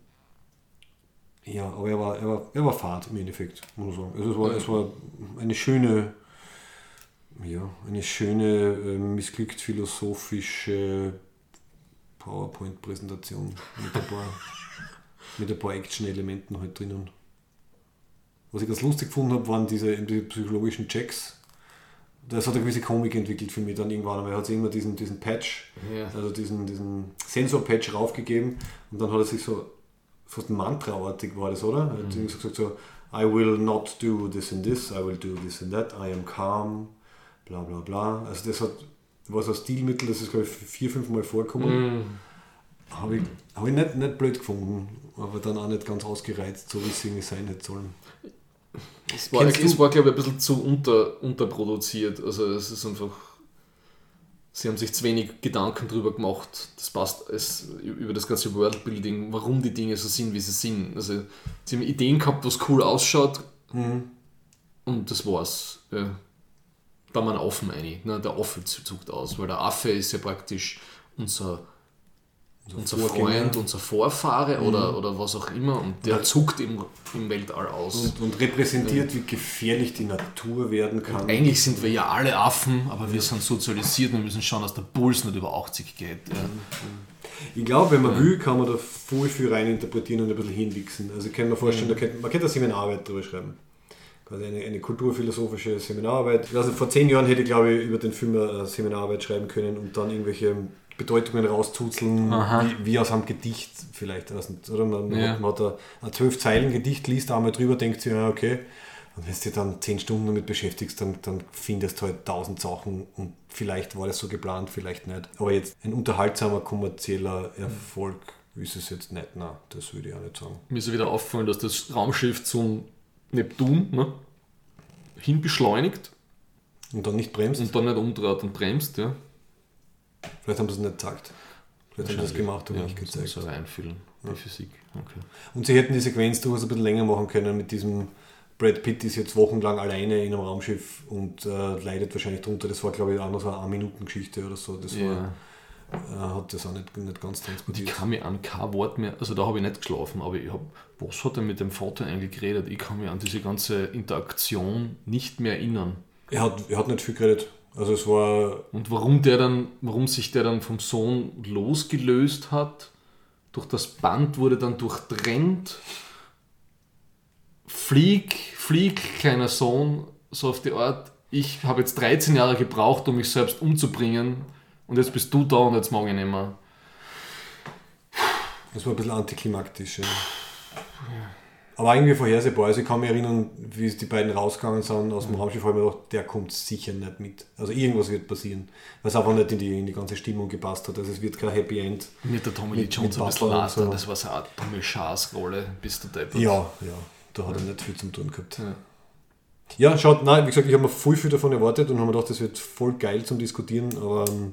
ja, aber er war, er, war, er war fad im Endeffekt, muss man sagen. Also es war, es war eine schöne, ja, eine schöne, äh, missglückt philosophische PowerPoint-Präsentation mit ein paar, mit ein paar Action-Elementen halt drinnen. Was ich ganz lustig gefunden habe, waren diese, diese psychologischen Checks, das hat eine gewisse Komik entwickelt für mich dann irgendwann einmal. Er hat sich immer diesen, diesen Patch, Ja. also diesen, diesen Sensor-Patch raufgegeben und dann hat er sich so fast mantraartig war das, oder? Er hat irgendwie gesagt so, I will not do this and this, I will do this and that, I am calm, bla bla bla. Also das hat, war so ein Stilmittel, das ist glaube ich vier, fünf Mal vorgekommen. Habe ich, hab ich nicht, nicht blöd gefunden, aber dann auch nicht ganz ausgereizt, so wie es irgendwie sein hätte sollen. Es war, es war glaube ich, ein bisschen zu unter, unterproduziert. Also es ist einfach. Sie haben sich zu wenig Gedanken drüber gemacht. Das passt es, über das ganze Worldbuilding, warum die Dinge so sind, wie sie sind. Also sie haben Ideen gehabt, was cool ausschaut. Und das war's. Ja. Da man Affen einig. Ne? Der Affe zuckt aus, weil der Affe ist ja praktisch unser, unser Vorgänger. Freund, unser Vorfahre oder, oder was auch immer. Und der zuckt im, im Weltall aus. Und, und repräsentiert, wie gefährlich die Natur werden kann. Eigentlich sind wir ja alle Affen, aber wir sind sozialisiert und müssen schauen, dass der Puls nicht über 80 geht. Ja. Ich glaube, wenn man will, kann man da voll viel rein interpretieren und ein bisschen hinwichsen. Also ich kann mir vorstellen, da könnte, man könnte eine Seminararbeit drüber schreiben. Quasi eine, eine kulturphilosophische Seminararbeit. Also vor zehn Jahren hätte ich, glaube ich, über den Film eine Seminararbeit schreiben können und dann irgendwelche Bedeutungen rauszuzeln, wie, wie aus einem Gedicht vielleicht. Also, oder man, Ja. hat, man hat ein, zwölf Zeilen Gedicht, liest einmal drüber, denkt sich, ja, okay. Und wenn du dich dann zehn Stunden damit beschäftigst, dann, dann findest du halt tausend Sachen und vielleicht war das so geplant, vielleicht nicht. Aber jetzt ein unterhaltsamer kommerzieller Erfolg ist es jetzt nicht. Nein, das würde ich auch nicht sagen. Mir ist wieder aufgefallen, dass das Raumschiff zum Neptun ne, hin beschleunigt Und dann nicht bremst. und dann nicht umdreht und bremst. Ja. Vielleicht haben sie es nicht gesagt. Vielleicht haben sie das gemacht und ja, nicht gezeigt. So reinfüllen, die Physik. Okay. Und sie hätten die Sequenz durchaus ein bisschen länger machen können mit diesem Brad Pitt ist jetzt wochenlang alleine in einem Raumschiff und äh, leidet wahrscheinlich drunter. Das war, glaube ich, auch noch so eine Ein-Minuten-Geschichte oder so. Das Ja. war, äh, hat das auch nicht, nicht ganz Ich transportiert. kann mich an kein Wort mehr, also da habe ich nicht geschlafen, aber ich habe, was hat er mit dem Vater eigentlich geredet? Ich kann mich an diese ganze Interaktion nicht mehr erinnern. Er hat, er hat nicht viel geredet. Also es war Und warum der dann, warum sich der dann vom Sohn losgelöst hat, durch das Band wurde dann durchtrennt. Flieg, flieg, kleiner Sohn, so auf die Art, ich habe jetzt 13 Jahre gebraucht, um mich selbst umzubringen und jetzt bist du da und jetzt mag ich nicht mehr. Das war ein bisschen antiklimaktisch. Ja. Aber irgendwie vorhersehbar. Also ich kann mich erinnern, wie es die beiden rausgegangen sind aus dem Raumschiff, habe ich mir gedacht, der kommt sicher nicht mit. Also irgendwas wird passieren. Weil es einfach nicht in die, in die ganze Stimmung gepasst hat. Also es wird kein Happy End. Mit der Tommy Lee Jones ein bisschen later, so. das war so eine Tommy Schaas-Rolle, bis du deppert. Ja, ja. Da hat er nicht viel zum tun gehabt. Ja. Ja, schaut, nein, wie gesagt, ich habe mir voll viel davon erwartet und habe mir gedacht, das wird voll geil zum Diskutieren, aber ähm,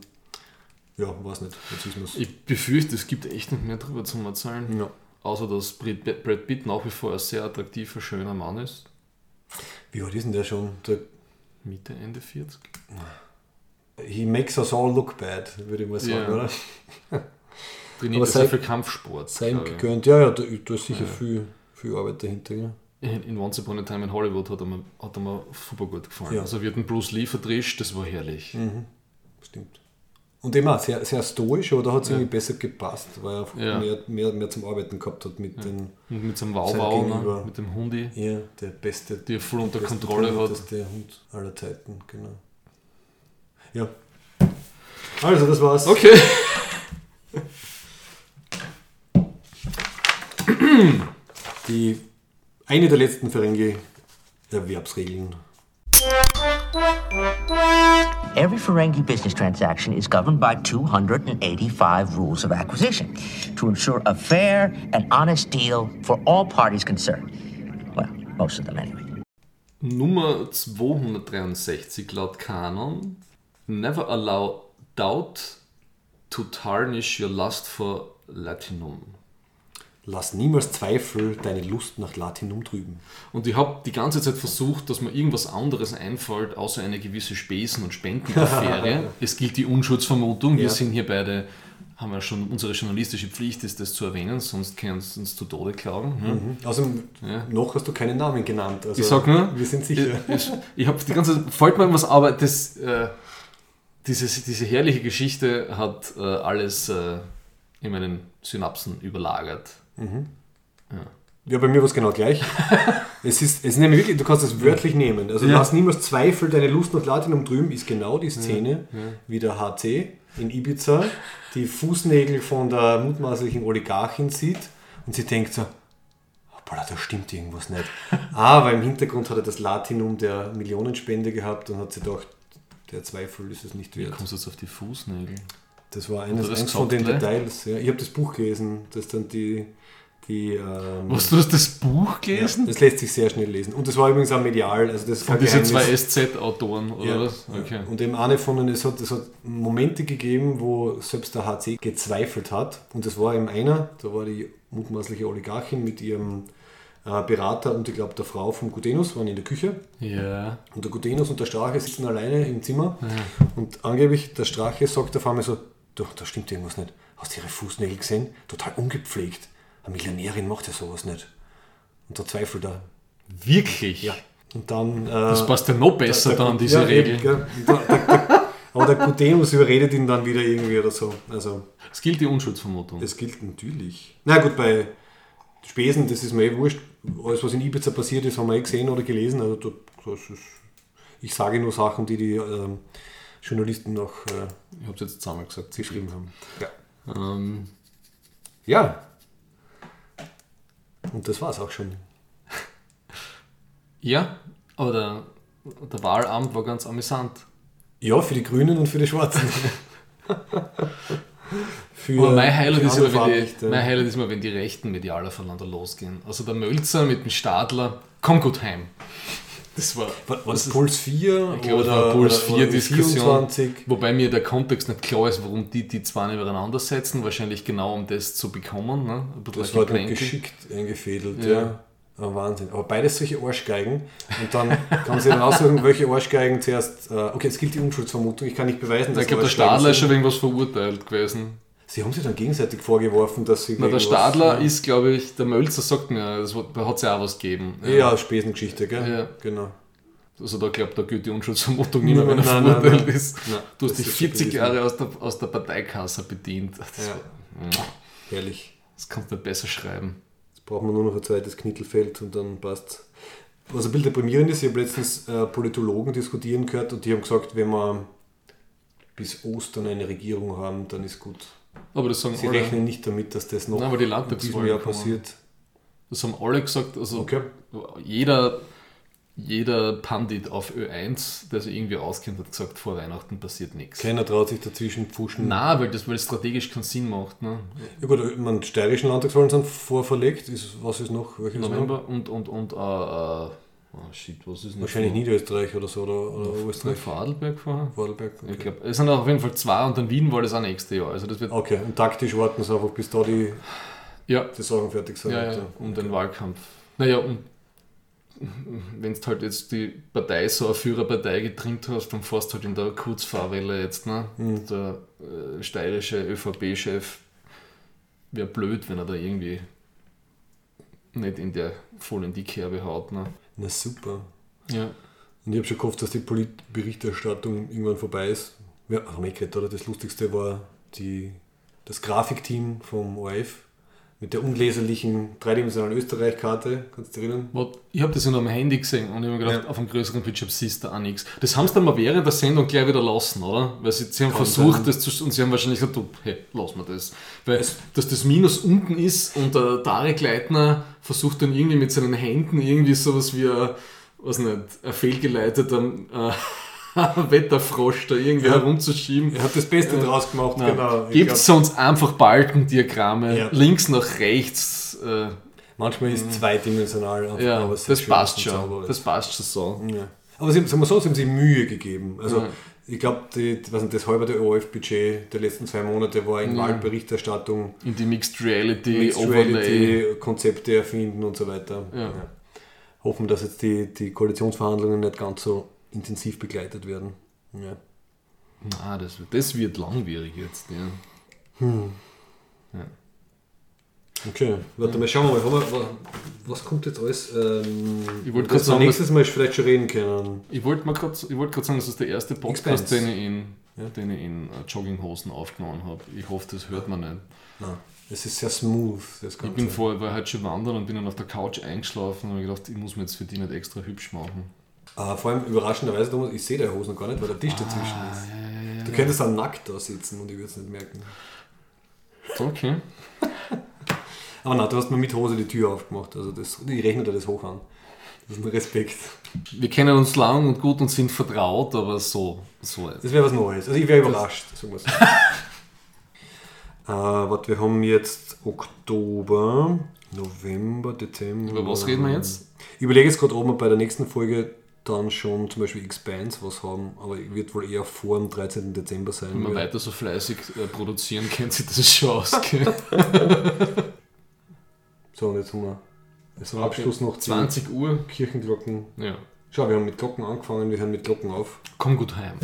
ja, weiß nicht. Jetzt wissen wir's. Ich befürchte, es gibt echt nicht mehr darüber zu erzählen. Ja. Außer dass Brad Pitt nach wie vor ein sehr attraktiver, schöner Mann ist. Wie alt ist denn der schon? Der, Mitte, Ende 40. he makes us all look bad, würde ich mal sagen, Ja. oder? Trainiert Aber ja sehr viel Kampfsport. Sein gegönnt. Ja, ja, da, da ist sicher viel, viel Arbeit dahinter. Ja. In, in Once Upon a Time in Hollywood hat er mir, hat er mir super gut gefallen. Ja. Also wird ein Bruce Lee verdrischt, das war herrlich. Stimmt. Und eben auch sehr, sehr stoisch, aber da hat es irgendwie besser gepasst, weil er Ja. mehr, mehr, mehr zum Arbeiten gehabt hat mit den. Und mit seinem Gegenüber. ne? mit dem Hundi, Ja, der beste. die er voll unter beste Kontrolle hat. trainierteste Hund aller Zeiten, genau. Ja. Also, das war's. Okay. Die eine der letzten Ferengi-Erwerbsregeln. Every Ferengi business transaction is governed by 285 rules of acquisition to ensure a fair and honest deal for all parties concerned. Well, most of them anyway. Nummer 263 laut Kanon. Never allow doubt to tarnish your lust for Latinum. Lass niemals Zweifel deine Lust nach Latinum trüben. Und ich habe die ganze Zeit versucht, dass mir irgendwas anderes einfällt, außer eine gewisse Spesen- und Spendenaffäre. es gilt die Unschuldsvermutung. Wir Ja. sind hier beide, haben ja schon, unsere journalistische Pflicht ist, das zu erwähnen, sonst können sie uns zu Tode klagen. Hm? Außerdem, Ja. noch hast du keinen Namen genannt. Also Ich sag nur, wir sind sicher. Ich, ich habe die ganze Zeit, fällt mir was, aber das, äh, dieses, diese herrliche Geschichte hat äh, alles äh, in meinen Synapsen überlagert. Ja. Ja, bei mir war es genau gleich. es, ist, es ist nämlich wirklich, du kannst es wörtlich nehmen. Also du Ja. hast niemals Zweifel, deine Lust nach Latinum drüben ist genau die Szene, wie der HC in Ibiza die Fußnägel von der mutmaßlichen Oligarchin sieht und sie denkt so, Hoppala, da stimmt irgendwas nicht. Aber im Hintergrund hat er das Latinum der Millionenspende gehabt und hat sie gedacht, der Zweifel ist es nicht Wie wert. kommst du jetzt auf die Fußnägel? Das war eines, das eins von den ne? Details. Ja. Ich habe das Buch gelesen, das dann die... die ähm, Was, du hast das Buch ja, gelesen? das lässt sich sehr schnell lesen. Und das war übrigens auch medial. Also das Von diesen zwei SZ-Autoren, oder ja, was? ja. Okay. Und eben eine von denen, es hat, es hat Momente gegeben, wo selbst der HC gezweifelt hat. Und das war eben einer, da war die mutmaßliche Oligarchin mit ihrem äh, Berater und ich glaube der Frau vom Gudenus, waren in der Küche. Ja. Und der Gudenus und der Strache sitzen alleine im Zimmer. Und angeblich, der Strache sagt auf einmal so, du, da stimmt irgendwas nicht. Hast du ihre Fußnägel gesehen? Total ungepflegt. Eine Millionärin macht ja sowas nicht. Und da zweifelt er. Wirklich? Ja. Und dann... Äh, Das passt ja noch besser der- dann, diese ja, Regel. eben, der- Aber der Gudenus überredet ihn dann wieder irgendwie oder so. Also, Es gilt die Unschuldsvermutung. es gilt natürlich. Na gut, bei Spesen, das ist mir eh wurscht. Alles, was in Ibiza passiert ist, haben wir eh gesehen oder gelesen. Also, da- ist, ich sage nur Sachen, die die ähm, Journalisten noch äh, Ich habe es jetzt zweimal gesagt. geschrieben haben. Ja. Ähm, ja. Und das war es auch schon. ja, aber der, der Wahlamt war ganz amüsant. Ja, für die Grünen und für die Schwarzen. für Aber mein Highlight, ist immer, wenn die, mein Highlight ist immer, wenn die Rechten medial aufeinander losgehen. Also der Mölzer mit dem Stadler, komm gut heim. Das war, War, war das Puls 4 ich glaube, oder, Puls oder- oder 4 Diskussion. 24? Wobei mir der Kontext nicht klar ist, warum die die zwei übereinander setzen. Wahrscheinlich genau, um das zu bekommen. Ne? Das war dann geschickt eingefädelt, Ja. ja. Ah, Wahnsinn. Aber beides solche Arschgeigen. Und dann kann sie dann aussuchen, welche Arschgeigen zuerst. Äh, okay, es gilt die Unschuldsvermutung. Ich kann nicht beweisen, dass Ich glaube, der Stadler ist schon sind. wegen was verurteilt gewesen. Sie haben sich dann gegenseitig vorgeworfen, dass sie. Na, der Stadler was, ist, glaube ich, der Mölzer sagt mir, da hat es ja auch was gegeben. Ja, ja Spesengeschichte, gell? Ja. Genau. Also da glaubt, da gilt die Unschuldsvermutung nicht mehr, wenn er verurteilt ist. Nein, du hast dich ist schon 40 gewesen. Jahre aus der, aus der Parteikasse bedient. Das, Ja. war- Herrlich. das kannst du nicht besser schreiben. Jetzt brauchen wir nur noch ein zweites Knittelfeld und dann passt Was ein bisschen deprimierend ist, ich habe letztens äh, Politologen diskutieren gehört und die haben gesagt, wenn wir bis Ostern eine Regierung haben, dann ist gut. Aber das sagen Sie alle. rechnen nicht damit, dass das noch Nein, aber die in diesem Jahr passiert. Das haben alle gesagt. Also Okay. jeder, jeder Pandit auf Ö1, der sich irgendwie auskennt, hat gesagt, vor Weihnachten passiert nichts. Keiner traut sich dazwischen pfuschen. Nein, weil das weil das strategisch keinen Sinn macht. Ne? Ja gut, die steirischen Landtagswahlen sind vorverlegt. Ist, was ist noch? Welches noch? November und, und, und, äh, äh, oh shit, was ist noch? Wahrscheinlich Niederösterreich oder so, oder, oder Oberösterreich. Vorarlberg vorher? Vorarlberg. Ich glaube, es sind auf jeden Fall zwei und dann Wien war das auch nächstes Jahr. Also das wird, Okay, und taktisch warten sie einfach, bis da die, ja, die Sachen fertig sind. ja, ja, um den Wahlkampf. Naja, und wenn du halt jetzt die Partei so eine Führerpartei getrimmt hast, dann fährst du halt in der Kurzfahrwelle jetzt. Ne? Mhm. Der äh, steirische ÖVP-Chef wäre blöd, wenn er da irgendwie nicht in der voll in die Kerbe haut. Ne? Na super. Ja. Und ich habe schon gehofft, dass die Politberichterstattung irgendwann vorbei ist. Ja, wir eh oder? Das Lustigste war die, das Grafikteam vom ORF mit der unleserlichen dreidimensionalen Österreich-Karte. Kannst du dich erinnern? Ich habe das nur am Handy gesehen und ich habe mir gedacht, Ja. auf einem größeren Bildschirm siehst du auch nichts. Das haben sie dann mal während der Sendung gleich wieder lassen, oder? Weil sie, sie haben Kann versucht, sein. das zu, und sie haben wahrscheinlich gesagt, du, hey, lass mal das. Weil, dass das Minus unten ist und der Tarek Leitner versucht dann irgendwie mit seinen Händen irgendwie sowas wie ein, was nicht, ein fehlgeleiteter äh, Wetterfrosch da irgendwie Ja. herumzuschieben. Er hat das Beste draus gemacht, genau. Ich Gibt sonst einfach Balkendiagramme, Ja. links nach rechts. Äh, manchmal ist es zweidimensional. einfach, ja, aber das passt schon. Das passt schon so. Ja. Aber sie, sagen wir so, sie haben sich Mühe gegeben. Also Ja. ich glaube, das halbe ORF-Budget der letzten zwei Monate war in Wahlberichterstattung, in die Mixed Reality, Mixed. Reality, Konzepte erfinden und so weiter. Ja. Hoffen, dass jetzt die, die Koalitionsverhandlungen nicht ganz so intensiv begleitet werden. Ja. Ah, das, wird- das wird langwierig jetzt. Ja. Okay, warte mal, schauen wir mal, wir, was kommt jetzt alles? Ähm, Ich wollte grad sagen, nächstes Mal vielleicht schon reden können. Ich wollte mal ich wollt grad sagen, das ist der erste Podcast, Expense. den ich in, den ich in äh, Jogginghosen aufgenommen habe. Ich hoffe, das hört man nicht. Nein. Es ist sehr smooth, das Ich Ganze. bin vorher war halt schon wandern und bin dann auf der Couch eingeschlafen und habe gedacht, ich muss mir jetzt für die nicht extra hübsch machen. Ah, vor allem überraschenderweise, Thomas, ich sehe deine Hosen gar nicht, weil der Tisch dazwischen ist. Du könntest auch nackt da sitzen und ich würde es nicht merken. Okay. Aber nein, du hast mir mit Hose die Tür aufgemacht. Also das, ich rechne dir das hoch an. Das ist ein Respekt. Wir kennen uns lang und gut und sind vertraut, aber so, so. Das wäre was Neues. Also ich wäre überrascht, sagen wir so. äh, warte, wir haben jetzt Oktober, November, Dezember. Über was reden wir jetzt? Ich überlege jetzt gerade, ob wir bei der nächsten Folge dann schon zum Beispiel Expanse was haben, aber wird wohl eher vor dem 13. Dezember sein. Wenn wir weil- weiter so fleißig äh, produzieren, kennt sich das schon ausgehen. So, und jetzt haben wir als Abschluss noch die 20 Uhr. Kirchenglocken. Ja. Schau, wir haben mit Glocken angefangen, wir hören mit Glocken auf. Komm gut heim.